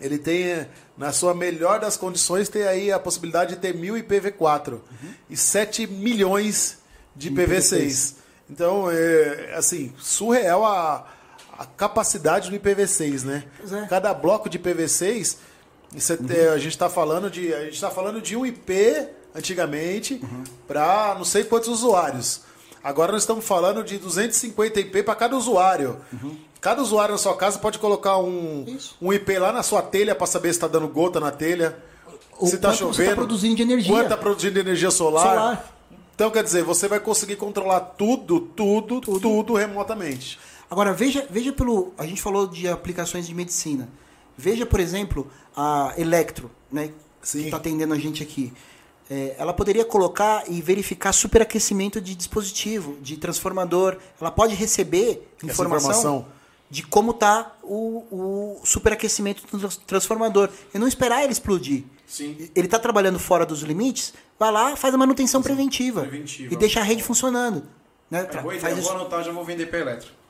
ele tem na sua melhor das condições tem aí a possibilidade de ter mil IPv4 e 7 milhões de IPv6. Então, é assim, surreal a, a capacidade do IPv6, né? É. Cada bloco de IPv6, você tem- a gente está falando de a gente tá falando de um IP antigamente para não sei quantos usuários. Agora nós estamos falando de 250 IP para cada usuário. Cada usuário na sua casa pode colocar um, Isso. um IP lá na sua telha para saber se está dando gota na telha, O se está quanto chovendo, você tá produzindo de energia. quanto está produzindo de energia solar. Solar. Então quer dizer, você vai conseguir controlar tudo, tudo, tudo, remotamente. Agora, veja, veja pelo. A gente falou de aplicações de medicina. Veja, por exemplo, a Electro, né? Sim. Que está atendendo a gente aqui. é, ela poderia colocar e verificar superaquecimento de dispositivo, de transformador. Ela pode receber informação, informação. de como está o, o superaquecimento do trans- transformador. E não esperar ele explodir. Sim. Ele está trabalhando fora dos limites, vai lá, faz a manutenção preventiva, preventiva. e deixa a rede funcionando. Né? É faz ideia, isso. vou anotar, já vou vender pra elétrico.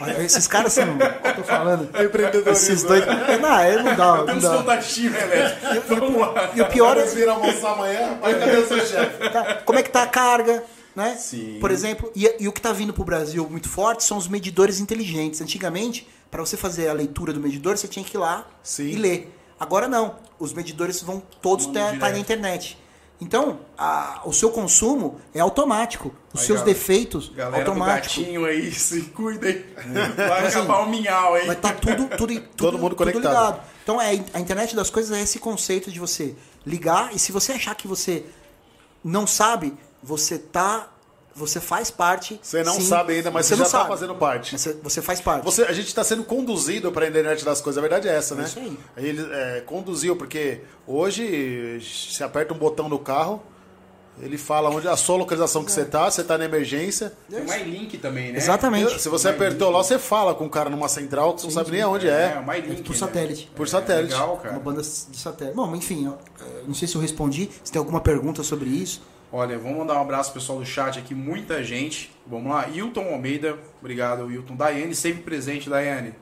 Olha, Esses caras são. Eu tô falando. É. Esses dois. Não, é, não dá. Não Temos dá. contatinho elétrico. Vamos lá. E o pior é. Vocês viram almoçar amanhã? Pai, cadê o seu chefe? tá, como é que tá a carga, né? Sim. Por exemplo, e, e o que está vindo para o Brasil muito forte são os medidores inteligentes. Antigamente, para você fazer a leitura do medidor, você tinha que ir lá Sim. e ler. Agora não. Os medidores vão todos estar na direto. internet. Então, a- o seu consumo é automático. Os Aí, seus galera, defeitos, Galera automático. gatinho aí, se cuidem. Vai acabar o minhau, hein? Vai estar tudo, tudo, tudo, Todo mundo tudo conectado. ligado. Então, é, a internet das coisas é esse conceito de você ligar e se você achar que você não sabe, você tá, você faz parte. Você não sim. sabe ainda, mas você, não já está fazendo parte. Você, você faz parte. Você, a gente está sendo conduzido para a internet das coisas, a verdade é essa, né? isso aí. Ele é, conduziu, porque hoje se aperta um botão no carro, ele fala onde a sua localização que você tá, você tá na emergência. Tem o MyLink também, né? Exatamente. Se você apertou lá, você fala com o cara numa central que você não sabe nem aonde É, é. o MyLink. Por né? satélite. Por satélite. Legal, Uma cara. banda de satélite. Bom, enfim, é, não sei se eu respondi. Se tem alguma pergunta sobre isso. Olha, vamos mandar um abraço pessoal do chat aqui, muita gente. Vamos lá, Hilton Almeida, obrigado, Hilton. Daiane, sempre presente, Daiane.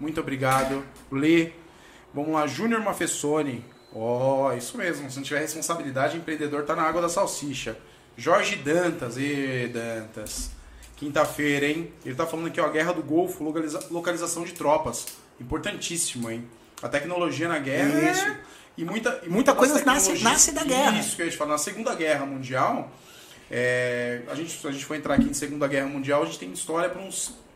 Muito obrigado. Lê. Vamos lá, Júnior Mafessoni. Ó, isso mesmo, se não tiver responsabilidade, empreendedor tá na água da salsicha. Jorge Dantas, e Dantas. Quinta-feira, hein? Ele tá falando aqui, ó, Guerra do Golfo, localiza- localização de tropas. Importantíssimo, hein? A tecnologia na guerra. Isso. E muita, e Muita coisa nasce- nasce da guerra. Isso que eu ia te falar. Na Segunda Guerra Mundial, é, a, gente, se a gente for entrar aqui em Segunda Guerra Mundial, a gente tem história para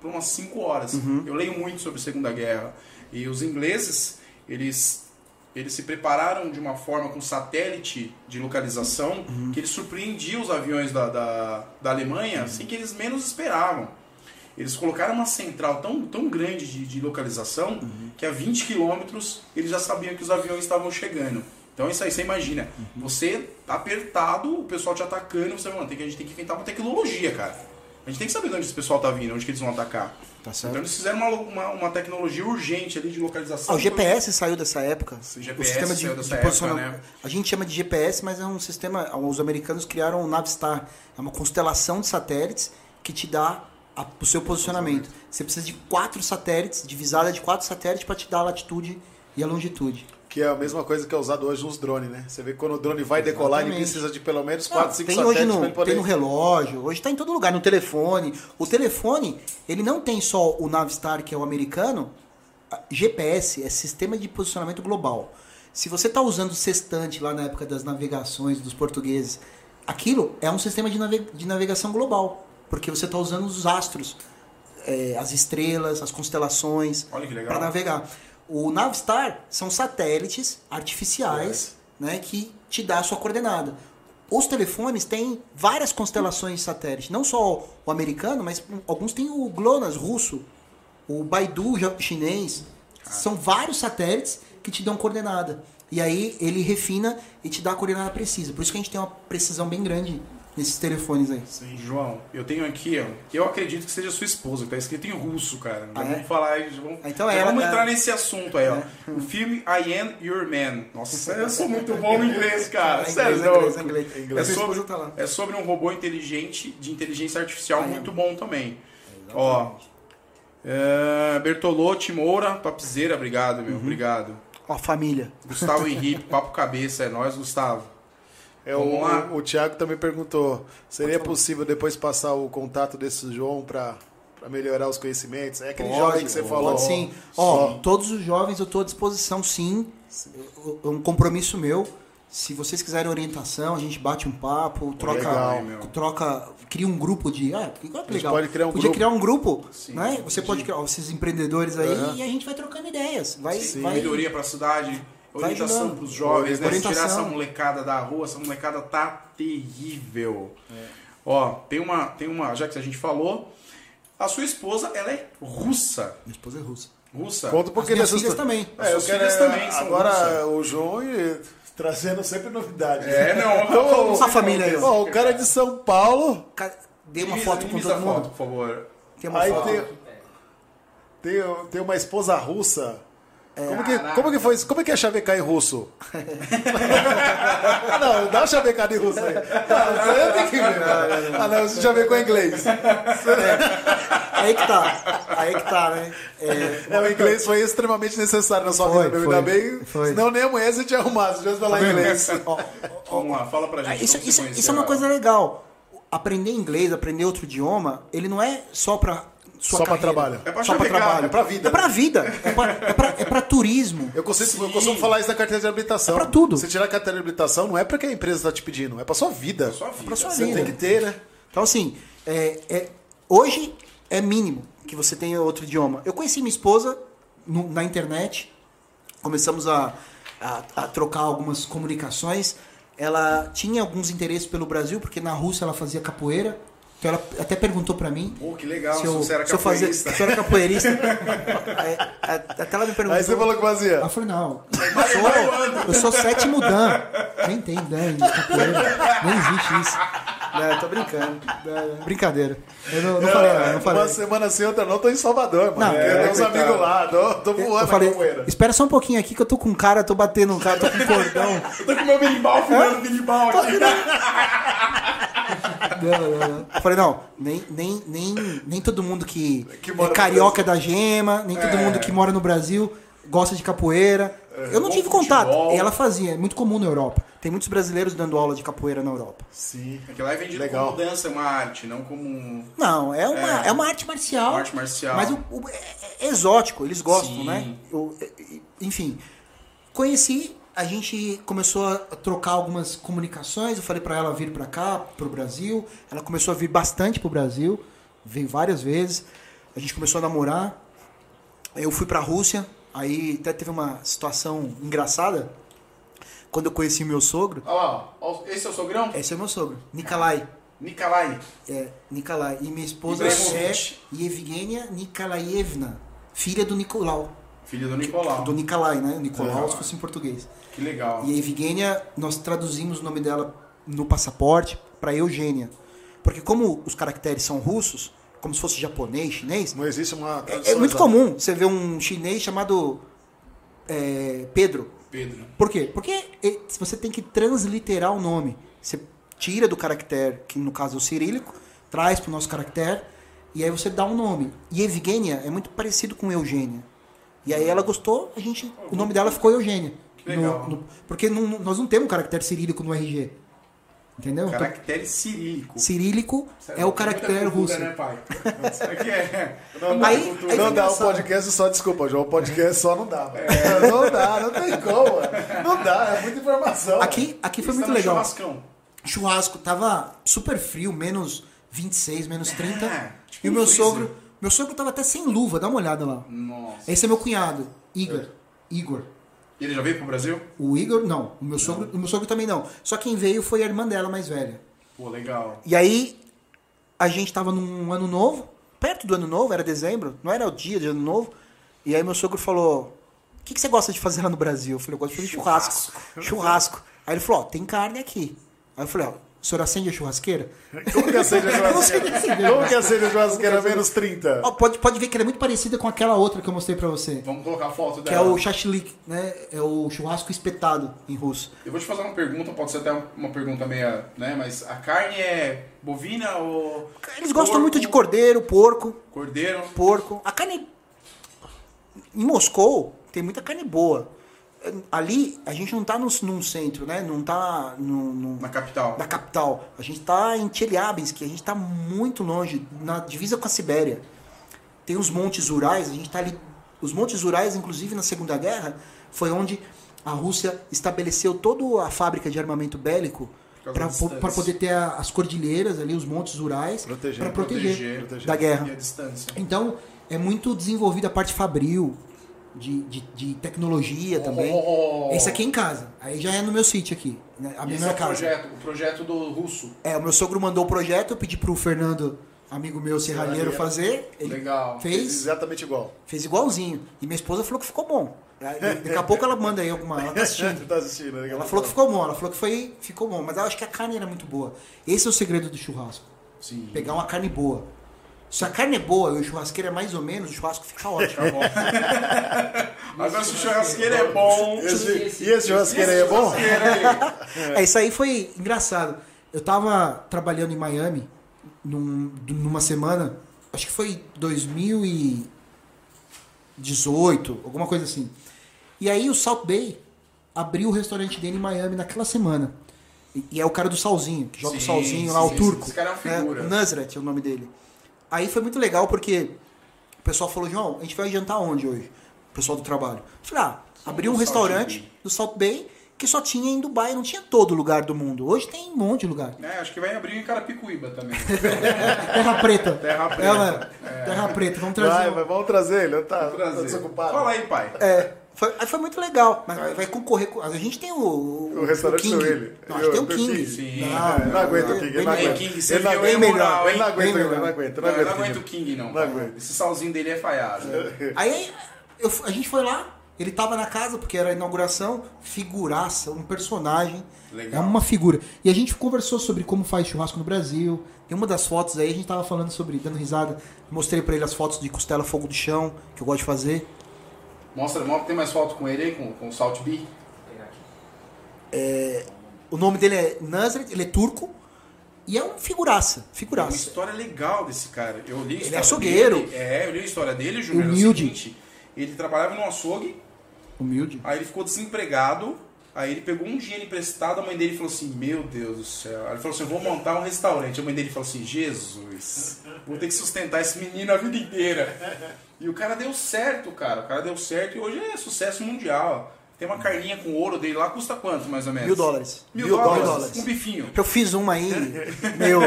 umas 5 horas. Uhum. Eu leio muito sobre Segunda Guerra. E os ingleses, eles, eles se prepararam de uma forma com satélite de localização Uhum. que eles surpreendiam os aviões da, da, da Alemanha sem que eles menos esperavam. Eles colocaram uma central tão, tão grande de, de localização Uhum. que a 20 quilômetros eles já sabiam que os aviões estavam chegando. Então isso aí, você imagina, Uhum. você tá apertado, o pessoal te atacando, você, mano, tem que, a gente tem que inventar uma tecnologia, cara. A gente tem que saber de onde esse pessoal tá vindo, onde que eles vão atacar. Tá Então eles fizeram uma, uma, uma tecnologia urgente ali de localização. Ah, o GPS saiu dessa época. Sim, o sistema de, saiu dessa de época, né? A gente chama de GPS, mas é um sistema. Os americanos criaram o Navistar. É uma constelação de satélites que te dá a- o seu posicionamento. Você precisa de quatro satélites, divisada de quatro satélites, para te dar a latitude e a longitude. Que é a mesma coisa que é usado hoje nos drones, né? Você vê que quando o drone vai decolar, ele Exatamente. precisa de pelo menos Não, 4, 5 tem satélites hoje no, ele poder... tem no relógio, hoje está em todo lugar, no telefone. O telefone, ele não tem só o Navistar, que é o americano, GPS é Sistema de Posicionamento Global. Se você está usando o sextante lá na época das navegações dos portugueses, aquilo é um sistema de, nave- de navegação global, porque você está usando os astros, é, as estrelas, as constelações, para navegar. O Navistar são satélites artificiais né, que te dá a sua coordenada. Os telefones têm várias constelações de satélite, não só o americano, mas alguns têm o GLONASS russo, o Baidu chinês. São vários satélites que te dão coordenada. E aí ele refina e te dá a coordenada precisa. Por isso que a gente tem uma precisão bem grande nesses telefones aí. Sim, João, eu tenho aqui, ó. Eu acredito que seja sua esposa, que tá escrito em russo, cara. Ah, é? vamos falar aí, já vamos, Então já ela- vamos entrar ela- nesse assunto aí, ó. O filme I Am Your Man. Nossa, eu sou muito bom no inglês, cara. É Sério, inglês, não. inglês, inglês. É sobre, tá lá. é sobre um robô inteligente, de inteligência artificial, muito bom também. Ó, é, Bertolotti Moura, topzera, obrigado, Uhum. meu, obrigado. Ó, família. Gustavo Henrique, papo cabeça, é nóis, Gustavo. É, o, o Thiago também perguntou: seria possível depois passar o contato desse João para melhorar os conhecimentos? É aquele Pode, jovem que você falou. Pode sim. Ó, Ó, todos os jovens eu estou à disposição, sim. É um compromisso meu. Se vocês quiserem orientação, a gente bate um papo, troca, legal, meu. troca, cria um grupo de, ah, A gente legal. pode criar um Podia grupo. criar um grupo, Sim, né? Você pode criar ó, esses empreendedores aí Aham. e a gente vai trocando ideias, vai, Sim, vai melhoria pra cidade, vai orientação ajudando. pros jovens, né? Orientação. Tirar essa molecada da rua, essa molecada tá terrível. É. Ó, tem uma, tem uma, já que a gente falou, a sua esposa, ela é russa. Minha esposa é russa. Russa. Conta pouquinho minhas filhas também. É, eu As quero filhas é, também são agora russas. o João e Trazendo sempre novidades. É, não. Então, A família aí, ó. O cara é de São Paulo. Ca- Dê uma foto com todo mundo. foto, por favor. Tem uma Aí foto. tem, tem, tem uma esposa russa. É. Como, que, como que foi isso? Como é que é chavecar em russo? não, dá uma chavecada em russo aí. Não, isso eu tenho que ver. Ah, não, você chavecou em inglês. Aí que tá. Aí que tá, né? É, É, o inglês foi extremamente necessário na sua Foi, vida, meu. foi, Ainda bem, foi. senão nem amanhã você tinha arrumado, se tivesse falar inglês. ó, Vamos lá, fala pra gente. isso, você isso, conheceu isso é uma coisa legal. Aprender inglês, aprender outro idioma, ele não é só pra Só pra carreira. trabalho. É pra só chavecar, trabalho. é pra vida. É pra vida. É pra, é pra, é pra turismo. Eu costumo, eu costumo falar isso na carteira de habilitação. É pra tudo. Você tirar a carteira de habilitação não é porque a empresa está te pedindo, é pra sua vida. Sua vida. pra sua Você vida. tem que ter, né? Então, assim, é, é- hoje é mínimo que você tenha outro idioma. Eu conheci minha esposa no- na internet, começamos a, a- a trocar algumas comunicações. Ela tinha alguns interesses pelo Brasil, porque na Rússia ela fazia capoeira. Então ela até perguntou pra mim Pô, que legal, se eu, você era se eu fazia, capoeirista. se eu era capoeirista. É, a- até ela me perguntou. Aí você falou que fazia. Ela falou, não, eu sou, eu sou sétimo Dan. Nem tem Dan em capoeira. Nem existe isso. Não, tô brincando. Não, Brincadeira. Eu não, não falei, não, não falei. Uma semana assim, outra não, tô em Salvador, mano. Não, é, tem uns coitado. amigos lá, tô, tô voando Eu falei, espera só um pouquinho aqui que eu tô com um cara, tô batendo um cara, tô com um cordão. Eu tô com meu berimbau, fumando berimbau aqui. Não, não, não. Eu falei, não, nem, nem, nem, nem todo mundo que, Que é carioca da gema, nem todo É. mundo que mora no Brasil gosta de capoeira. eu não tive contato. futebol. E ela fazia, é muito comum na Europa. Tem muitos brasileiros dando aula de capoeira na Europa. Sim. Aquilo lá é vendido Legal. como dança, uma arte, não como Não, é uma, É. é. uma arte marcial. uma arte marcial. Mas o, o- é, é exótico, eles gostam, Sim. né? Eu- é, é, enfim, conheci, a gente começou a trocar algumas comunicações. Eu falei pra ela vir pra cá, pro Brasil. Ela começou a vir bastante pro Brasil, veio várias vezes. A gente começou a namorar. Eu fui pra Rússia, aí até teve uma situação engraçada. Quando eu conheci meu sogro, Olha lá, esse é o sogrão? esse é meu sogro, Nikolai. Nikolai. É, Nikolai. E minha esposa é Yevgenia Nikolaevna, filha do Nicolau. Filho do Nicolau. Do Nikolai, né? Nicolau, Nicolau. se fosse em português. Que legal. E a Evgenia, nós traduzimos o nome dela no passaporte para Eugênia. Porque como os caracteres são russos, como se fosse japonês, chinês, Não existe uma é, tradução é muito exata. comum você ver um chinês chamado é, Pedro. Pedro. Por quê? Porque eh, você tem que transliterar o nome. Você tira do caractere, que no caso é o cirílico, traz para o nosso caractere, e aí você dá um nome. E Evgenia é muito parecido com Eugênia. E aí ela gostou, a gente, o nome dela ficou Eugênia. Que legal. No- no- porque não- nós não temos um caractere cirílico no RG. Entendeu? Então, Caractere cirílico. cirílico Sério, é o caractere russo. né, pai? Isso aqui é... Não, não, aí não dá o podcast só, desculpa, João. O podcast só não dá. mano. Não dá, não tem como. mano. Não dá, é muita informação. Aqui, aqui foi muito tá no legal. churrascão. churrasco, tava super frio, menos 26, menos 30. É, tipo e o meu freezer. sogro, meu sogro tava até sem luva, dá uma olhada lá. Nossa. Esse é meu cunhado, Igor. Igor. E ele já veio pro Brasil? O Igor, não. O meu sogro, o meu sogro também não. Só quem veio foi a irmã dela mais velha. Pô, legal. E aí, a gente tava num ano novo, perto do ano novo, era dezembro, não era o dia de ano novo. E aí meu sogro falou: O que, que você gosta de fazer lá no Brasil? Eu falei: Eu gosto de fazer churrasco. Churrasco. Aí ele falou: Ó, tem carne aqui. Aí eu falei: Ó, o senhor acende a churrasqueira? Como que acende a não sei churrasqueira? acender. Como que acende a churrasqueira menos 30? Ó, pode, pode ver que ela é muito parecida com aquela outra que eu mostrei pra você. Vamos colocar a foto Que é dela. o shashlik, né? É o churrasco espetado em russo. Eu vou te fazer uma pergunta, pode ser até uma pergunta meia, né? Mas a carne é bovina ou Eles gostam porco, muito de cordeiro, porco, cordeiro? porco. A carne. Em Moscou tem muita carne boa. Ali a gente não tá num, centro, né? Não tá num- Na capital. na capital. A gente tá em Chelyabinsk, a gente tá muito longe, na divisa com a Sibéria. Tem os montes Urais, a gente tá ali. Os montes Urais, inclusive na Segunda Guerra, foi onde a Rússia estabeleceu toda a fábrica de armamento bélico para poder ter a- as cordilheiras ali, os montes Urais, Proteger, para proteger, proteger, proteger. da guerra. Então, é muito desenvolvida a parte fabril, de, de, de tecnologia também. Oh. Esse aqui é em casa. Aí já é no meu sítio aqui. Né? A minha esse é o casa. projeto, o projeto do russo. É, o meu sogro mandou o projeto, eu pedi pro Fernando, amigo meu, serralheiro, fazer. Ele Legal. fez, Exatamente igual. fez igualzinho. E minha esposa falou que ficou bom. Daqui a pouco ela manda aí alguma. Ela tá assistindo. tá assistindo? Ela falou que ficou bom, ela falou que foi, ficou bom, mas eu acho que a carne era muito boa. Esse é o segredo do churrasco. Sim. Pegar uma carne boa. Se a carne é boa e o churrasqueiro é mais ou menos, o churrasco fica ótimo. Agora se o churrasqueiro é bom. Esse, e esse churrasqueiro aí é bom? Churrasqueiro aí. É, isso aí foi engraçado. Eu tava trabalhando em Miami num- numa semana, acho que foi 2018, alguma coisa assim. E aí o South Bay abriu o restaurante dele em Miami naquela semana. E, e é o cara do Salzinho, que joga o Sim, Salzinho lá, sim, o turco. esse cara é uma figura. o Nazareth é o nome dele. Aí foi muito legal porque o pessoal falou, João, a gente vai jantar onde hoje? O pessoal do trabalho. Eu falei, ah, abriu um restaurante Bay. do South Bay que só tinha em Dubai, não tinha todo lugar do mundo. Hoje tem um monte de lugar. É, acho que vai abrir em Carapicuíba também. Terra Preta. Terra Preta. Ela, Terra Preta, vamos trazer. Vai, vai, vamos trazer ele. Tá, tá Prazer. desocupado. Fala aí, pai. É, foi, aí foi muito legal. Mas vai- vai concorrer com. A gente tem o. O restaurante King. são ele. Não, a gente tem o King. King. Sim. Não, Ele não aguenta o King, ele não melhor. aguenta. King, Ele não aguenta, moral, ele não aguenta, ele não melhor. aguenta. Não, não aguenta aguento o King. King, não. Não aguento. Esse salzinho dele é falhado. Aí eu a gente foi lá, ele tava na casa, porque era a inauguração, figuraça, um personagem. Legal. É uma figura. E a gente conversou sobre como faz churrasco no Brasil. Tem uma das fotos aí, a gente tava falando sobre, dando risada. Mostrei pra ele as fotos de costela fogo do chão, que eu gosto de fazer. Mostra, mostra, tem mais foto com ele aí, com, com o Salt B? Vou pegar aqui. O nome dele é Nazareth, ele é turco. E é um figuraça, Tem uma figuraça. história legal desse cara. Eu li a Ele é açougueiro. dele. É, eu li a história dele, Júnior. Humilde. seguinte, ele trabalhava num açougue, Humilde. aí ele ficou desempregado, aí ele pegou um dinheiro emprestado, a mãe dele falou assim, meu Deus do céu. Aí ele falou assim, eu vou montar um restaurante. A mãe dele falou assim, Jesus, vou ter que sustentar esse menino a vida inteira. E o cara deu certo, cara. O cara deu certo e hoje é sucesso mundial. Tem uma carninha com ouro dele lá, custa quanto mais ou menos? Mil dólares. Mil, Mil dólares. dólares. Um bifinho. Eu fiz uma aí, meu.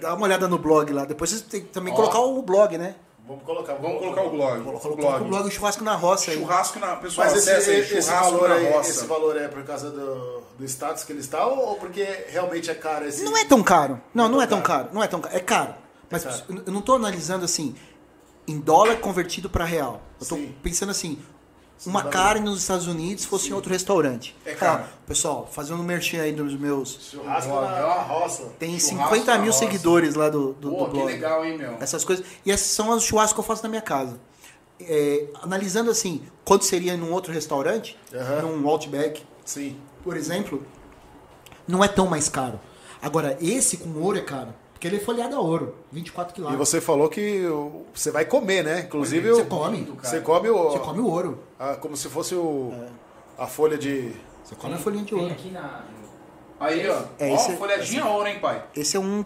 Dá uma olhada no blog lá. Depois vocês têm que também Ó. colocar o blog, né? Vamos colocar, Vamos colocar o blog. Colocar o o blog. blog Churrasco na Roça aí. Churrasco na. Pessoal, Mas esse, esse, churrasco valor na aí, roça. esse valor é por causa do, do status que ele está ou, ou porque realmente é caro esse... Não é tão caro. Não, não é tão caro. caro. Não é tão caro. É caro. Mas caro. eu não tô analisando assim, em dólar convertido para real. Eu Sim. pensando assim, uma carne nos Estados Unidos fosse em outro restaurante. É caro. Ah, pessoal, fazendo um merchan aí dos meus. Churrasco na, ó. na roça. Tem Churrasco 50 na mil roça. seguidores lá do, do, Pô, do que blog. legal, hein, meu? Essas coisas. E esses são os churrascos que eu faço na minha casa. É, analisando assim, quanto seria num outro restaurante, Aham. num Outback, Sim. por exemplo, não é tão mais caro. Agora, esse com ouro é caro. Porque ele é folhado a ouro, 24 E quilos. você falou que você vai comer, né? Inclusive, Você o- come. você come o... Você come o ouro. a- como se fosse o... A folha de... Você come a folhinha de Tem ouro. aqui na. Aí, ó. É, ó, esse- folhadinha ouro, hein, pai? Esse é um.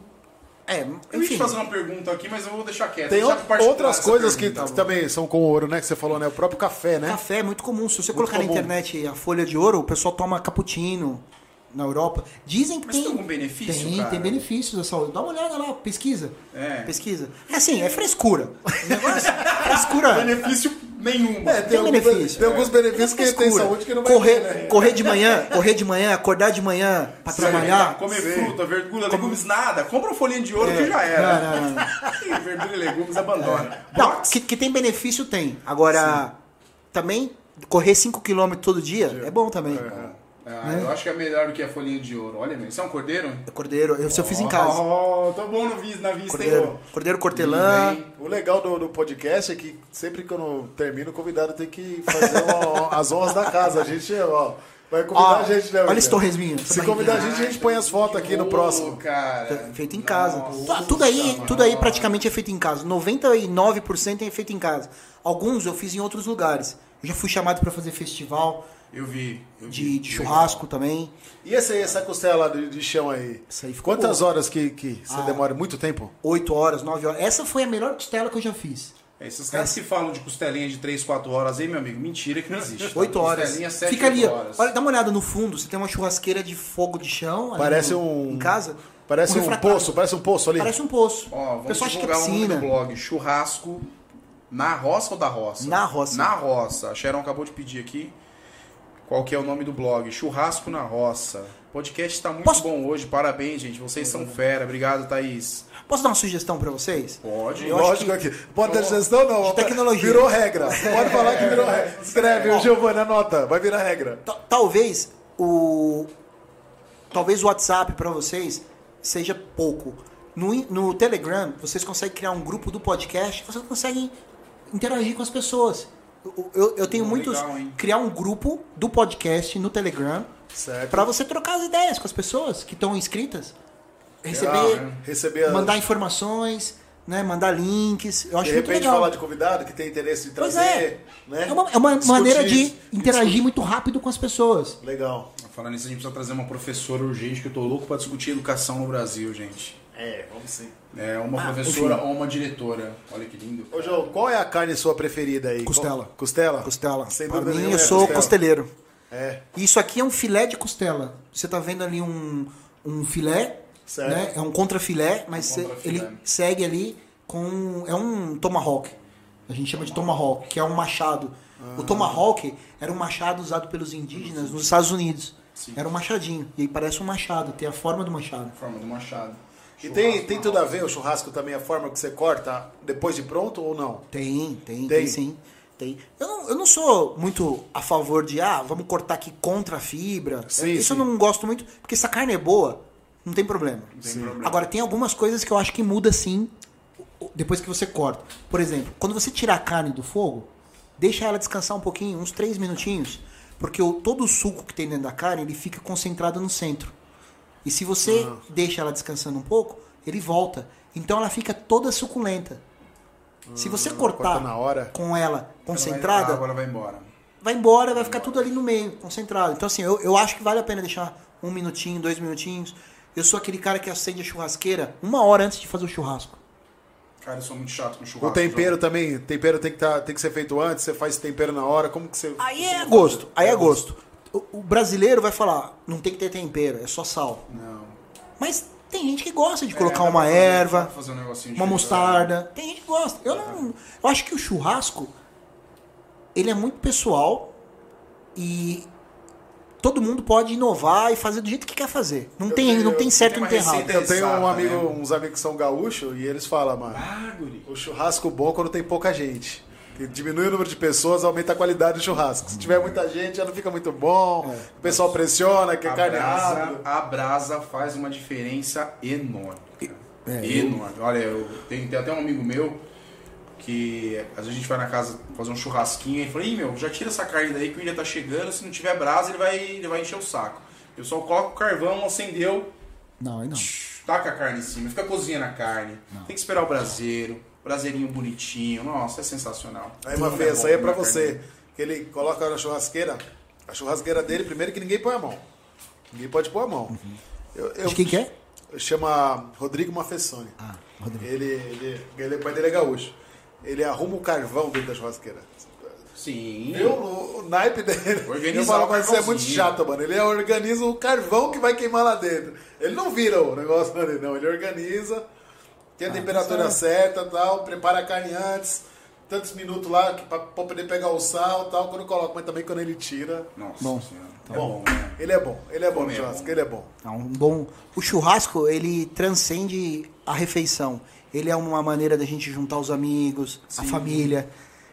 É, Eu ia te fazer uma pergunta aqui, mas eu vou deixar quieto. Tem deixar outras coisas que pergunta. também são com ouro, né? Que você falou, né? O próprio café, né? Café é muito comum. Se você Muito colocar na comum. internet a folha de ouro, o pessoal toma cappuccino na Europa. Dizem que Mas tem. tem algum benefício, Tem, cara? tem benefícios da saúde. Dá uma olhada lá, pesquisa. É. Pesquisa. É assim, é frescura. O negócio é frescura. Benefício nenhum. É, Tem alguns- benefício. Tem alguns benefícios que tem saúde que não vai correr, ter, né? correr de manhã, correr de manhã, acordar de manhã pra trabalhar. Comer Sim. fruta, verdura, legumes, nada. Compra uma folhinha de ouro É, que já era. não, não, não. verdura e legumes, abandona. Não, Box? que, que tem benefício tem. Agora, também correr 5km todo dia é bom também. Ah, eu acho que é melhor do que a folhinha de ouro. Olha, meu, isso é um cordeiro? É Cordeiro, eu, se eu fiz em casa. Oh, tô bom no vis, na vista, hein, Cordeiro, cordeiro cortelã. O legal do, do podcast é que sempre que eu não termino, o convidado tem que fazer uma- as honras da casa. A gente, ó, vai convidar Ó, a gente, né? olha esse torresminho. Se convidar a gente, a gente põe as fotos aqui no próximo. cara. Feito em casa. Nossa, tudo aí, mano. tudo aí praticamente é feito em casa. 99% é feito em casa. Alguns eu fiz em outros lugares. Eu já fui chamado para fazer festival Eu vi. eu vi. de, de churrasco também. E esse, essa costela de, de chão aí? Isso aí ficou Quantas boa. horas que, que você Ah. demora? Muito tempo? 8 horas, 9 horas. Essa foi a melhor costela que eu já fiz. É, Esses caras que falam de costelinha de 3, 4 horas aí, meu amigo, mentira que não existe. tá? 8 horas. Costelinha, 7, Fica ali, 8 ó. horas. olha, dá uma olhada no fundo, você tem uma churrasqueira de fogo de chão. ali Parece no- um- Em casa. Parece um refratário. poço, parece um poço ali. Parece um poço. Ó, o vamos pessoal acha que é divulgar o nome do piscina. blog. Churrasco na roça ou da roça? Na roça. Na roça. A Sharon acabou de pedir aqui. Qual que é o nome do blog? Churrasco na Roça. O podcast está muito Posso- bom hoje. Parabéns, gente. Vocês são fera. Obrigado, Thaís. Posso dar uma sugestão pra vocês? Pode. Eu Lógico que... Pode ter sugestão, não. De tecnologia. Virou regra. Pode falar que virou regra. Escreve, o Giovanni, anota. Vai virar regra. Ta- Talvez o talvez o WhatsApp para vocês seja pouco. No, no Telegram, vocês conseguem criar um grupo do podcast, vocês conseguem interagir com as pessoas. Eu, eu- tenho Pô, muitos. legal, criar um grupo do podcast no Telegram Certo. para você trocar as ideias com as pessoas que estão inscritas. Receber, Legal, né? Receber... a- mandar informações, né, mandar links. Eu acho De muito repente legal. falar de convidado que tem interesse de Pois trazer, é. né? É uma, é uma Discutir, maneira de discutir. interagir muito rápido com as pessoas. Legal. Falando nisso, a gente precisa trazer uma professora urgente, que eu tô louco pra discutir educação no Brasil, gente. É, vamos sim. É uma Ah, professora enfim. ou uma diretora. Olha que lindo. Ô, João, qual é a carne sua preferida aí? Costela. Qual- Costela? Costela. Sem Para mim, eu é sou costela. costeleiro. É. Isso aqui é um filé de costela. Você tá vendo ali um, um filé, Certo. né? É um contrafilé, mas Um contrafilé. ele segue ali com é um tomahawk. A gente chama de tomahawk, que é um machado. Ah. O tomahawk era um machado usado pelos indígenas nos Estados Unidos. Era um machadinho. E aí parece um machado, tem a forma do machado. Forma do machado. E tem, tem tudo a ver o churrasco também, a forma que você corta depois de pronto ou não? Tem, tem, tem, Tem? sim. Tem. Eu não, eu não sou muito a favor de, ah, vamos cortar aqui contra a fibra. Sim, Isso sim. eu não gosto muito, porque se a carne é boa, não tem problema. tem problema. Agora, tem algumas coisas que eu acho que muda sim depois que você corta. Por exemplo, quando você tirar a carne do fogo, deixa ela descansar um pouquinho, uns três minutinhos, porque o, todo o suco que tem dentro da carne, ele fica concentrado no centro. E se você Ah. deixa ela descansando um pouco, ele volta. Então ela fica toda suculenta. Se você cortar Ah, corta na hora. com ela Ela concentrada, vai, agora vai embora. vai embora, vai ficar tudo ali no meio, concentrado. Então, assim, eu, eu acho que vale a pena deixar um minutinho, dois minutinhos. Eu sou aquele cara que acende a churrasqueira uma hora antes de fazer o churrasco. Cara, eu sou muito chato com churrasco. O tempero João. também, tempero tem que, tá, tem que ser feito antes, você faz tempero na hora, como que você... Aí é gosto, aí é gosto. O, o brasileiro vai falar, não tem que ter tempero, é só sal. Não. Mas tem gente que gosta de colocar É, uma fazer- erva, fazer um uma mostarda. Tem gente que gosta. Eu não. Eu acho que o churrasco ele é muito pessoal e todo mundo pode inovar e fazer do jeito que quer fazer. Não tem, tenho- não tem certo e não tem errado. Eu tenho um amigo, né? uns amigos que são gaúchos e eles falam, mano, Ah, guri. o churrasco bom quando tem pouca gente. Que diminui o número de pessoas, aumenta a qualidade do churrasco. Se tiver muita gente, já não fica muito bom. O pessoal pressiona, quer A carne brasa, rápido. a brasa faz uma diferença enorme. É, enorme. Olha, eu tenho, tem até um amigo meu que às vezes a gente vai na casa fazer um churrasquinho e ele fala, Ih, meu, já tira essa carne daí que o dia tá chegando, se não tiver brasa ele vai, ele vai encher o saco. Eu só coloco o carvão, acendeu, Não, aí não. taca a carne em cima, fica cozinhando a carne. Tem que esperar o braseiro, braseirinho bonitinho. Nossa, é sensacional. Aí uma vez, aí é pra a carne. você. Que ele coloca na churrasqueira. A churrasqueira dele, primeiro que ninguém põe a mão. Ninguém pode pôr a mão. Eu, eu, De quem que é? Chama Rodrigo Mafessoni. Ah, Rodrigo. Ele, ele, ele, o pai dele é gaúcho. Ele arruma o carvão dentro da churrasqueira. Sim. Viu o, o naipe dele? Organizar eu falo, mas isso é muito chato, mano. Ele organiza o carvão que vai queimar lá dentro. Ele não vira o negócio não. Ele organiza, tem a Ah, temperatura certa tal, prepara a carne antes, tantos minutos lá pra poder pegar o sal tal, quando coloca, mas também quando ele tira. Nossa Bom. senhora. Tá É bom, né? Ele é bom, ele é bom é churrasco, bom. ele é bom. É um bom. O churrasco, ele transcende a refeição. Ele é uma maneira da gente juntar os amigos, a família.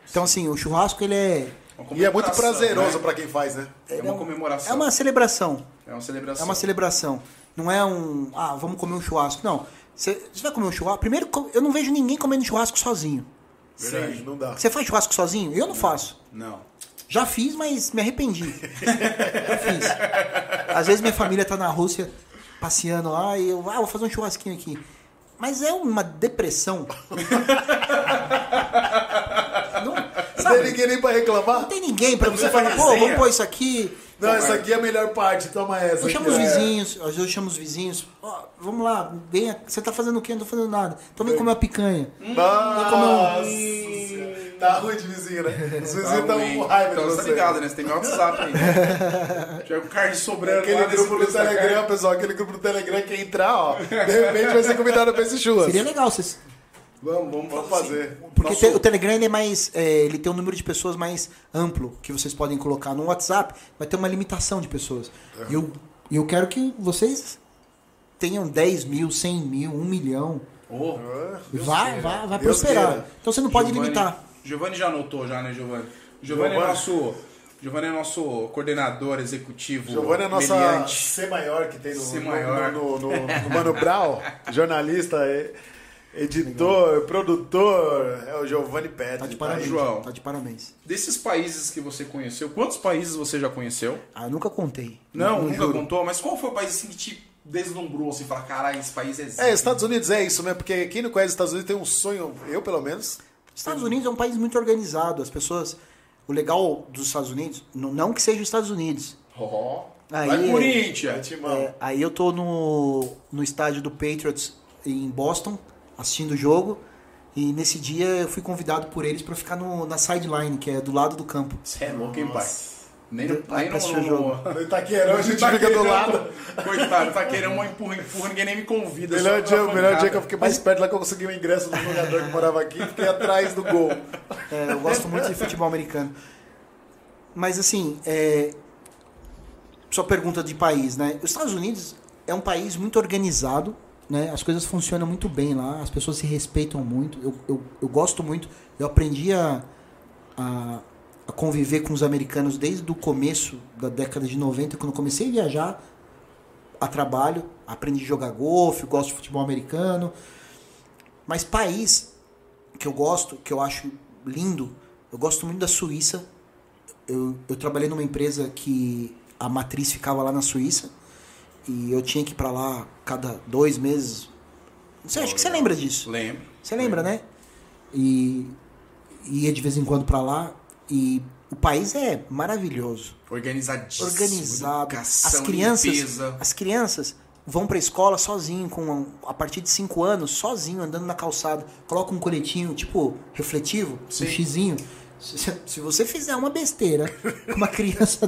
Então, assim, o churrasco, ele é. Uma E é muito prazeroso né? pra quem faz, né? É ele uma um- comemoração. É uma celebração. É uma celebração. É uma celebração. Não é um. Ah, vamos comer um churrasco. Não. Você você vai comer um churrasco. Primeiro, eu não vejo ninguém comendo churrasco sozinho. Verdade. Sim, não dá. Você faz churrasco sozinho? Eu não faço. Não. Já fiz, mas me arrependi. Já fiz. Às vezes minha família tá na Rússia passeando lá e eu, ah, vou fazer um churrasquinho aqui. Mas é uma depressão. Não, Não sabe, tem ninguém nem pra reclamar? não tem ninguém pra você falar, pô, vamos pôr isso aqui. Não, essa aqui é a melhor parte, toma essa. Eu chamo aqui, os ó. vizinhos, às vezes eu chamo os vizinhos, ó, vamos lá, vem, aqui. você tá fazendo o quê? Eu não tô fazendo nada. Então vem comer uma picanha. Nossa, senhora. tá ruim de vizinho, né? Os vizinhos estão com raiva de Então você você. tá ligado, né? Você tem meu WhatsApp aí. Tiver com carne sobrando Aquele grupo do Telegram, pessoal, aquele grupo do Telegram que entrar, ó, de repente vai ser convidado pra esse churras. Seria legal vocês Vamos, vamos, Vamos fazer. Porque Nosso- o Telegram ele é mais. é, ele tem um número de pessoas mais amplo que vocês podem colocar. No WhatsApp vai ter uma limitação de pessoas. E eu, e eu quero que vocês tenham 10 mil, 100 mil, 1 milhão. Oh, Vai, vai, vai Deus prosperar. queira. Então você não pode Giovanni- limitar. Giovanni já anotou já, né, Giovanni? Giovanni é nosso. Giovanni é nosso coordenador executivo. Giovanni é a nossa meliante. C maior que tem no, C no- maior. no, no, no- no Mano Brown, jornalista, e- editor, produtor, é o Giovanni Petri. Tá de tá parabéns. João. Tá de parabéns. Desses países que você conheceu, quantos países você já conheceu? Ah, eu nunca contei. Não, nunca juro. contou, mas qual foi o país assim que te deslumbrou, assim, falar, caralho, esse país é zica"? É, Estados Unidos é isso, né? Porque quem não conhece os Estados Unidos tem um sonho, eu pelo menos. Estados Unidos é um país muito organizado. As pessoas. O legal dos Estados Unidos, não, que seja os Estados Unidos. Ó, Aí- vai Corinthians! É timão. É, aí eu tô no, no estádio do Patriots em Boston, assistindo o jogo. E nesse dia eu fui convidado por eles pra ficar no, na sideline, que é do lado do campo. Você é louco, hein, pai? Nem, Eu- nem pra no, assistir o jogo. No Itaquerão a gente Tá fica do lado. Coitado, tá querendo uma empurra, empurra, ninguém nem me convida. Melhor só dia, melhor dia que eu fiquei mais perto lá que eu consegui o ingresso do jogador que morava aqui, fiquei atrás do gol. É, eu gosto muito de futebol americano. Mas assim, é... sua pergunta de país, né? Os Estados Unidos é um país muito organizado, né? As coisas funcionam muito bem lá, as pessoas se respeitam muito. Eu, eu, eu gosto muito. Eu aprendi a, a, a conviver com os americanos desde o começo da década de 90, quando comecei a viajar a trabalho. Aprendi a jogar golfe, gosto de futebol americano. Mas país que eu gosto, que eu acho lindo, eu gosto muito da Suíça. Eu, eu trabalhei numa empresa que a matriz ficava lá na Suíça e eu tinha que ir pra lá cada dois meses. Você acha que você lembra disso? Lembro. Você lembra, né? E ia de vez em quando pra lá e o país é maravilhoso, Organizadíssimo. organizado. Educação, As crianças, limpeza. as crianças vão pra escola sozinho, com a partir de 5 anos, sozinho andando na calçada, coloca um coletinho tipo refletivo, Sim. um xizinho. Se, se você fizer uma besteira com uma criança,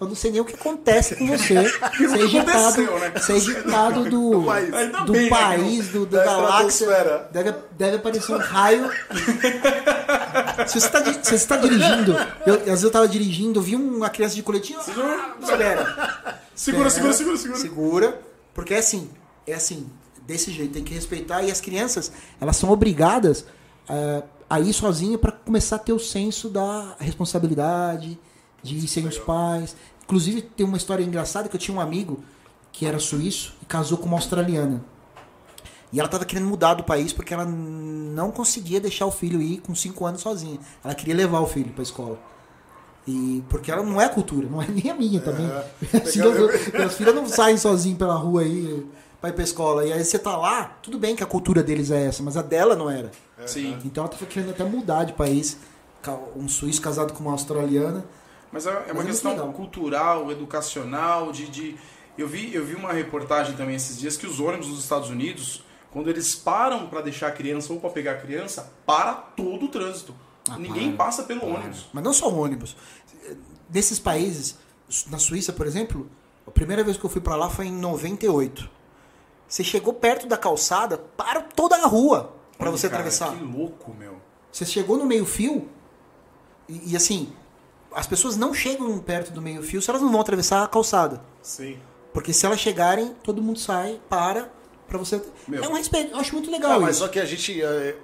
eu não sei nem o que acontece com você. Você é aconteceu, né? você é ejetado do, país. Do bem, né, país, do, da Da galáxia. Deve, deve aparecer um raio. se você está tá dirigindo, eu, às vezes eu tava dirigindo, vi uma criança de coletinho. Ah, espera. Segura, segura, Espera, segura, segura. Segura, porque é assim, é assim, desse jeito, tem que respeitar. E as crianças, elas são obrigadas eh, a ir sozinha para começar a ter o senso da responsabilidade, de ir sem os pais. Inclusive, tem uma história engraçada que eu tinha um amigo que era suíço e casou com uma australiana. E ela estava querendo mudar do país porque ela não conseguia deixar o filho ir com 5 anos sozinha. Ela queria levar o filho para a escola. E porque ela não é cultura, não é nem a minha também. Filhos- Meus filhos não saem sozinhos pela rua aí para ir pra escola. E aí você tá lá, tudo bem que a cultura deles é essa, mas a dela não era. Sim. Então ela tava querendo até mudar de país. Um suíço casado com uma australiana. Mas é é Mas uma é muito questão cultural, educacional, de, de... Eu, vi, eu vi uma reportagem também esses dias que os ônibus dos Estados Unidos, quando eles param para deixar a criança ou para pegar a criança, para todo o trânsito. Ah, Ninguém para. passa pelo ônibus. Mas não só o ônibus. Nesses países, na Suíça, por exemplo, a primeira vez que eu fui pra lá foi em 98. Você chegou perto da calçada, para toda a rua pra Olha, você cara, atravessar. Que louco, meu. Você chegou no meio-fio e, e, assim, as pessoas não chegam perto do meio-fio se elas não vão atravessar a calçada. Sim. Porque se elas chegarem, todo mundo sai, para, pra você. Meu. É um respeito, eu acho muito legal Ah, mas isso. só que a gente. é,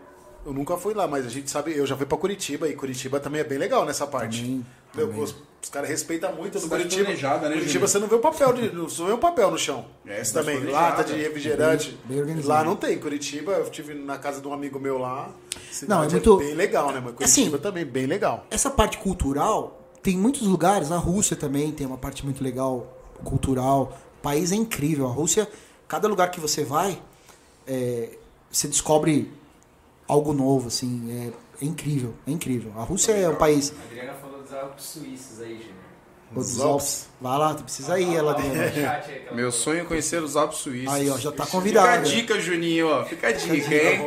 Eu nunca fui lá, mas a gente sabe. Eu já fui pra Curitiba e Curitiba também é bem legal nessa parte. Também, Meu, também. os, os caras respeitam muito do Cidade Curitiba. planejada, né, Curitiba você não vê o papel de, não vê o papel no chão. É, Isso cidade também. Lata de refrigerante. Bem- bem organizado. lá não tem. Curitiba, eu estive na casa de um amigo meu lá. Não, é muito- bem legal, né? Mas Curitiba Assim, também bem legal. Essa parte cultural, tem muitos lugares, a Rússia também tem uma parte muito legal cultural. O país é incrível. A Rússia, cada lugar que você vai, é, você descobre algo novo, assim. É, é incrível, é incrível. A Rússia é um país. A Adriana falou Alpes suíços aí, Júnior. Dos Os Alpes. Vai lá, tu precisa ir, ela que ela Meu sonho é conhecer os Alpes suíços. Aí, ó, já tá Fica a convidado. dica, Juninho, ó. Fica a dica, hein?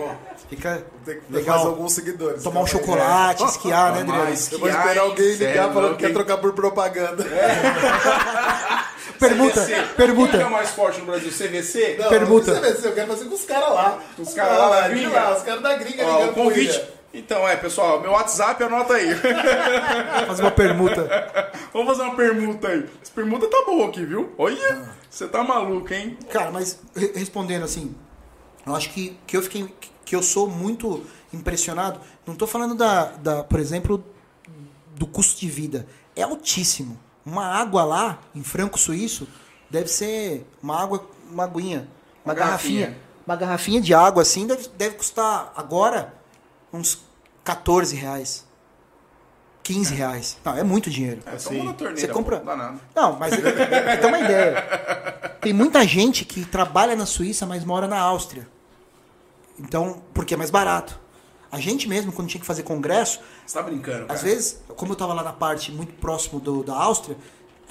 Fica Tem que legal. alguns seguidores. Tomar um chocolate, esquiar, né, Adriano? Eu vou esperar alguém é ligar falando que quer trocar por propaganda. Permuta, CVC. permuta. Quem que é o mais forte no Brasil? CVC? Não, Permuta. não ver, Eu quero fazer com os caras lá. Os caras lá da Ah, gringa? lá, Os caras da gringa Ó, ligando convite. Então, é, pessoal, meu WhatsApp, anota aí. Fazer uma permuta. Vamos fazer uma permuta aí. Essa permuta tá boa aqui, viu? Olha, você tá maluco, hein? Cara, mas re- respondendo assim, eu acho que, que eu fiquei. que eu sou muito impressionado. Não tô falando da, da, por exemplo, do custo de vida. É altíssimo. Uma água lá, em franco suíço, deve ser uma água, uma aguinha. Uma, Uma garrafinha. garrafinha. Uma garrafinha de água assim deve, deve custar agora uns 14 reais. 15 reais. Não, é muito dinheiro. É, Assim, toma na torneira, você compra- pô, Não dá nada. Não, mas pra ter uma ideia. Tem muita gente que trabalha na Suíça, mas mora na Áustria. Então, porque é mais barato. A gente mesmo, quando tinha que fazer congresso, Você tá brincando, cara. às vezes, como eu tava lá na parte muito próximo do, da Áustria,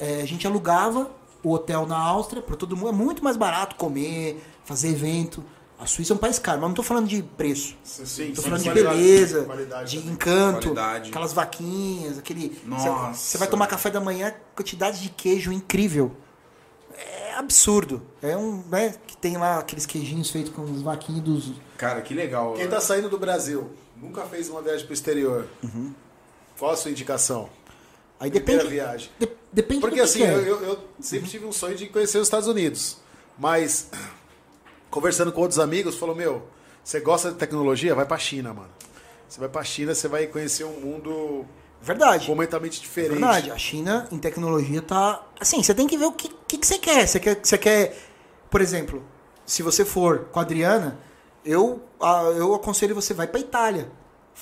eh, a gente alugava o hotel na Áustria para todo mundo. É muito mais barato comer, fazer evento. A Suíça é um país caro, mas não tô falando de preço. Sim, Tô sim, falando de qualidade, beleza, qualidade de encanto, Qualidade. aquelas vaquinhas, aquele. Nossa. Você vai tomar café da manhã, quantidade de queijo incrível. É absurdo. É um, né, que tem lá aqueles queijinhos feitos com os vaquinhos dos. Cara, que legal. Quem tá saindo do Brasil, nunca fez uma viagem pro exterior. Qual a sua indicação? Aí Primeira depende. viagem. de- depende Porque do que assim, que é. eu, eu- eu sempre tive um sonho de conhecer os Estados Unidos. Mas, conversando com outros amigos, falou, meu, você gosta de tecnologia? Vai pra China, mano. Você vai pra China, você vai conhecer um mundo Verdade. completamente É diferente. verdade. A China em tecnologia tá. Assim, você tem que ver o que, que, que você quer. Você quer. Você quer. Por exemplo, se você for com a Adriana, eu, eu aconselho você, vai pra Itália.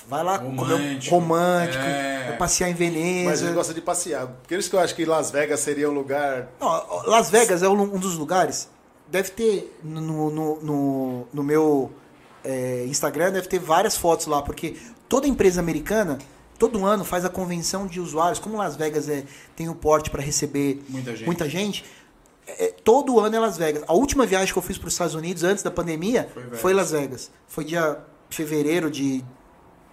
Vai lá comer um Romântico. romântico, É. vai passear em Mas Veneza. gente gosta de passear. Por isso que eu acho que Las Vegas seria um lugar... Não, Las Vegas é um dos lugares. Deve ter no, no, no, no meu é, Instagram, deve ter várias fotos lá, porque toda empresa americana, todo ano, faz a convenção de usuários. Como Las Vegas é, tem o porte para receber Muita gente. gente, é, todo ano é Las Vegas. A última viagem que eu fiz para os Estados Unidos antes da pandemia Foi foi Las Vegas. Foi dia fevereiro de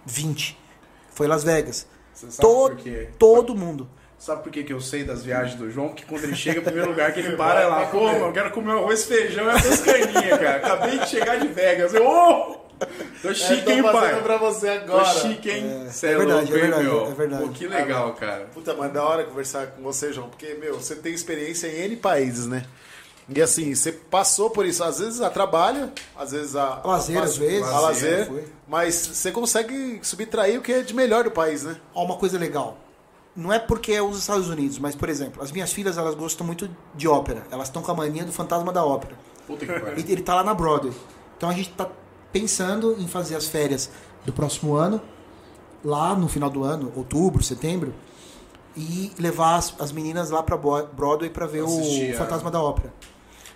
20. Foi Las Vegas. Você sabe Todo, por quê? todo mundo. Sabe por que, que eu sei das viagens do João? Que quando ele chega, o primeiro lugar que ele para é lá. Pô, mano, eu quero comer um arroz, feijão e a toscaninha, cara. Acabei de chegar de Vegas. Eu, ô! Tô chique, hein, É, tô fazendo pai? pra você Tô agora. chique, hein? Cê é verdade, louco, é hein, verdade, meu? é verdade. Pô, que legal, cara. Puta, mas da hora conversar com você, João, porque, meu, você tem experiência em N países, né? E assim, você passou por isso, às vezes a trabalho, às vezes a. Lazer, a, às vezes. A lazer, Lazer, mas você consegue subtrair o que é de melhor do país, né? Ó, uma coisa legal. Não é porque é os Estados Unidos, mas, por exemplo, as minhas filhas, elas gostam muito de ópera. Elas estão com a mania do Fantasma da Ópera. Puta que pariu. Ele, ele tá lá na Broadway. Então a gente tá pensando em fazer as férias do próximo ano, lá no final do ano, outubro, setembro, e levar as, as meninas lá pra Broadway pra ver Assistir o a- Fantasma da Ópera.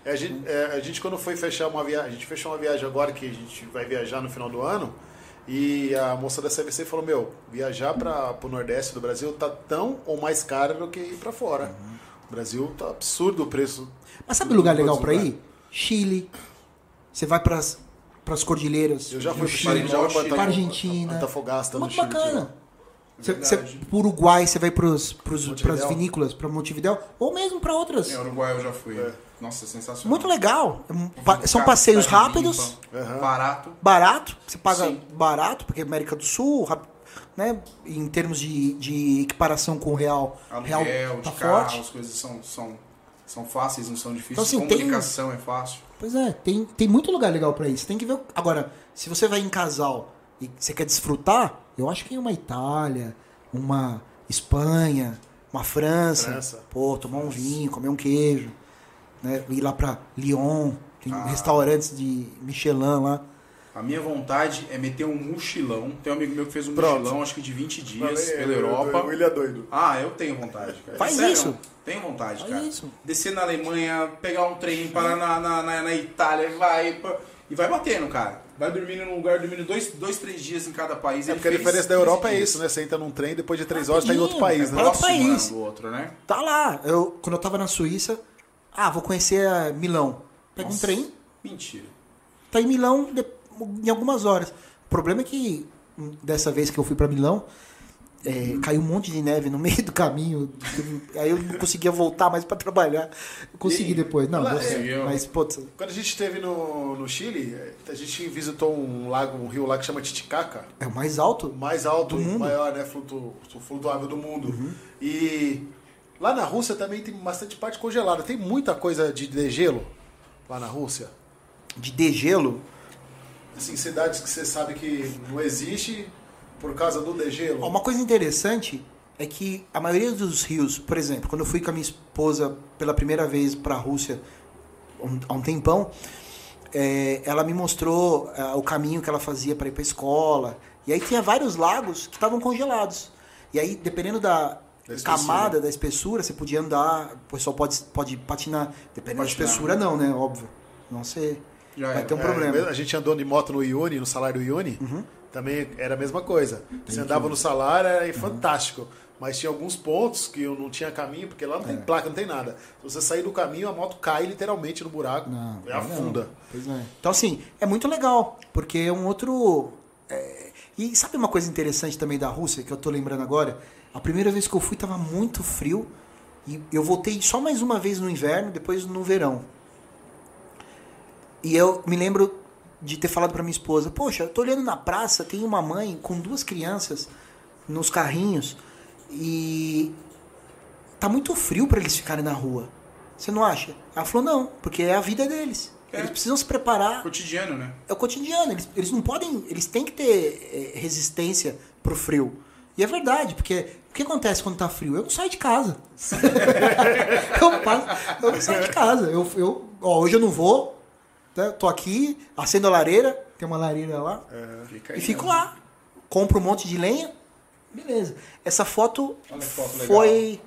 É, a, gente, é, a gente, quando foi fechar uma viagem, a gente fechou uma viagem agora que a gente vai viajar no final do ano, e a moça da CVC falou: Meu, viajar para o Nordeste do Brasil tá tão ou mais caro do que ir para fora. Uhum. O Brasil tá absurdo o preço. Mas sabe lugar legal lugares. ir? Chile. Você vai pras, pras cordilheiras. Eu já do fui Chile. Chile, Chile. Pra Argentina. Antofagasta, no Muito Chile. bacana. Você, Verdade. você, pro Uruguai, você vai Montevidéu. pras vinícolas, pra Montevidéu, ou mesmo pra outras. Em Uruguai eu já fui. É. Nossa, sensacional. Muito legal. É São Cara, passeios rápidos, Aham. Barato. barato. Você paga Sim. barato, porque é América do Sul, né? Em termos de, de equiparação com o real, Aluguel, real de tá carro, forte. as coisas são, são, são fáceis, não são difíceis. Então, assim, tem- Comunicação é fácil. Pois é, tem, tem muito lugar legal pra isso. Tem que ver. Agora, se você vai em casal e você quer desfrutar, eu acho que uma Itália, uma Espanha, uma França, França. pô, tomar um vinho, comer um queijo, né? Ir lá pra Lyon, tem Ah. restaurantes de Michelin lá. A minha vontade é meter um mochilão. Tem um amigo meu que fez um Pronto. mochilão, acho que de 20 dias, Falei, pela eu- eu- Europa. William é doido. Ah, eu tenho vontade, cara. Faz Sério, isso. Tenho vontade, Faz cara. isso. Descer na Alemanha, pegar um trem, parar na, na, na, na Itália, vai. pa- E vai batendo, cara. Vai dormindo num lugar, dormindo dois, dois três dias em cada país. É Ele porque a diferença da 15 Europa é isso, né? Você entra num trem, depois de três horas tá em outro país, É né? Outro próximo né, país. do outro, né? Tá lá. Eu, quando eu tava na Suíça, ah, vou conhecer a Milão. Pega um Nossa. trem, Mentira. tá em Milão de- em algumas horas. O problema é que hum, dessa vez que eu fui pra Milão, é, caiu um monte de neve no meio do caminho. Aí eu não conseguia voltar mais pra trabalhar. Consegui E- depois. Não, lá-. Conseguiu. Mas, putz, Quando a gente esteve no, no Chile, a gente visitou um lago, um rio lá que chama Titicaca. é o mais alto. O mais alto, Do mundo. Uhum. maior, né, flutu, flutuável do mundo. E lá na Rússia também tem bastante parte congelada. Tem muita coisa de degelo lá na Rússia. De degelo. Assim, cidades que você sabe que não existe por causa do degelo. Uma coisa interessante é que a maioria dos rios, por exemplo, quando eu fui com a minha esposa pela primeira vez para a Rússia há um tempão, é, ela me mostrou ah, o caminho que ela fazia para ir para a escola. E aí tinha vários lagos que estavam congelados. E aí, dependendo da, Da camada, da espessura, você podia andar, o pessoal pode, pode patinar. Dependendo Patinar. da espessura, não, né? Óbvio. Não sei. Já vai era. ter um É, problema. A gente andou de moto no Iuni, no salário Iuni, Uhum. também era a mesma coisa. Você andava no salário, era fantástico. Mas tinha alguns pontos que eu não tinha caminho, porque lá não tem placa, não tem nada. Se você sair do caminho, a moto cai literalmente no buraco Não, e afunda. é. Então, assim, é muito legal, porque é um outro. é, E sabe uma coisa interessante também da Rússia, que eu tô lembrando agora? A primeira vez que eu fui tava muito frio, e eu voltei só mais uma vez no inverno, depois no verão. E eu me lembro de ter falado pra minha esposa: Poxa, eu tô olhando na praça, tem uma mãe com duas crianças nos carrinhos, e tá muito frio pra eles ficarem na rua. Você não acha? Ela falou: Não, porque é a vida deles. É. Eles precisam se preparar. Cotidiano, né? É o cotidiano. Eles, eles não podem. Eles têm que ter eh, resistência pro frio. E é verdade, porque o que acontece quando tá frio? Eu não saio de casa. eu, passo, eu não saio de casa. Eu, eu, ó, hoje eu não vou. né? Tô aqui, acendo a lareira, tem uma lareira lá, Fica e aí, fico né? lá. Compro um monte de lenha. Beleza. Essa foto foto legal. foi.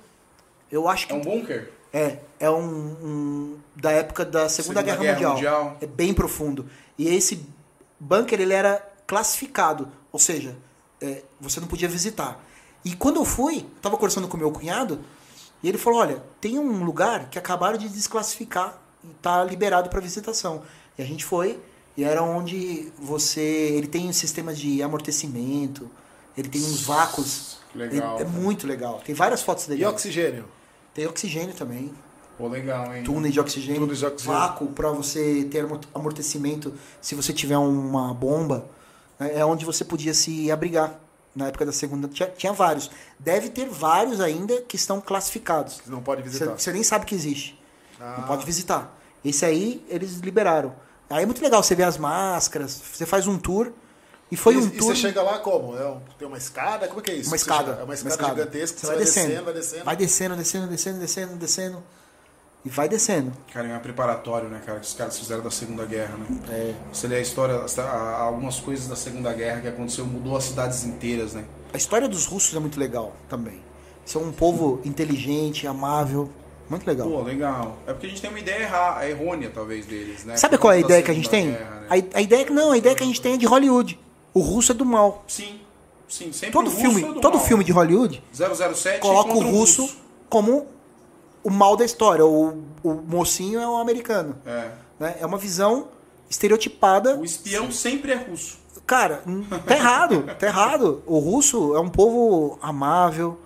Eu acho que É um bunker? é, é um, um- da época da Segunda, Segunda Guerra, Guerra Mundial. Mundial. É bem profundo. E esse bunker ele era classificado, ou seja, é, você não podia visitar. E quando eu fui, eu tava conversando com meu cunhado e ele falou: olha, tem um lugar que acabaram de desclassificar e tá liberado para visitação. E a gente foi e era onde você, ele tem um sistema de amortecimento, ele tem uns vácuos. Legal. É, é muito legal. Tem várias fotos dele. E oxigênio? Tem oxigênio também Pô, legal, hein? túneis de oxigênio, Túneis de oxigênio. vácuo para você ter amort- amortecimento se você tiver uma bomba. Né? É onde você podia se abrigar na época da segunda. Tinha, tinha vários. Deve ter vários ainda que estão classificados. Você não pode Você, visitar. você nem sabe que existe. Ah. Não pode visitar. Esse aí eles liberaram. Aí é muito legal você ver as máscaras, você faz um tour. E foi e, um e tour. você chega lá como? É um- tem uma escada? Como é que é isso? Uma Você escada. é uma escada, gigantesca. Você vai descendo. vai descendo. Vai descendo, descendo, descendo, descendo, descendo. E vai descendo. Cara, é um preparatório, né, cara, que os caras fizeram da Segunda Guerra, né? É. Você lê a história, algumas coisas da Segunda Guerra que aconteceu, mudou as cidades inteiras, né? A história dos russos é muito legal também. São um povo inteligente, amável. Muito legal. Pô, legal. É porque a gente tem uma ideia erra- errônea, talvez, deles, né? Sabe Por qual é a ideia que a gente tem? Guerra, né? a, a ideia que não, a ideia que a gente tem é de Hollywood. O russo é do mal. Sim, sim. Sempre Todo russo filme, é do todo mal. filme de Hollywood 007 coloca o um russo como o mal da história. O, o mocinho é o americano. É. né? É uma visão estereotipada. O espião sempre é russo. Cara, tá errado, tá errado. O russo é um povo amável,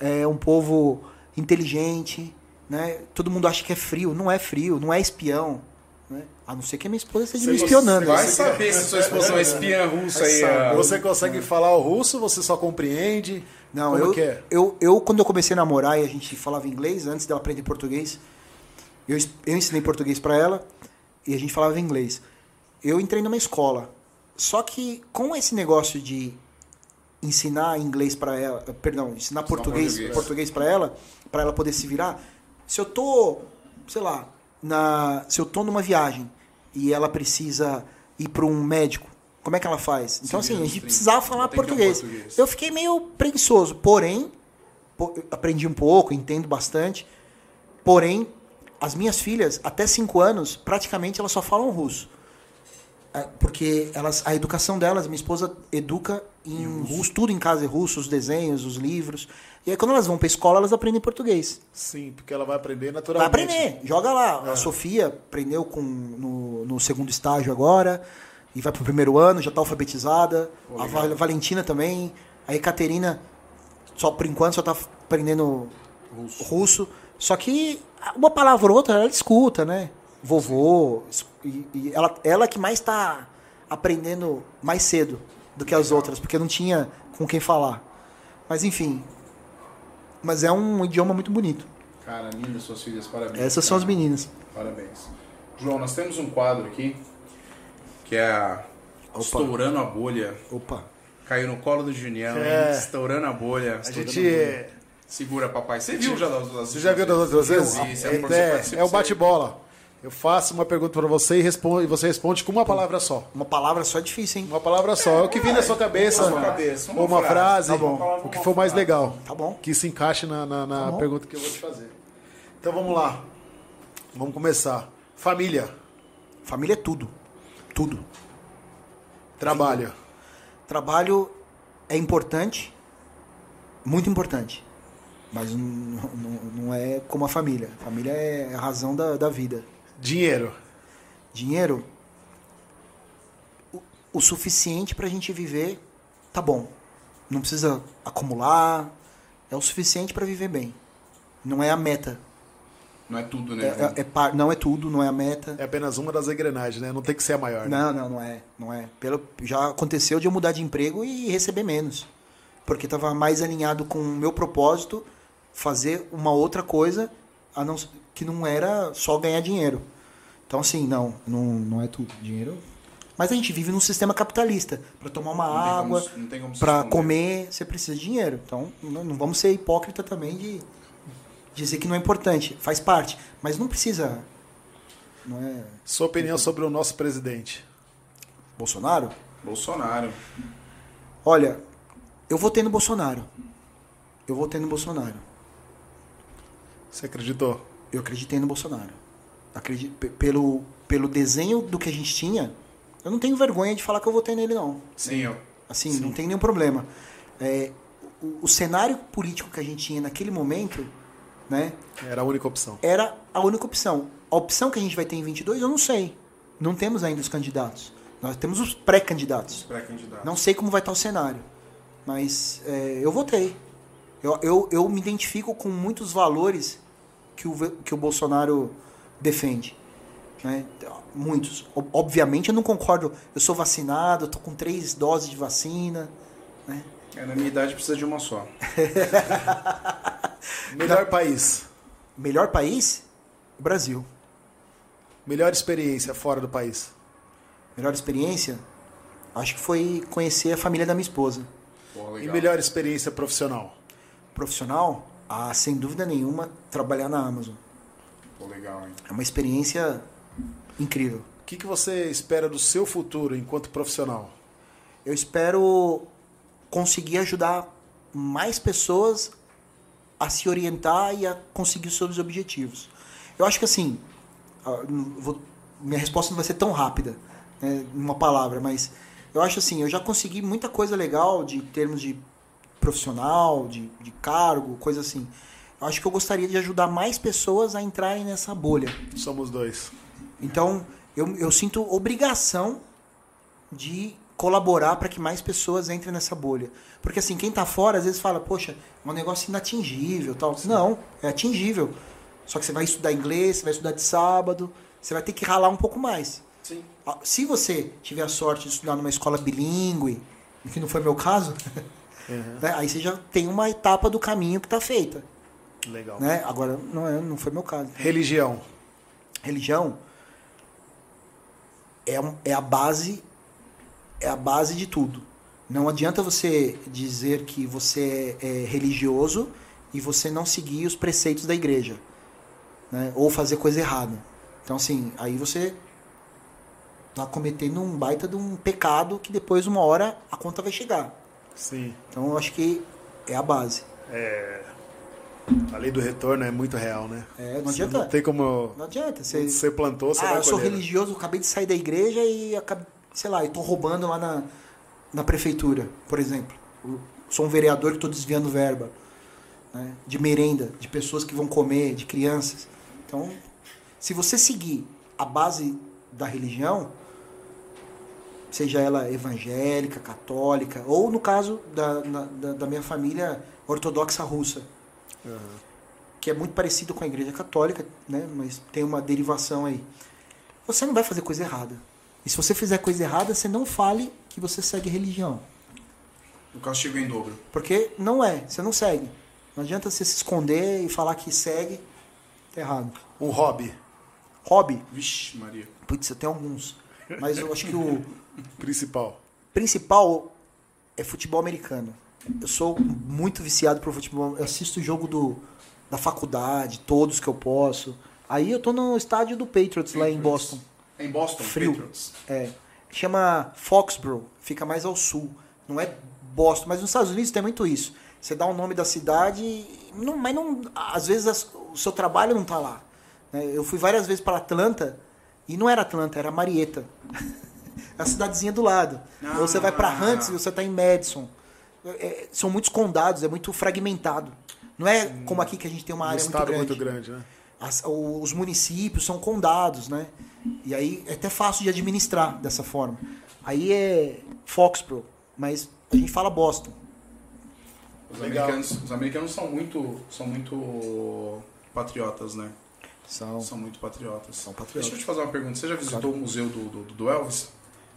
é um povo inteligente, né? Todo mundo acha que é frio, não é frio, não é espião, né? A não ser que a minha esposa esteja me Você- espionando. Vai saber se sua esposa é uma espiã russa aí. Você consegue falar o russo? Você só compreende? Não, Como eu, que é? eu, eu, quando eu comecei a namorar e a gente falava inglês, antes dela aprender português, eu, eu ensinei português pra ela e a gente falava inglês. Eu entrei numa escola. Só que com esse negócio de ensinar inglês pra ela, perdão, ensinar português, português. português para ela, pra ela poder se virar, se eu tô, sei lá, na, se eu tô numa viagem e ela precisa ir para um médico, como é que ela faz? Então vira assim, a gente 30. precisava falar ter um português. português. Eu fiquei meio preguiçoso, porém, aprendi um pouco, entendo bastante. Porém, as minhas filhas, até 5 anos, praticamente elas só falam russo. É, Porque elas, a educação delas, minha esposa educa em russo, tudo em casa é russo, os desenhos, os livros. E aí quando elas vão pra escola, elas aprendem português. Sim, porque ela vai aprender Vai naturalmente. aprender, joga lá. A Sofia aprendeu com, no, no segundo estágio agora, e vai pro primeiro ano, já tá alfabetizada. a Val- Valentina também. A Ekaterina só por enquanto só tá aprendendo russo. Só que uma palavra ou outra ela escuta, né? Vovô. E, e ela, ela que mais tá aprendendo mais cedo do que as outras, porque não tinha com quem falar. Mas enfim. Mas é um idioma muito bonito. Cara, linda suas filhas, parabéns. Essas são as cara. meninas. Parabéns. João, nós temos um quadro aqui que é a Estourando a Bolha. Opa. Caiu no colo do Junião, É. hein? Estourando a bolha. A gente. Segura, papai. Você viu já das duas Você já viu das outras vezes? Você É, é, participa, é o bate-bola. Eu faço uma pergunta pra você e, responde, e você responde com uma palavra só. Uma palavra só é difícil, hein? Uma palavra só. É o que vem na sua cabeça. Na sua cabeça. Uma Ou uma frase. frase. Tá bom. O que for mais legal. Tá bom. Que se encaixe na, na- na Tá pergunta que eu vou te fazer. Então vamos lá. Vamos começar. Família. Família é tudo. Tudo. Trabalho. Trabalho é importante, muito importante. Mas não, não, não é como a família. A família é a razão da, da vida. Dinheiro. Dinheiro, o, o suficiente pra gente viver, tá bom. Não precisa acumular, é o suficiente pra viver bem. Não é a meta. Não é tudo, É, né? É- é par- não é tudo, não é a meta. É apenas uma das engrenagens, né? Não tem que ser a maior. né? Não, não, não é. Não é. Pelo, já aconteceu de eu mudar de emprego e receber menos. Porque estava mais alinhado com o meu propósito, fazer uma outra coisa a não, que não era só ganhar dinheiro. Então, assim, não, não, não é tudo. Dinheiro. Mas a gente vive num sistema capitalista. Para tomar uma Não água, não tem como se para comer, você precisa de dinheiro. Então, não, não vamos ser hipócrita também de dizer que não é importante. Faz parte. Mas não precisa. Não é. Sua opinião sobre o nosso presidente. Bolsonaro? Bolsonaro. Olha, eu votei no Bolsonaro. Eu votei no Bolsonaro. Você acreditou? Eu acreditei no Bolsonaro. Acredi pe- pelo, pelo desenho do que a gente tinha, eu não tenho vergonha de falar que eu votei nele, não. Sim, eu. Assim, não tem nenhum problema. É, o, o cenário político que a gente tinha naquele momento, né, Era a única opção. era a única opção. A opção que a gente vai ter em 22, eu não sei. Não temos ainda os candidatos. Nós temos os pré-candidatos. Pré-candidato. Não sei como vai estar o cenário, mas é, eu votei. Eu, eu, eu me identifico com muitos valores que o, que o Bolsonaro defende. Né? Muitos. Ob- Obviamente eu não concordo. Eu sou vacinado, estou com três doses de vacina. Né? É, na minha idade precisa de uma só. Melhor país. Melhor país? O Brasil. Melhor experiência fora do país. Melhor experiência? Acho que foi conhecer a família da minha esposa. Porra, E melhor experiência profissional. Profissional? Ah, sem dúvida nenhuma, trabalhar na Amazon. Pô, legal, hein? É uma experiência incrível. O que, que você espera do seu futuro enquanto profissional? Eu espero conseguir ajudar mais pessoas a se orientar e a conseguir seus objetivos. Eu acho que assim, vou- minha resposta não vai ser tão rápida, né, numa palavra, mas eu acho assim, eu já consegui muita coisa legal de termos de profissional, de, de cargo, coisa assim. Eu acho que eu gostaria de ajudar mais pessoas a entrarem nessa bolha. Somos dois. Então, eu, eu sinto obrigação de colaborar para que mais pessoas entrem nessa bolha. Porque assim, quem tá fora às vezes fala, poxa, é um negócio inatingível, tal. Não, é atingível. Só que você vai estudar inglês, você vai estudar de sábado, você vai ter que ralar um pouco mais. Sim. Ah, Se você tiver a sorte de estudar numa escola bilíngue, que não foi meu caso, né, aí você já tem uma etapa do caminho que está feita. Legal. Né? Agora, não, é, não foi meu caso. Religião. religião é, é a base é a base de tudo. Não adianta você dizer que você é, é religioso e você não seguir os preceitos da igreja, né? Ou fazer coisa errada. Então assim, aí você tá cometendo um baita de um pecado que depois uma hora a conta vai chegar. Sim. Então eu acho que é a base. A lei do retorno é muito real, né? É, não adianta. Não tem como. Não adianta. Você, Você, plantou, você ah, vai eu sou colher. religioso, acabei de sair da igreja e acabei, sei lá, eu tô roubando lá na, na prefeitura, por exemplo. Eu sou um vereador que estou desviando verba né, de merenda, de pessoas que vão comer, de crianças. Então, se você seguir a base da religião, seja ela evangélica, católica, ou no caso da, da, da minha família ortodoxa russa, que é muito parecido com a igreja católica, né? mas tem uma derivação aí. Você não vai fazer coisa errada. E se você fizer coisa errada, você não fale que você segue religião. O castigo em dobro. Porque não é, você não segue. Não adianta você se esconder e falar que segue, tá errado. Um hobby Hobby, Vixe, Maria. putz, eu tenho alguns. Mas eu acho que o principal. principal é futebol americano. Eu sou muito viciado pro futebol. Eu assisto o jogo do, da faculdade, todos que eu posso. Aí eu tô no estádio do Patriots, lá em Boston. É em Boston, Frio. Patriots. É. Chama Foxborough, fica mais ao sul. Não é Boston, mas nos Estados Unidos tem muito isso. Você dá o nome da cidade, não, mas não, às vezes as- o seu trabalho não tá lá. né? Eu fui várias vezes para Atlanta e não era Atlanta, era Marietta. É a cidadezinha do lado. Ou você vai para Ah. Huntsville, você tá em Madison. É, são muitos condados, é muito fragmentado. Não é como aqui que a gente tem uma Um área muito estado grande. muito grande, né? As- os municípios são condados, né? E aí é até fácil de administrar dessa forma. Aí é Foxborough, mas a gente fala Boston. Os americanos, os americanos são muito, são muito patriotas, né? São. São muito patriotas. São patriotas. Deixa eu te fazer uma pergunta. Você já visitou o museu do, do, do Elvis?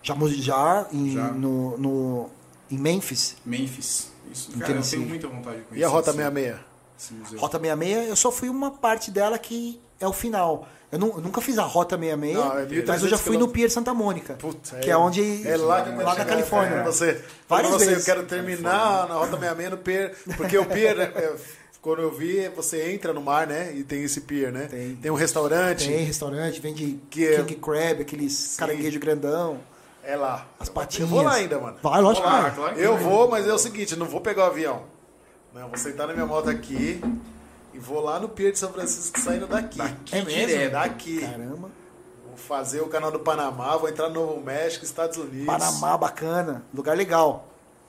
Já, já, em, Já. No, no- em Memphis, Memphis. Isso. Cara, eu tenho muita vontade de conhecer E a Rota esse, 66? Rota 66, eu só fui uma parte dela que é o final. Eu, nu- eu nunca fiz a Rota 66, Não, é mas eu 1.300 já fui no Pier Santa Mônica, Puta, que é, onde É lá que eu lá na Califórnia. cara. Você, Várias você, vezes. eu quero terminar na Rota 66 no pier, porque o pier, é, quando eu vi, você entra no mar, né? E tem esse pier, né? Tem. um restaurante, Tem restaurante, vende Que é- king crab, aqueles caranguejo grandão, é lá. as Eu patinhas. vou lá ainda, mano. Vai, lógico que Vou lá, vai. claro que Eu vai. vou, mas é o seguinte, não vou pegar o avião. Não, vou sentar na minha moto aqui e vou lá no Pier de São Francisco saindo daqui. Daqui É mesmo? direto. Daqui. Caramba. Vou fazer o canal do Panamá, vou entrar no Novo México, Estados Unidos. Panamá, bacana. Lugar legal.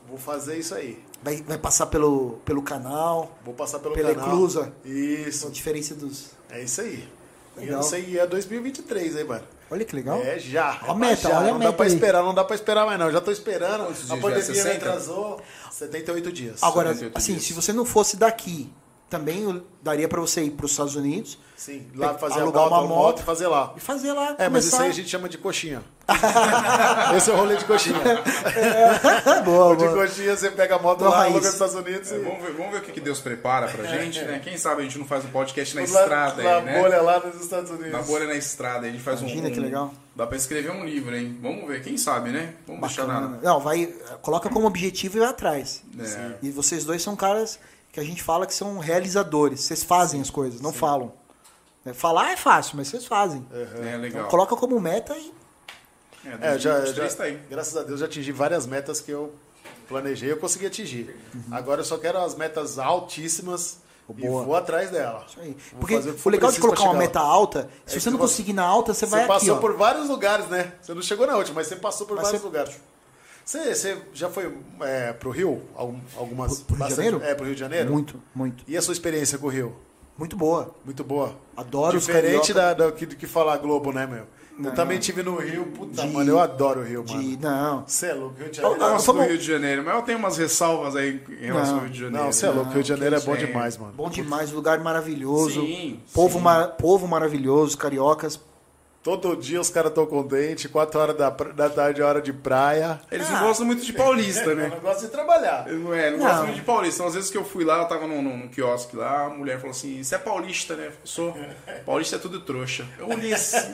Vou fazer isso aí. Vai, vai passar pelo, pelo canal. Vou passar pelo Pela canal. Eclusa. A Isso. diferença dos. É isso aí. E eu Legal. não sei, é 2023 aí, mano. Olha que legal. É já. Olha a é meta, já. olha a não meta dá pra aí. esperar, não dá pra esperar mais não. Já tô esperando. Quantos a já? pandemia me 60? atrasou 78 dias. Agora, 48 assim, dias. se você não fosse daqui, também daria pra você ir para os Estados Unidos Sim, lá fazer alugar a moto, uma moto e fazer lá. e fazer lá. É, mas isso começar- aí a gente chama de coxinha. Esse é o rolê de coxinha. boa, O de boa. coxinha, você pega a moto Do lá, aluga nos Estados Unidos É, e... vamos, ver, vamos ver o que, que Deus prepara pra gente, né? Quem sabe a gente não faz um podcast na lá- estrada na aí, né? bolha lá nos Estados Unidos. Na bolha na estrada, a gente faz Imagina um, que legal. Dá pra escrever um livro, hein? Vamos ver, quem sabe, né? Vamos deixar na. Bacana. Não, vai, coloca como objetivo e vai atrás. É. E vocês dois são caras que a gente fala que são realizadores. Vocês fazem as coisas, não falam. É, Falar é fácil, mas vocês fazem. É, legal. Então, coloca como meta e É, É, já, 2023 já, tá aí. graças a Deus já atingi várias metas que eu planejei, eu consegui atingir. Uhum. Agora eu só quero as metas altíssimas e Boa. vou atrás dela. Isso aí. Vou Porque o legal de colocar uma meta alta, se É você não você- conseguir na alta, você, Você vai aqui, passou ó. por vários lugares, né? Você não chegou na última, mas você passou por Mas vários você- lugares. Você, você já foi é, pro Rio? Algum- Algumas, Pro- pro Rio de Janeiro? É, pro Rio de Janeiro? Muito, muito. E a sua experiência com o Rio? Muito boa. Muito boa. Adoro Diferente da, da, do que falar Globo, né, meu? Não. Eu também tive no Rio. Puta, De- mano, eu adoro o Rio, mano. De, não. Você é louco, Rio de Eu- Janeiro. gosto vamos- do Rio de Janeiro, mas eu tenho umas ressalvas aí em relação Não. ao Rio de Janeiro. Não, você é louco, Rio de Janeiro é bom Sim. demais, mano. Bom demais, lugar maravilhoso. Sim, povo, sim. ma- povo maravilhoso, cariocas. Todo dia os caras estão contentes, 4 horas da, da tarde é hora de praia. Eles Ah. não gostam muito de paulista, né? não gosto de trabalhar. Não, é, não, Não. gostam muito de paulista. Então, às vezes que eu fui lá, eu tava num, num quiosque lá, a mulher falou assim: Você é paulista, né? Eu sou. Paulista é tudo trouxa. Eu olhei assim.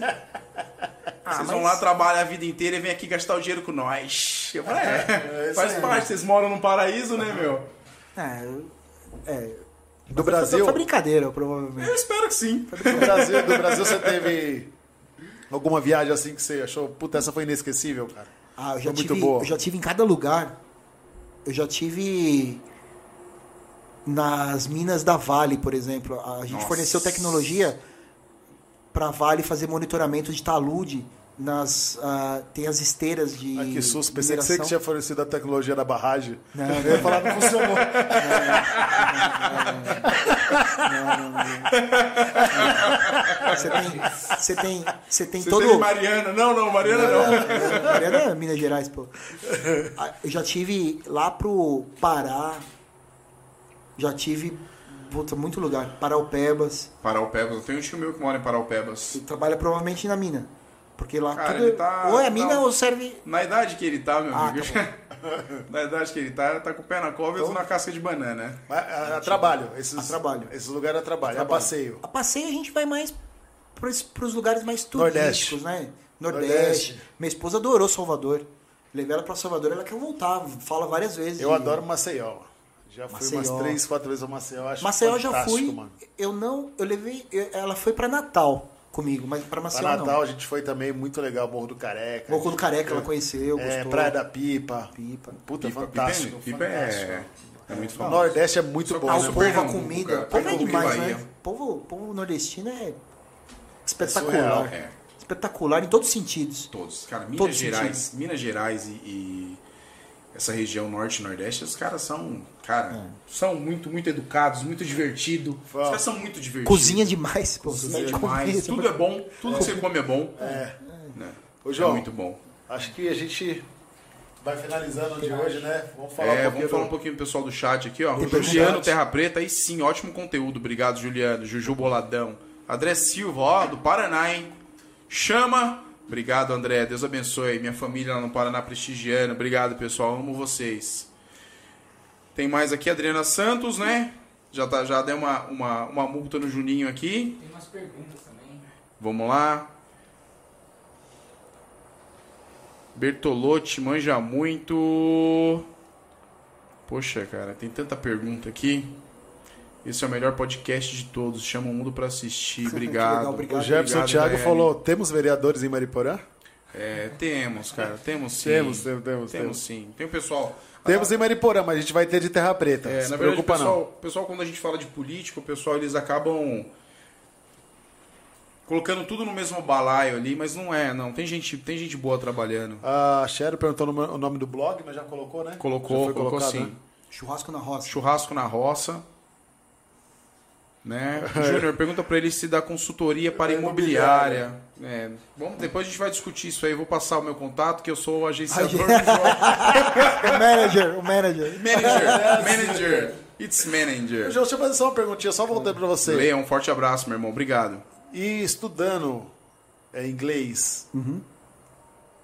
Ah, vocês mas- vão lá, trabalham a vida inteira e vêm aqui gastar o dinheiro com nós. Eu falei: É, isso faz aí. parte, vocês moram num paraíso, né, meu? É, é. Do Brasil, Foi brincadeira, provavelmente. Eu espero que sim. do Brasil, do Brasil você teve alguma viagem assim que você achou, puta, essa foi inesquecível, cara? Ah, eu já, Foi muito tive, boa. eu já tive em cada lugar. Eu já tive nas minas da Vale, por exemplo. A gente Nossa. forneceu tecnologia para Vale fazer monitoramento de talude. Nas, ah, tem as esteiras de. Ah, que susto, pensei que você que tinha fornecido a tecnologia da barragem. Não, Eu ia falar, não funcionou. Você tem, você tem, você tem Você todo. teve Mariana. Não, não, Mariana não. Mariana é Minas Gerais, pô. Ah, Eu já tive lá pro Pará. Já tive puta, muito lugar. Paraupebas. Paraupebas. Eu tenho um tio meu que mora em Paraupebas. E trabalha provavelmente na mina. Porque lá Cara, tudo. ele tá- ou é mina tá- ou serve. Na idade que ele tá, meu Ah, amigo. Na idade que ele tá, ele tá com o pé na cova e tô na casca de banana. Mas, a, a trabalho. Esses, A trabalho. Esses lugares a trabalho. A passeio. A passeio a gente vai mais para os lugares mais turísticos, Nordeste. né? Nordeste. Nordeste. Minha esposa adorou Salvador. Levei ela para Salvador, ela quer voltar, fala várias vezes. Eu E- adoro Maceió. Já fui Maceió. umas três, quatro vezes a Maceió. Acho Maceió eu já fui. Mano. Eu não, eu levei, eu- ela foi para Natal comigo, mas para Pra Maceió Natal não. a gente foi também muito legal, Morro do Careca. Morro do Careca ela conheceu, É, gostou. Praia da Pipa. Pipa. Puta, Pipa, fantástico. Pipa, é, fantástico. é muito O famoso. Nordeste é muito bom, Ah, Nossa, né? o povo, a comida. O povo é demais, Bahia. né? O povo, o povo nordestino é espetacular. É, Espetacular em todos os sentidos. todos. Cara, Minas Todos Gerais, Minas Gerais e, e essa região norte e nordeste, os caras são, cara, É. são muito, muito educados, muito divertidos. Os caras são muito divertidos. Cozinha demais, pô. Cozinha Você demais. Tudo é bom, tudo que você come é bom. É. Né? Ô, É João, muito bom. acho que a gente vai finalizando de hoje, né? Vamos falar É, um pouquinho vamos falar um do... pouquinho pro pessoal do chat aqui, ó. Juliano chat. Terra Preta, aí sim, ótimo conteúdo. Obrigado, Juliano. Juju Boladão. André Silva, ó, do Paraná, hein? Chama. Obrigado, André. Deus abençoe. Minha família lá no Paraná prestigiando. Obrigado, pessoal. Amo vocês. Tem mais aqui, Adriana Santos, né? Já, tá, já deu uma, uma, uma multa no Juninho aqui. Tem umas perguntas também. Vamos lá. Bertolotti manja muito. Poxa, cara, tem tanta pergunta aqui. Esse é o melhor podcast de todos. Chama o mundo pra assistir. Obrigado. legal, obrigado. O Jefferson Obrigado, Thiago Daiane. falou, temos vereadores em Mariporã? É, temos, cara. Temos sim. Temos, temos, temos, Temos temos. sim. Tem o pessoal. Temos em Mariporã, mas a gente vai ter de Terra Preta. É, Se na verdade, o preocupa pessoal, não. pessoal, quando a gente fala de político, o pessoal, eles acabam colocando tudo no mesmo balaio ali, mas não é, não. Tem gente, tem gente boa trabalhando. A Cheryl perguntou o nome do blog, mas já colocou, né? Colocou, foi colocou colocado, sim. né? Churrasco na roça. Churrasco na roça. Né? Júnior, pergunta pra ele se dá consultoria para É imobiliária. É, vamos, depois a gente vai discutir isso aí. Eu vou passar o meu contato, que eu sou o agenciador o manager, o manager. Manager, manager. It's manager. Deixa eu fazer só uma perguntinha, só voltando pra você. Leia, um forte abraço, meu irmão. Obrigado. E estudando é, inglês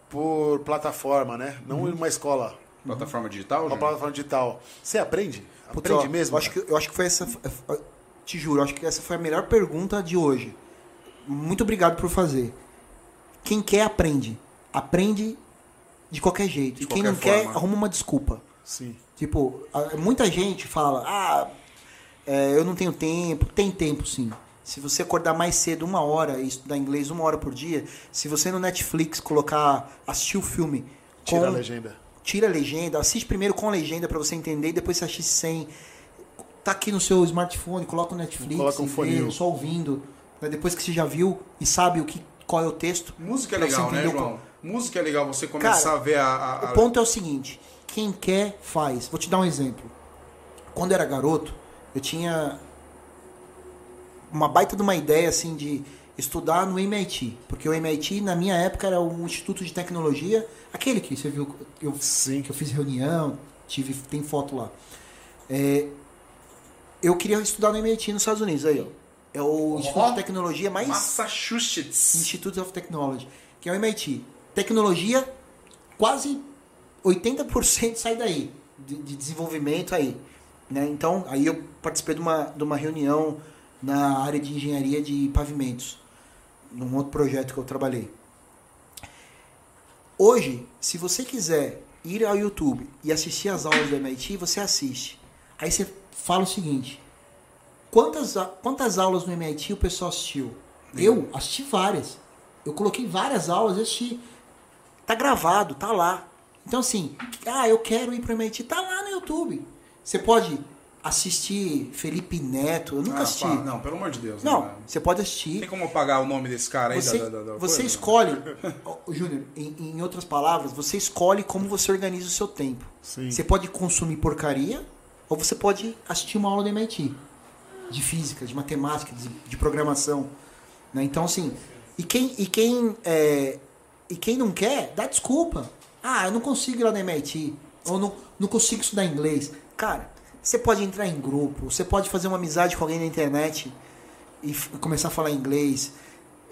por plataforma, né? Não em uma escola, Plataforma digital, uma plataforma digital. Você aprende? Aprende ó, mesmo? Eu acho, que, eu acho que foi essa. Te juro, acho que essa foi a melhor pergunta de hoje. Muito obrigado por fazer. Quem quer, aprende. Aprende de qualquer jeito. De e quem não quer, forma. arruma uma desculpa. Sim. Tipo, muita gente fala, ah, é, eu não tenho tempo. Tem tempo sim. Se você acordar mais cedo uma hora e estudar inglês uma hora por dia, se você no Netflix colocar, assistir o filme Tira com- a legenda. tira a legenda, assiste primeiro com a legenda pra você entender e depois você assiste sem. Tá aqui no seu smartphone, coloca o Netflix, Coloca um e foninho. só ouvindo. né? Depois que você já viu e sabe o que, qual é o texto. Música é legal, né, João? Música é legal você começar Cara, a ver a. a- a- O ponto é o seguinte: quem quer, faz. Vou te dar um exemplo. Quando eu era garoto, eu tinha uma baita de uma ideia assim de estudar no MIT, porque o MIT na minha época era um instituto de tecnologia, aquele que você viu eu, Sim. que eu fiz reunião, tive tem foto lá. É, eu queria estudar no MIT nos Estados Unidos aí, ó. É o instituto de tecnologia mais Massachusetts. Institute of Technology, que é o MIT. Tecnologia, quase 80% sai daí, de, de desenvolvimento aí. Né? Então, aí eu participei de uma, de uma reunião na área de engenharia de pavimentos, num outro projeto que eu trabalhei. Hoje, se você quiser ir ao YouTube e assistir as aulas do MIT, você assiste. Aí você fala o seguinte: quantas, quantas aulas no MIT o pessoal assistiu? Eu assisti várias. Eu coloquei várias aulas e assisti. Tá gravado, tá lá. Então, assim, ah, eu quero ir para o MIT, tá lá no YouTube. Você pode assistir Felipe Neto, eu nunca Ah, assisti. pá, não, pelo amor de Deus. Não, né? você pode assistir. Tem como apagar o nome desse cara aí Você, da, da, da você coisa? escolhe, Júnior, em, em outras palavras, você escolhe como você organiza o seu tempo. Sim. Você pode consumir porcaria ou você pode assistir uma aula do MIT de física, de matemática, de, de programação. Né? Então, assim, e quem, e, quem, é, e quem não quer, dá desculpa. Ah, eu não consigo ir lá na MIT. Ou não, não consigo estudar inglês. Cara, você pode entrar em grupo, você pode fazer uma amizade com alguém na internet e começar a falar inglês.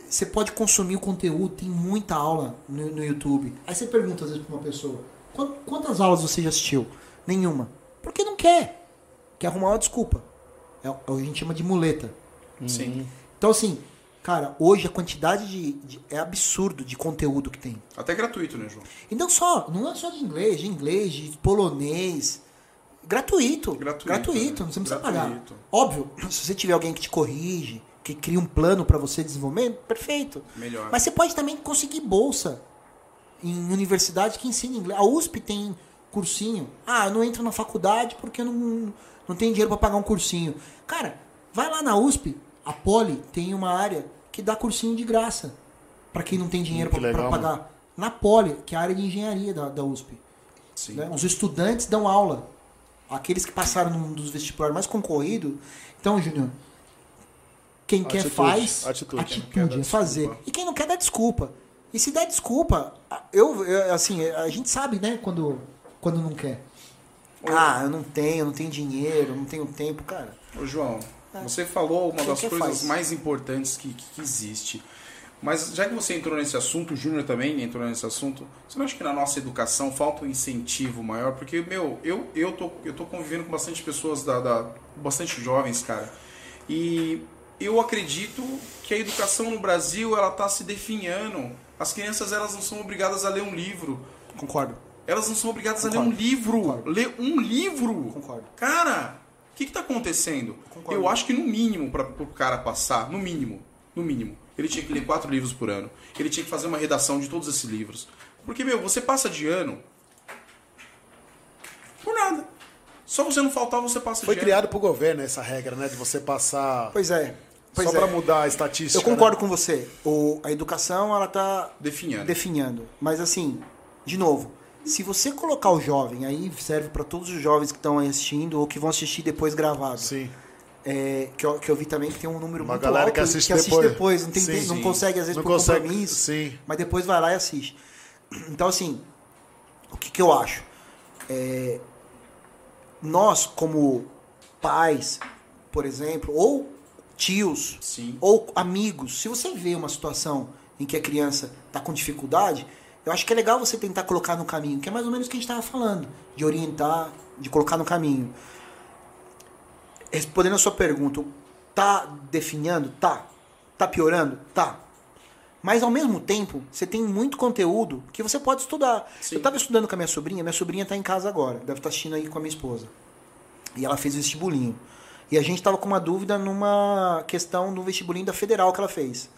Você pode consumir o conteúdo, tem muita aula no, no YouTube. Aí você pergunta às vezes pra uma pessoa: "Quan- quantas aulas você já assistiu? Nenhuma. Porque não quer. Quer arrumar uma desculpa. É, o- a gente chama de muleta. Sim. Então, assim, cara, hoje a quantidade de, de- é absurdo de conteúdo que tem. Até gratuito, né, João? E não só, não é só de inglês, de inglês, de polonês. Gratuito. Gratuito, Gratuito, né? não você não precisa Gratuito. pagar. Óbvio, se você tiver alguém que te corrige, que cria um plano para você desenvolver, perfeito. Melhor. Mas você pode também conseguir bolsa em universidade que ensina inglês. A USP tem cursinho. Ah, eu não entro na faculdade porque eu não, não tenho dinheiro para pagar um cursinho. Cara, vai lá na USP, a Poli tem uma área que dá cursinho de graça para quem não tem dinheiro Que para legal, pagar. Na Poli, que é a área de engenharia da, da USP. Sim. né? Os estudantes dão aula. Aqueles que passaram num dos vestibulares mais concorridos. Então, Júnior, quem quer Atitude, faz, atitude. atitude, quer, é fazer. desculpa. E quem não quer, dá desculpa. E se der desculpa, eu, eu, assim, a gente sabe, né, quando, quando não quer. Ah, eu não tenho, eu não tenho dinheiro, eu não tenho tempo, cara. Ô, João, você falou uma Quem das que coisas faz? mais importantes que, que, que existe. Mas já que você entrou nesse assunto, o Júnior também entrou nesse assunto, você não acha que na nossa educação falta um incentivo maior? Porque, meu, eu, eu, tô, eu tô convivendo com bastante pessoas, da, da- bastante jovens, cara. E eu acredito que a educação no Brasil, ela tá se definhando. As crianças, elas não são obrigadas a ler um livro. Concordo. Elas não são obrigadas a ler Concordo. um livro. Concordo. Ler um livro. Concordo. Cara, o que, que tá acontecendo? Concordo. Eu acho que no mínimo, para o cara passar, no mínimo, no mínimo, ele tinha que ler quatro livros por ano. Ele tinha que fazer uma redação de todos esses livros. Porque, meu, você passa de ano por nada. Só você não faltar, você passa Foi de ano. criado pro governo essa regra, né? De você passar. Pois é. Pois só é. pra mudar a estatística. Eu concordo né? com você. O, a educação, ela tá Definhando. definhando. Mas assim, de novo, se você colocar o jovem, aí serve para todos os jovens que estão assistindo ou que vão assistir depois gravado. Sim. É, que, eu, que eu vi também que tem um número Uma muito galera alto que assiste depois. não, tem, Sim, não sim. consegue às vezes Não por consegue, compromisso, sim. mas depois vai lá e assiste. Então assim, o que, que eu acho? É, nós como pais, por exemplo, ou tios, Sim. ou amigos, se você vê uma situação em que a criança está com dificuldade, eu acho que é legal você tentar colocar no caminho, que é mais ou menos o que a gente estava falando, de orientar, de colocar no caminho. Respondendo a sua pergunta, tá definhando? Tá. Tá piorando? Tá. Mas ao mesmo tempo, você tem muito conteúdo que você pode estudar. Sim. Eu estava estudando com a minha sobrinha, minha sobrinha está em casa agora, deve estar assistindo aí com a minha esposa. E ela fez vestibulinho. E a gente tava com uma dúvida numa questão do vestibulinho da federal que ela fez.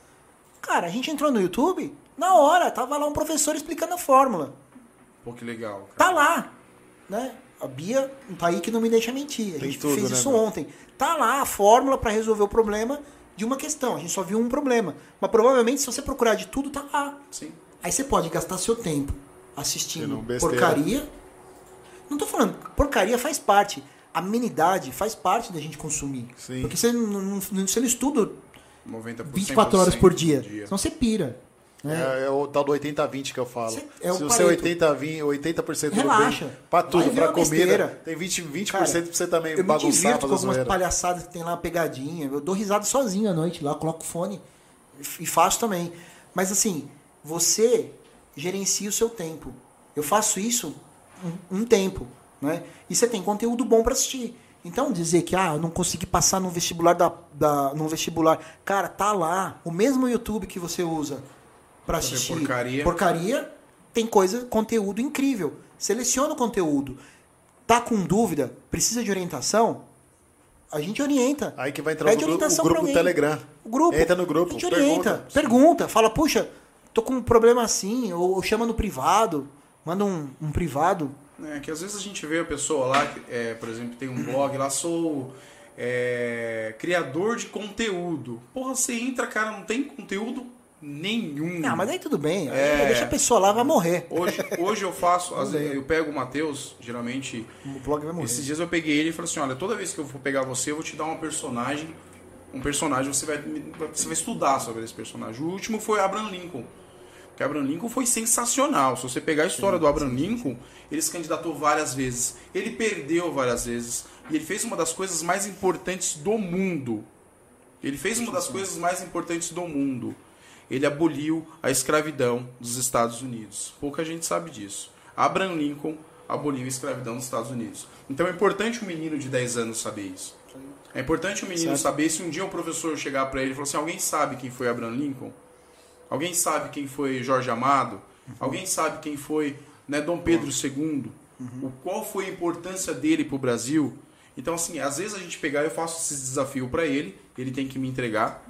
Cara, a gente entrou no YouTube, na hora, tava lá um professor explicando a fórmula. Pô, que legal. Cara. Tá lá, né? A Bia tá aí que não me deixa mentir. A Tem gente tudo, fez né, isso ontem. Tá lá a fórmula para resolver o problema de uma questão. A gente só viu um problema. Mas provavelmente, se você procurar de tudo, tá lá. Sim. Aí você pode gastar seu tempo assistindo porcaria. Não tô falando, porcaria faz parte. Amenidade faz parte da gente consumir. Sim. Porque você não, não, você não estuda 90%. 24 horas por dia. dia. Senão você pira. É, é o tal do 80-20 que eu falo. Cê- é o Se você Pareto. 80, 20, 80% Relaxa. do bem, pra tudo, pra comida, besteira. tem 20%, 20 Cara, pra você também Eu me bagunçar, divirto com algumas zoeira. palhaçadas que tem lá, uma pegadinha. Eu dou risada sozinho à noite lá, coloco fone e faço também. Mas assim, você gerencia o seu tempo. Eu faço isso um, um tempo, né? E você tem conteúdo bom para assistir. Então dizer que ah, eu não consegui passar no vestibular da, da no vestibular, cara, tá lá, o mesmo YouTube que você usa para assistir porcaria. porcaria, tem coisa, conteúdo incrível. Seleciona o conteúdo. Tá com dúvida, precisa de orientação? A gente orienta. Aí que vai entrar Pede o, gru- o grupo do. Telegram. O grupo. Entra no grupo, A gente orienta. pergunta. Pergunta. Fala, puxa, tô com um problema assim. Ou, ou chama no privado. Manda um, um privado. É, que às vezes a gente vê a pessoa lá, que, é, por exemplo, tem um blog lá, sou é, criador de conteúdo. Porra, você entra, cara, não tem conteúdo nenhum. Ah, mas aí tudo bem. É. Deixa a pessoa lá, vai morrer. Hoje, hoje eu faço, às vezes, eu pego o Matheus, geralmente, O blog vai morrer. esses dias eu peguei ele e falei assim, olha, toda vez que eu for pegar você, eu vou te dar uma personagem um personagem, você vai, você vai estudar sobre esse personagem. O último foi Abraham Lincoln. Porque Abraham Lincoln foi sensacional. Se você pegar a história do Abraham Lincoln, ele se candidatou várias vezes. Ele perdeu várias vezes. E ele fez uma das coisas mais importantes do mundo. Ele fez uma das coisas mais importantes do mundo. Ele aboliu a escravidão dos Estados Unidos. Pouca gente sabe disso. Abraham Lincoln aboliu a escravidão dos Estados Unidos. Então é importante um menino de 10 anos saber isso. É importante o menino Certo. saber se um dia um professor chegar para ele e falar assim: alguém sabe quem foi Abraham Lincoln? Alguém sabe quem foi Jorge Amado? Alguém sabe quem foi né, Dom Pedro II? O, qual foi a importância dele para o Brasil? Então, assim, às vezes a gente pegar, eu faço esse desafio para ele, ele tem que me entregar,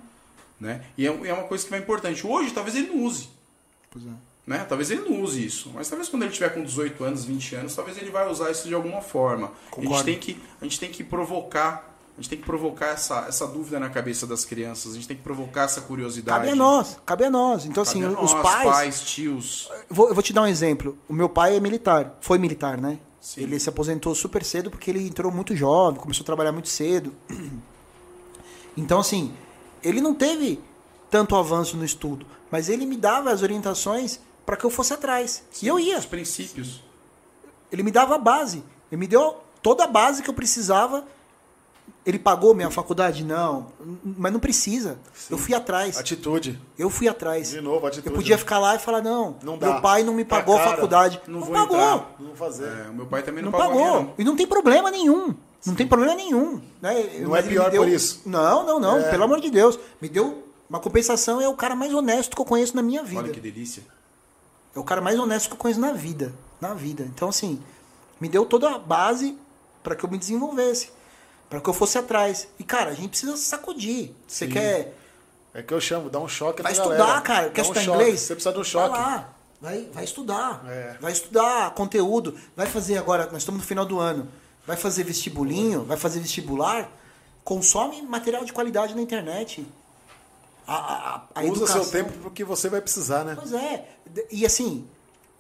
né? E é, é uma coisa que vai importante. Hoje, talvez ele não use, Pois é. né? Talvez ele não use isso, mas talvez quando ele tiver com 18 anos, 20 anos, talvez ele vai usar isso de alguma forma. A gente tem que a gente tem que provocar, a gente tem que provocar essa, essa dúvida na cabeça das crianças, a gente tem que provocar essa curiosidade. Cabe a nós, cabe a nós. Então, assim, Cabe a os nós, pais. tios, Eu Vou, eu vou te dar um exemplo. O meu pai é militar, foi militar, né? Sim. Ele se aposentou super cedo porque ele entrou muito jovem, começou a trabalhar muito cedo. Então, assim, ele não teve tanto avanço no estudo, mas ele me dava as orientações para que eu fosse atrás. E eu ia. os princípios. Ele me dava a base. Ele me deu toda a base que eu precisava. Ele pagou minha faculdade? Não. Mas não precisa. Eu fui atrás. Atitude. Eu fui atrás. De novo, atitude. Eu podia ficar lá e falar, não, Não dá. meu pai não me Tá pagou a faculdade. Não Não, vou pagou. entrar. Não fazer. É, o meu pai também não, Não pagou. pagou. minha, não. E não tem problema nenhum. Não tem problema nenhum. Né? Não Mas é pior deu- por isso. Não, não, não. É. Pelo amor de Deus. Me deu uma compensação. É o cara mais honesto que eu conheço na minha vida. Olha que delícia. É o cara mais honesto que eu conheço na vida. Na vida. Então, assim, me deu toda a base para que eu me desenvolvesse. para que eu fosse atrás. E, cara, a gente precisa sacudir. Você Sim. quer. É que eu chamo, dá um choque Vai na estudar, galera. cara. Dá Quer um estudar choque. inglês? Você precisa de um Vai choque. lá. Vai, vai estudar. É. Vai estudar conteúdo. Vai fazer agora, nós estamos no final do ano. Vai fazer vestibulinho, vai fazer vestibular. Consome material de qualidade na internet. A, a, a Usa educação. seu tempo porque você vai precisar, né? Pois é. E assim,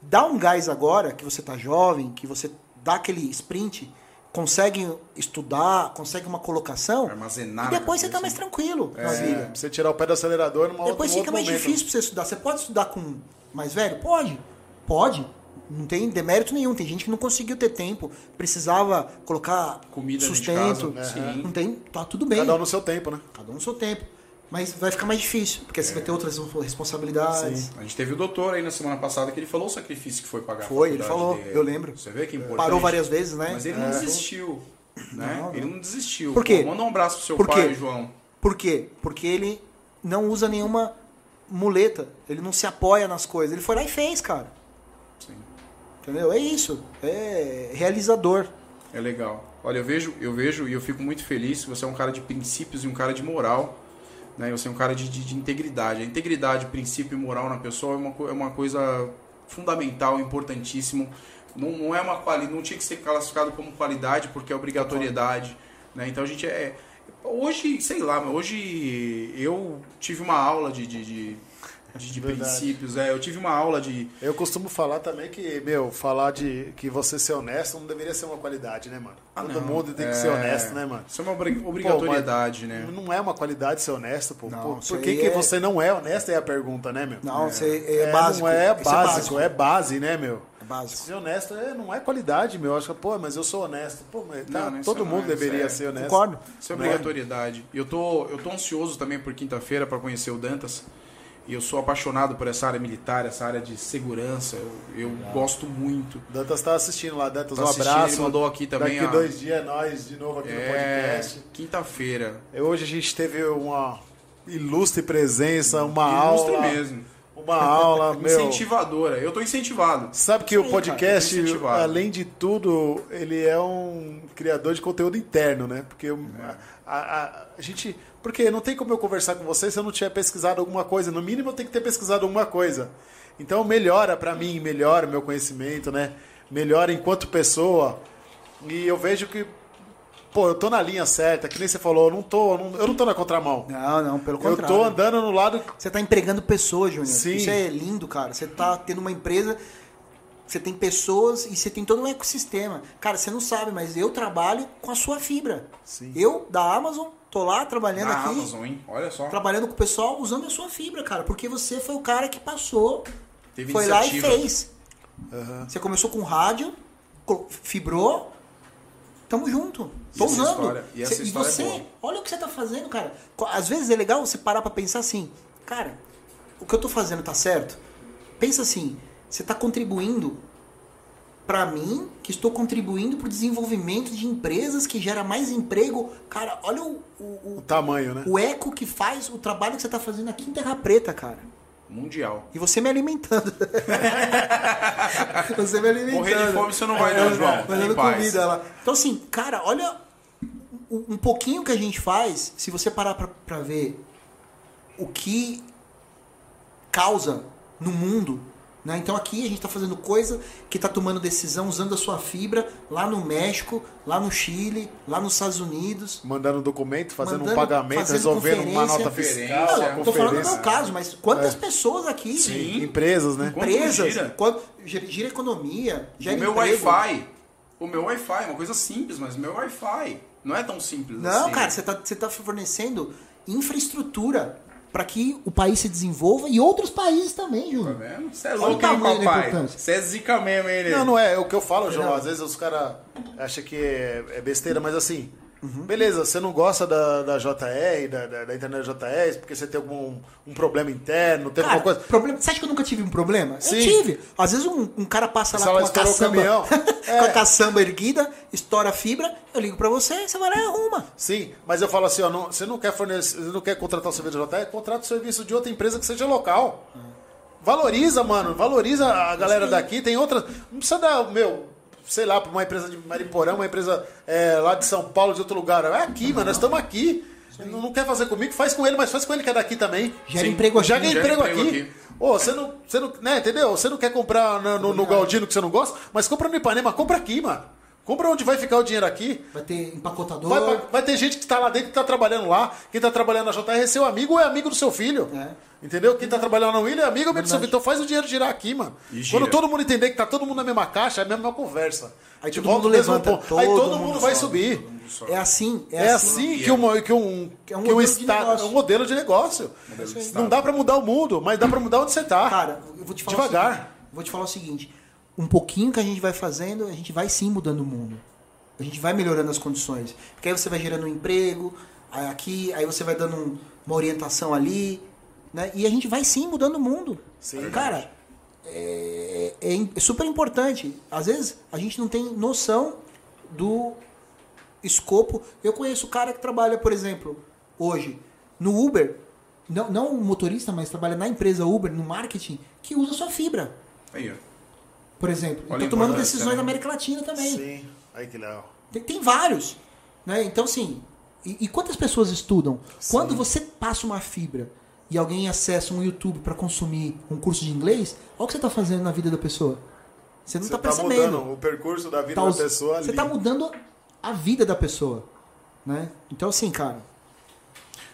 dá um gás agora, que você tá jovem, que você dá aquele sprint, consegue estudar, consegue uma colocação. Armazenar E na depois você tá mais tranquilo na É, vida. pra você tirar o pé do acelerador numa Depois outro, fica outro mais momento. difícil pra você estudar. Você pode estudar com mais velho? Pode. Pode. Não tem demérito nenhum. Tem gente que não conseguiu ter tempo, precisava colocar Comida sustento. casa, sim. Não tem, tá tudo bem. Cada um no seu tempo, né? Cada um no seu tempo. Mas vai ficar mais difícil, porque você vai ter outras responsabilidades. Sim. A gente teve o doutor aí na semana passada que ele falou o sacrifício que foi pagar a Foi, ele falou, dele. eu lembro. Você vê que importante. Parou várias vezes, né? Mas ele não desistiu. Né? Não, não. Ele não desistiu. Por quê? Pô, manda um abraço pro seu Por pai? João. Por quê? Porque ele não usa nenhuma muleta. Ele não se apoia nas coisas. Ele foi lá e fez, cara. Entendeu? É isso. É realizador. É legal. Olha, eu vejo, eu vejo e eu fico muito feliz. Você é um cara de princípios e um cara de moral. Né? Você é um cara de, de, de integridade. A integridade, princípio e moral na pessoa é uma, é uma coisa fundamental, importantíssimo. Não, não é uma quali, não tinha que ser classificado como qualidade porque é obrigatoriedade. Né? Então a gente é. Hoje, sei lá, hoje eu tive uma aula de, de, de, de- de princípios. É, eu tive uma aula de. Eu costumo falar também que, meu, falar de que você ser honesto não deveria ser uma qualidade, né, mano? Ah, Todo não. mundo tem que É, ser honesto, né, mano? Isso é uma obri- obrigatoriedade, né? Não é uma qualidade ser honesto, pô. Não, Pô, Por que, que é- você não é honesto é a pergunta, né, meu? Não, você é, É, básico. Não é Isso básico, é base, né, meu? É básico. Ser honesto é, não é qualidade, meu. Eu acho que, pô, mas eu sou honesto. Pô, mas tá, Não, todo mundo é, deveria é- ser honesto. Concordo. Isso é obrigatoriedade. E eu tô, eu tô ansioso também por quinta-feira para conhecer o Dantas. E eu sou apaixonado por essa área militar, essa área de segurança. Eu, eu gosto muito. Dantas tá assistindo lá, Dantas, Tá um abraço. ele mandou aqui também Daqui a- dois dias é nós de novo aqui no É, podcast. quinta-feira. E Hoje a gente teve uma ilustre presença, uma Ilustre aula. mesmo. Uma aula, meu. Incentivadora. Eu tô incentivado. Sabe que Isso o podcast, cara, além de tudo, ele é um criador de conteúdo interno, né? Porque eu- a, a- a gente. Porque não tem como eu conversar com você se eu não tiver pesquisado alguma coisa. No mínimo eu tenho que ter pesquisado alguma coisa. Então melhora pra mim, melhora o meu conhecimento, né? Melhora enquanto pessoa. E eu vejo que, pô, eu tô na linha certa, que nem você falou, eu não tô, eu não, eu não tô na contramão. Não, não, pelo Eu contrário. tô andando no lado Você tá empregando pessoas, Júnior. Sim. Isso é lindo, cara. Você tá tendo uma empresa, você tem pessoas e você tem todo um ecossistema. Cara, você não sabe, mas eu trabalho com a sua fibra. Sim. Eu, da Amazon, tô lá trabalhando Na aqui, Amazon, hein? Olha só. trabalhando com o pessoal usando a sua fibra, cara, porque você foi o cara que passou, Teve foi lá e iniciativa. fez. Você começou com rádio, fibrou, tamo junto. Tô E usando. história- e essa Cê- é você, olha o que você tá fazendo, cara. Às vezes é legal você parar pra pensar assim, cara, o que eu tô fazendo tá certo? Pensa assim, você tá contribuindo pra mim, que estou contribuindo pro desenvolvimento de empresas que gera mais emprego. Cara, olha o, o, O tamanho, né? o, o eco que faz o trabalho que você tá fazendo aqui em Terra Preta, cara. Mundial. E você me alimentando. você me alimentando. Morrer de fome você não vai não, João. Fazendo Em paz. comida lá. Então assim, cara, olha um um pouquinho que a gente faz, se você parar pra, pra ver o que causa no mundo, né? Então aqui a gente tá fazendo coisa que tá tomando decisão usando a sua fibra lá no México, lá no Chile, lá nos Estados Unidos. Mandando documento, fazendo Mandando- um pagamento, fazendo resolvendo uma conferência. nota fiscal, Não, tô falando do conferência. meu caso, mas quantas pessoas aqui, Sim. Empresas, né? Empresas, gira? quanto, gira, gira economia, gera o meu. Wi-Fi. O meu Wi-Fi é uma coisa simples, mas o meu Wi-Fi não é tão simples Não, assim. cara, você tá, você tá fornecendo infraestrutura para que o país se desenvolva e outros países também, Tá Júnior. vendo? Você é louco, hein, papai? Você é zica mesmo, hein? Não, não é. É o que eu falo, João. Não. Às vezes os caras acham que é, é besteira, mas assim. Uhum. Beleza, você não gosta da, da JR, da, da, da internet JR, porque você tem algum um problema interno, tem Cara, alguma coisa. problema, você acha que eu nunca tive um problema? Sim. Eu tive. Às vezes um, um cara passa lá Sei com lá, a caçamba, caminhão. com a É. caçamba erguida, estoura a fibra, eu ligo pra você, você vai lá e arruma. Sim, mas eu falo assim, ó, não- você não quer fornecer, você não quer contratar o serviço da JR, contrata o serviço de outra empresa que seja local. Valoriza, mano, valoriza a galera daqui, tem outras. Não precisa dar, meu, sei lá, pra uma empresa de Mariporã, uma empresa é, lá de São Paulo, de outro lugar. É aqui, mano, nós estamos aqui. Não, não quer fazer comigo, faz com ele, mas faz com ele que é daqui também. Gera Sim. emprego aqui. Gera emprego aqui. aqui. Ô, você não, você não, né, entendeu? Você não quer comprar no, no, no Galdino que você não gosta, mas compra no Ipanema, compra aqui, mano. Compra onde vai ficar o dinheiro aqui. Vai ter empacotador. Vai, vai- ter gente que tá lá dentro que tá trabalhando lá. Quem tá trabalhando na JR é seu amigo ou é amigo do seu filho. É. Entendeu? Quem tá trabalhando na William é amigo ou amigo do seu filho. Então faz o dinheiro girar aqui, mano. Quando todo mundo entender que tá todo mundo na mesma caixa, é a mesma conversa. Aí De todo volta mundo levanta, ponto. Aí todo todo mundo, mundo vai sobe. subir. É assim, é, É assim. assim que, uma, que um, É um que um modelo de estado. negócio. É um modelo de negócio. Não dá pra mudar o mundo, mas dá pra mudar onde você tá. Cara, eu vou te falar Devagar. o seguinte, vou te falar o seguinte, um pouquinho que a gente vai fazendo, a gente vai sim mudando o mundo. A gente vai melhorando as condições. Porque aí você vai gerando um emprego, aqui, aí você vai dando um- uma orientação ali, né? E a gente vai sim mudando o mundo. Sim. Cara, é, é im- é super importante. Às vezes a gente não tem noção do escopo. Eu conheço cara que trabalha, por exemplo, hoje no Uber, não, não motorista, mas trabalha na empresa Uber, no marketing, que usa sua fibra, Aí, ó. Por exemplo. Olha tomando decisões né? na América Latina também. Sim. Aí que legal. Tem, tem vários. Né? Então, assim, e, e quantas pessoas estudam? Quando você passa uma fibra e alguém acessa um YouTube para consumir um curso de inglês, olha o que você está fazendo na vida da pessoa. Você não Você está tá percebendo. mudando o percurso da vida Tá da pessoa ali. Você está mudando a vida da pessoa. Né? Então, assim, cara,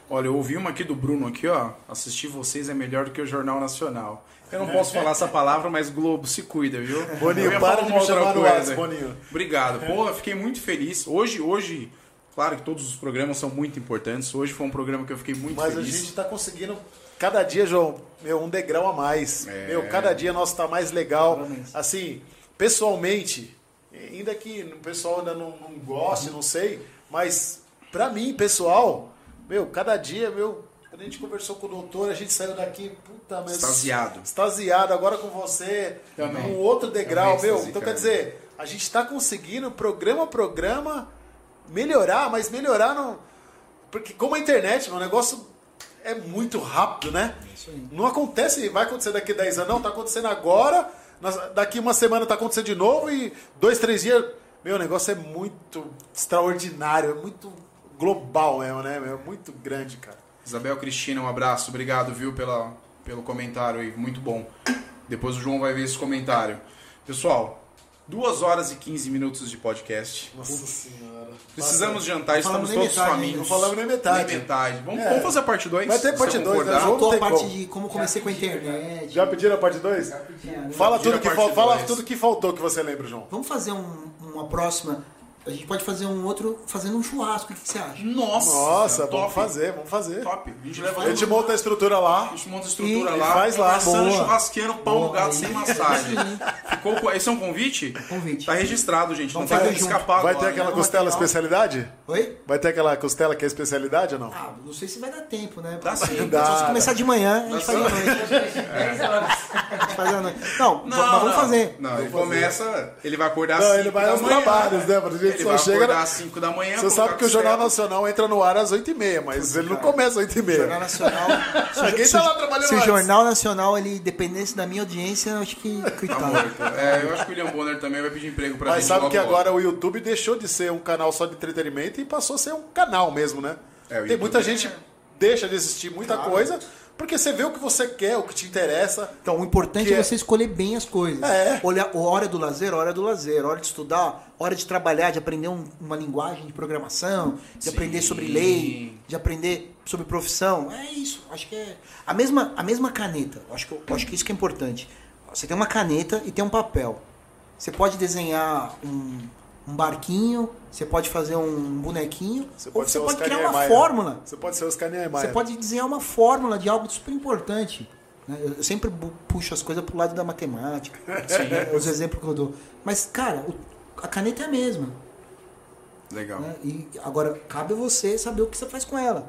Olha, eu ouvi uma aqui do Bruno aqui, ó. Assistir vocês é melhor do que o Jornal Nacional. Eu não posso falar essa palavra, mas Globo, se cuida, viu? Boninho, para de me chamar no. WhatsApp, Boninho. Obrigado. Pô, eu fiquei muito feliz. Hoje, hoje, claro que todos os programas são muito importantes. Hoje foi um programa que eu fiquei muito Mas a feliz. gente tá conseguindo, cada dia, João, meu, um degrau a mais. É. Meu, cada dia nosso tá mais legal. Assim, pessoalmente, ainda que o pessoal ainda não, não goste, não sei, mas pra mim, pessoal, meu, cada dia, meu, quando a gente conversou com o doutor, a gente saiu daqui, mas... Extasiado. Extasiado, agora com você, Também. um outro degrau, Também meu. Então, quer dizer, a gente tá conseguindo, programa a programa, melhorar, mas melhorar não... Porque como a internet, o negócio é muito rápido, né? Não acontece, vai acontecer daqui a 10 anos, não, tá acontecendo agora, daqui uma semana tá acontecendo de novo e dois, três dias. Meu, o negócio é muito extraordinário, é muito global mesmo, né? É muito grande, cara. Isabel Cristina, um abraço. Obrigado, viu, pela, pelo comentário aí. Muito bom. Depois o João vai ver esse comentário. Pessoal, 2 horas e 15 minutos de podcast. Nossa senhora. Precisamos jantar, Não falamos estamos todos metade famintos. Não falamos nem metade. Nem metade. Vamos, É. vamos fazer a parte 2? Vai ter parte dois, né, João? faltou a parte como. de como comecei com a internet. Já pediram a parte 2? Fala, Tira tudo a que, parte fal- fala dois. tudo que faltou que você lembra, João. Vamos fazer um- uma próxima a gente pode fazer um outro fazendo um churrasco. O que, que você acha? Nossa, Nossa, top. vamos fazer, vamos fazer. Top. A gente leva A gente monta a estrutura lá. A gente monta a estrutura E lá, faz lá. Boa. churrasqueiro, pau no Boa. gato, sem massagem. Ficou com... Esse é um convite? Convite. Tá registrado, gente. Vamos não vai junto. escapar Vai agora, ter aquela né? costela material. especialidade? Oi? Vai ter aquela costela que é especialidade ou não? Ah, não sei se vai dar tempo, né? Dá sim. Dá. Só se começar de manhã, a gente faz à noite. 10 horas. A gente faz à noite. Não, mas vamos fazer. Não, ele começa, ele vai acordar Não, 5 ele vai aos trabalhos, né? Pra gente Ele só vai chega. acordar na- às 5 da manhã. Você sabe que o Jornal. Nacional entra no ar às 8h30, mas ele não começa às 8h30. Jornal Nacional. Se, o- Ninguém se tá lá trabalhando se o. Jornal Nacional ele dependesse da minha audiência, eu acho que. Tá Coitado. morto. É, eu acho que o William Bonner também vai pedir emprego pra Mas gente sabe logo que agora o YouTube deixou de ser um canal só de entretenimento e passou a ser um canal mesmo, né? É, Tem muita é- gente deixa de assistir muita coisa porque você vê o que você quer, o que te interessa. Então, o importante é é- você escolher bem as coisas. É. Olhar, hora do lazer, hora do lazer, hora de estudar, hora de trabalhar, de aprender um- uma linguagem de programação, de Sim. aprender sobre lei, de aprender sobre profissão. É isso. Acho que é a mesma, a mesma caneta. Acho que, acho que isso que é importante. Você tem uma caneta e tem um papel. Você pode desenhar um, um barquinho, você pode fazer um bonequinho, Você ou pode você pode criar uma fórmula. Você pode ser Oscar Niemeyer. Você pode desenhar uma fórmula de algo super importante. né? Eu sempre puxo as coisas pro lado da matemática. né? Os exemplos que eu dou. Mas, cara, a caneta é a mesma. Legal. né? E agora, cabe a você saber o que você faz com ela.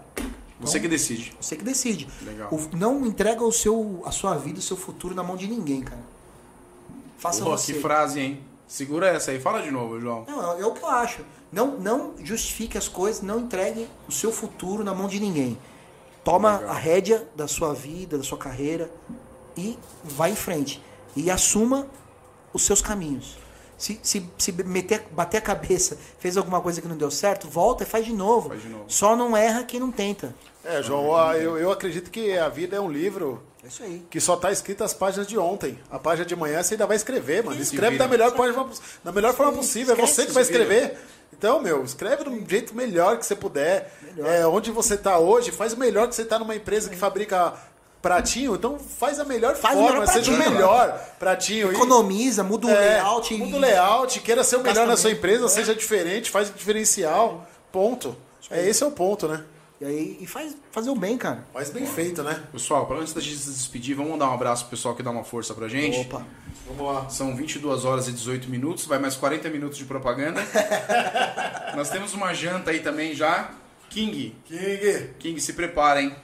Você que decide. Você que decide. Legal. O- não entrega o seu, a sua vida, o seu futuro na mão de ninguém, cara. Faça Porra, você. que frase, hein? Segura essa aí. Fala de novo, João. Não, é, o que eu acho. Não, não justifique as coisas, não entregue o seu futuro na mão de ninguém. Toma Legal. a rédea da sua vida, da sua carreira e vá em frente. E assuma os seus caminhos. Se, se, se meter, bater a cabeça, fez alguma coisa que não deu certo, volta e faz de novo. Faz de novo. Só não erra quem não tenta. É, João, eu, eu acredito que a vida é um livro isso aí. que só tá escrito as páginas de ontem. A página de manhã você ainda vai escrever, mano. Escreve da melhor, forma, da melhor forma possível. É você que vai escrever. Então, meu, escreve do jeito melhor que você puder. É, onde você tá hoje, faz o melhor que você tá numa empresa que fabrica pratinho. Então faz a melhor Faz o forma, melhor seja o melhor pratinho. Economiza, muda o é, layout. Muda o layout, queira ser o melhor na sua empresa, É. seja diferente, faz o diferencial. Ponto. É, esse é o ponto, né? E aí e faz, fazer o bem, cara. Mas bem feito, né? Pessoal, para antes da gente se despedir, vamos mandar um abraço pro pessoal que dá uma força pra gente. Opa. Vamos lá. São 22 horas e 18 minutos, vai mais 40 minutos de propaganda. Nós temos uma janta aí também já. King, King, King, se prepara, hein?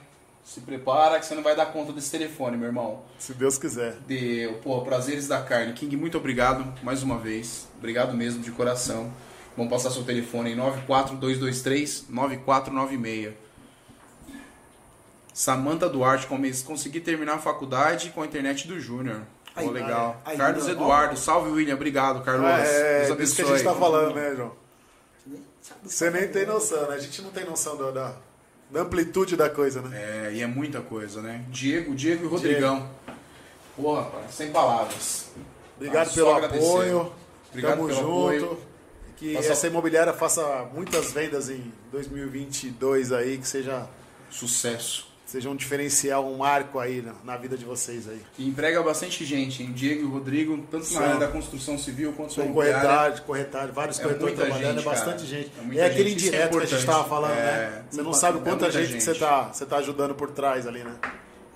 Se prepara que você não vai dar conta desse telefone, meu irmão. se Deus quiser. De, pô, prazeres da carne. King, muito obrigado mais uma vez. Obrigado mesmo, de coração. Vamos passar seu telefone em 94223 9496. Samanta Duarte, come- consegui terminar a faculdade com a internet do Júnior. Pô, legal. aí, Carlos aí, Eduardo, salve William, obrigado, Carlos. É, Deus é isso que a abençoe. gente tá falando, né, João? Você nem tem noção, né? A gente não tem noção da, da- da amplitude da coisa, né? É, e é muita coisa, né? Diego, Diego e Rodrigão. Porra, rapaz, sem palavras. Obrigado Ah, pelo apoio. Obrigado Tamo pelo junto. apoio. Que Passa- essa imobiliária faça muitas vendas em 2022 aí, que seja, Sucesso. Seja um diferencial, um marco aí na, na vida de vocês aí. E emprega bastante gente, hein? Diego e Rodrigo, tanto na Sim. área da construção civil quanto na corretagem, corretagem, vários É corretores trabalhando, gente, é bastante cara. gente. É É, aquele gente, é indireto que a gente importante. tava falando, É, né? Você não sabe quanta É muita gente, que gente. você tá, você tá ajudando por trás ali, né?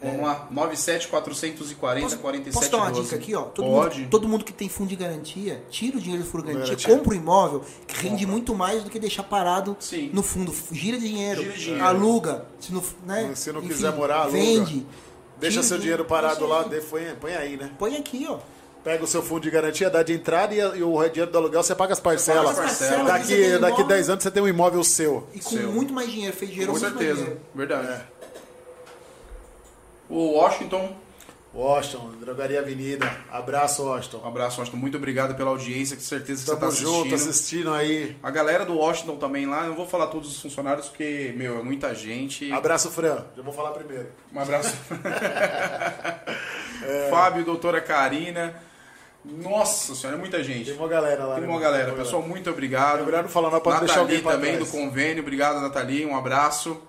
Vamos lá, 97440 Posso, 47 posso dar uma 12. dica aqui, ó? Todo Pode. Mundo, todo mundo que tem fundo de garantia, tira o dinheiro do fundo de garantia, Garantia. compra o imóvel, que rende muito mais do que deixar parado Sim. no fundo. Gira dinheiro, Gira dinheiro. aluga. Se não, né? Se não Enfim, quiser morar, aluga. Vende. Deixa seu o dinheiro parado lá, põe, põe aí, né? Põe aqui, ó. Pega o seu fundo de garantia, dá de entrada e, e o dinheiro do aluguel você paga as parcelas. paga as parcelas. Daqui, tem daqui imóvel 10 anos você tem um imóvel seu. E com Seu. muito mais dinheiro, fez dinheiro Com certeza, dinheiro. verdade. O Washington, Washington, Drogaria Avenida. Abraço, Washington. um abraço, Washington. Muito obrigado pela audiência, que certeza que Tamo você tá assistindo. junto, assistindo aí. A galera do Washington também lá, eu não vou falar todos os funcionários, porque, meu, é muita gente. Abraço, Fran. Já vou falar primeiro. Um abraço. Fábio, doutora Karina. Nossa senhora, é muita gente. Tem uma galera lá. Tem né, uma mano? galera. Pessoal, muito obrigado. É melhor não falar, não pode deixar Nathalie alguém pra também trás. do convênio. Obrigado, Nathalie. Um abraço.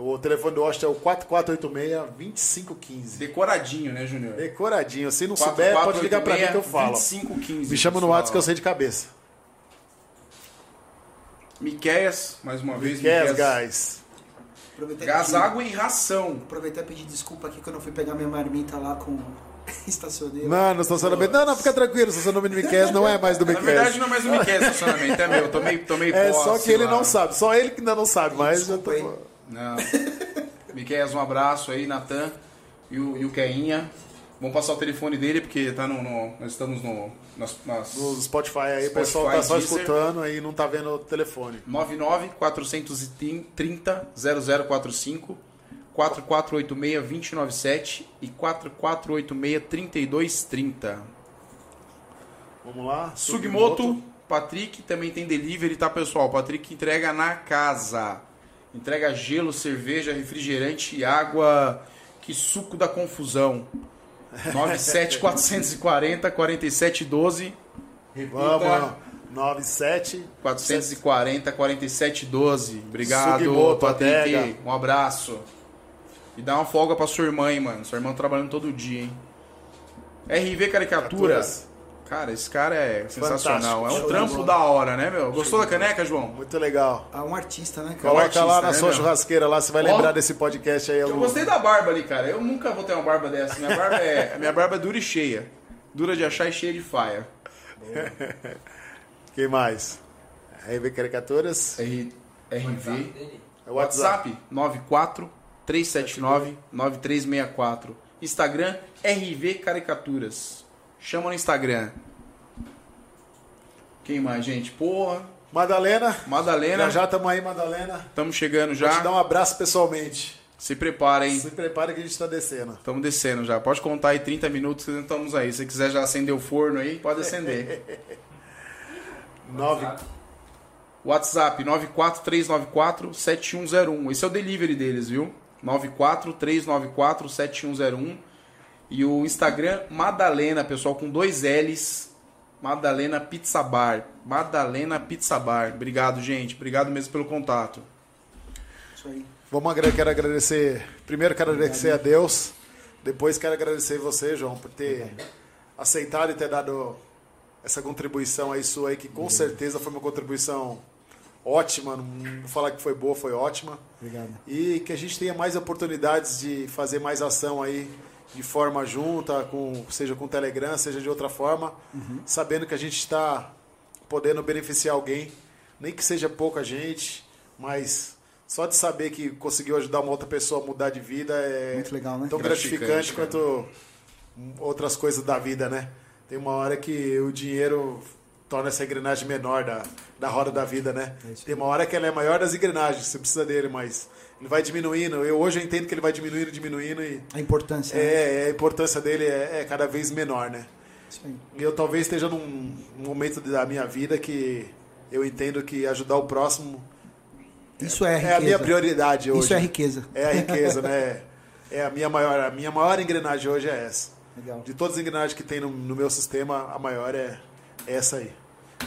O telefone do Washington é o 4486-2515. Decoradinho, né, Júnior? Decoradinho. Se não souber, pode ligar pra mim que eu falo. 2515. Me chama no. WhatsApp que eu sei de cabeça. Miqueias, mais uma vez. Miquel, Miqueias. guys. E Gás, água e ração. Aproveitar e pedir desculpa aqui quando eu fui pegar minha marmita lá com estacioneiro. Não, no estacionamento. Não, não, fica tranquilo. O estacionamento do Miquel não é mais do Na Miquel. verdade, não é mais um Miqueias estacionamento, é meu. Tomei, tomei É posse só que ele não sabe. Só ele que ainda não sabe, mas eu tô... Não. Miqueias, um abraço aí, Natan e o, e o Keinha. Vamos passar o telefone dele, porque tá no, no- nós estamos no, nas, nas no Spotify aí, o Spotify, pessoal tá só Deezer. escutando aí não tá vendo o telefone. 99 430 0045 4486 297 e 4486 3230. Vamos lá. Sugimoto, Patrick também tem delivery, tá pessoal? Patrick entrega na casa. Entrega gelo, cerveja, refrigerante e água. Que suco da confusão. 97 440 4712. Vamos, 97. 440 4712. Obrigado, Sugimoto, Patrick. Um abraço. E dá uma folga pra sua irmã, hein, mano. Sua irmã trabalhando todo dia, hein? RV Caricatura. Caricaturas. Cara, esse cara é sensacional. Fantástico. É um Show trampo da hora, né, meu? Gostou da caneca, João? Muito legal. Ah, um artista, né, cara? Coloca artista, lá na né, sua meu? churrasqueira lá, você vai Ó. lembrar desse podcast aí. Eu gostei da barba ali, cara. Eu nunca vou ter uma barba dessa. Minha barba é, minha barba é dura e cheia. Dura de achar e cheia de faia. Quem mais? RV Caricaturas. R, RV. É o WhatsApp. WhatsApp 94 379 9364. Instagram RV Caricaturas. Chama no Instagram. Quem mais, gente? Porra. Madalena. Madalena. Já já estamos aí, Madalena. Estamos chegando Vou te já. dar um abraço pessoalmente. Se prepara, hein? Se prepara que a gente está descendo. Estamos descendo já. Pode contar aí 30 minutos que estamos aí. Se você quiser já acender o forno aí, pode acender. Nove. WhatsApp 943947101. Esse é o delivery deles, viu? 943947101. E o Instagram Madalena, pessoal, com dois L's. Madalena Pizza Bar. Madalena Pizza Bar. Obrigado, gente. Obrigado mesmo pelo contato. Isso aí. Vamos quero agradecer. Primeiro quero agradecer a Deus. Depois quero agradecer você, João, por ter aceitado e ter dado essa contribuição aí sua aí, que com certeza foi uma contribuição ótima. Não vou falar que foi boa, foi ótima. Obrigado. E que a gente tenha mais oportunidades de fazer mais ação aí de forma junta, com, seja com o Telegram, seja de outra forma, sabendo que a gente está podendo beneficiar alguém, nem que seja pouca gente, mas só de saber que conseguiu ajudar uma outra pessoa a mudar de vida é Muito legal, né? tão Gratificante, gratificante quanto outras coisas da vida, né? Tem uma hora que o dinheiro torna essa engrenagem menor da, da roda da vida, né? É. Tem uma hora que ela é maior das engrenagens, você precisa dele, mas ele vai diminuindo. Eu hoje eu entendo que ele vai diminuindo, diminuindo e A importância. né? é, a importância dele é, é cada vez menor, né? E eu talvez esteja num momento da minha vida que eu entendo que ajudar o próximo Isso é, é, riqueza. a minha prioridade hoje. Isso é riqueza. É a riqueza, né? É a minha maior, a minha maior engrenagem hoje é essa. Legal. De todas as engrenagens que tem no, no meu sistema, a maior é essa aí.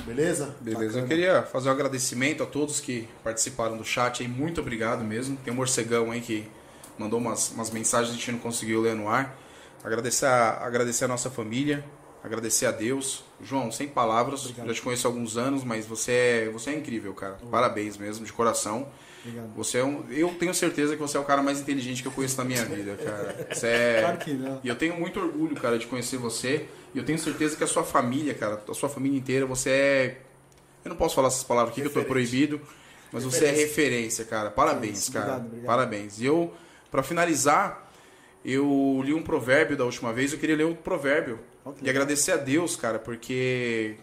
Beleza? Beleza, eu queria fazer um agradecimento a todos que participaram do chat aí, muito obrigado mesmo. Tem um morcegão aí que mandou umas, umas mensagens que a gente não conseguiu ler no ar. Agradecer a, agradecer a nossa família, agradecer a Deus. João, sem palavras, Obrigado. já te conheço há alguns anos, mas você é, você é incrível, cara. Parabéns mesmo, de coração. Obrigado. Você é um, eu tenho certeza que você é o cara mais inteligente que eu conheço na minha vida, cara. Você é, Claro que não. e eu tenho muito orgulho, cara, de conhecer você. E eu tenho certeza que a sua família, cara, a sua família inteira, você é. Eu não posso falar essas palavras aqui que eu tô proibido, mas você é referência, cara. Parabéns, Isso, cara. obrigado, obrigado. Parabéns. E eu, pra finalizar, eu li um provérbio da última vez, eu queria ler outro provérbio. Que E agradecer a Deus, cara, porque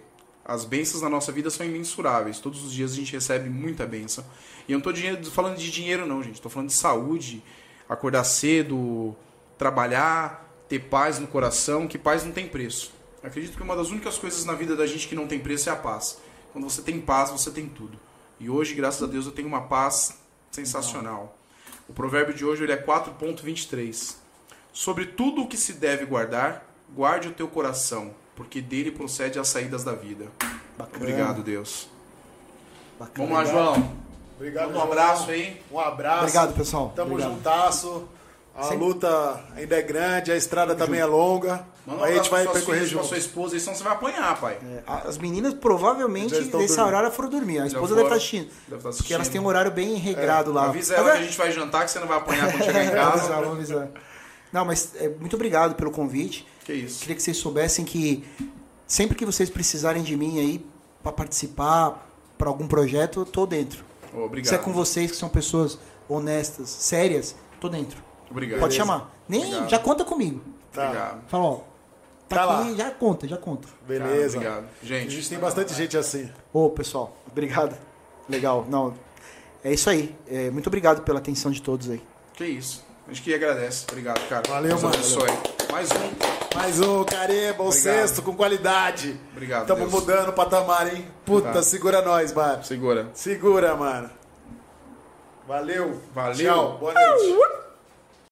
as bênçãos na nossa vida são imensuráveis. Todos os dias a gente recebe muita bênção. E eu não dinheiro- falando de dinheiro, não, gente. Tô falando de saúde, acordar cedo, trabalhar, ter paz no coração, que paz não tem preço. Eu acredito que uma das únicas coisas na vida da gente que não tem preço é a paz. Quando você tem paz, você tem tudo. E hoje, graças a Deus, eu tenho uma paz sensacional. O provérbio de hoje ele é 4.23. Sobre tudo o que se deve guardar, guarde o teu coração, porque dele procede as saídas da vida. Bacana. Obrigado, Deus. Bacana. Vamos lá, João. Obrigado. Um João. abraço aí. Um abraço. Obrigado, pessoal. Tamo Obrigado. juntasso. A Sempre- luta ainda é grande, a estrada também é longa. Manda aí a gente vai percorrer junto. sua esposa, aí senão você vai apanhar, pai. É, As meninas provavelmente nesse dormindo. horário foram dormir. A esposa deve estar assistindo. Deve estar Porque assistindo. elas têm um horário bem regrado lá. Avisa ela que é- a gente vai jantar, que você não vai apanhar quando chegar em Vamos avisar, casa. vamos avisar. Não, mas é, muito obrigado pelo convite. que isso. Queria que vocês soubessem que sempre que vocês precisarem de mim aí para participar para algum projeto, eu tô dentro. Ô, obrigado. Se é com vocês que são pessoas honestas, sérias, tô dentro. Obrigado. Pode chamar. Nem Obrigado. já conta comigo. Tá. Obrigado. Fala, ó. Tá, Tá aqui, lá. já conta, já conta. Beleza. Cara, obrigado. A Gente, gente tem bastante gente assim. Ô, pessoal, obrigado. Legal. Não, é isso aí. É, muito obrigado pela atenção de todos aí. que isso. A gente que agradece. Obrigado, cara. Valeu, Deus mano. abençoe. Mais um. Mais um, Careba, o sexto com qualidade. Obrigado, Tamo Deus. mudando o patamar, hein? Puta, Tá. segura nós, mano. Segura. Segura, mano. Valeu. Valeu. Tchau. Boa noite.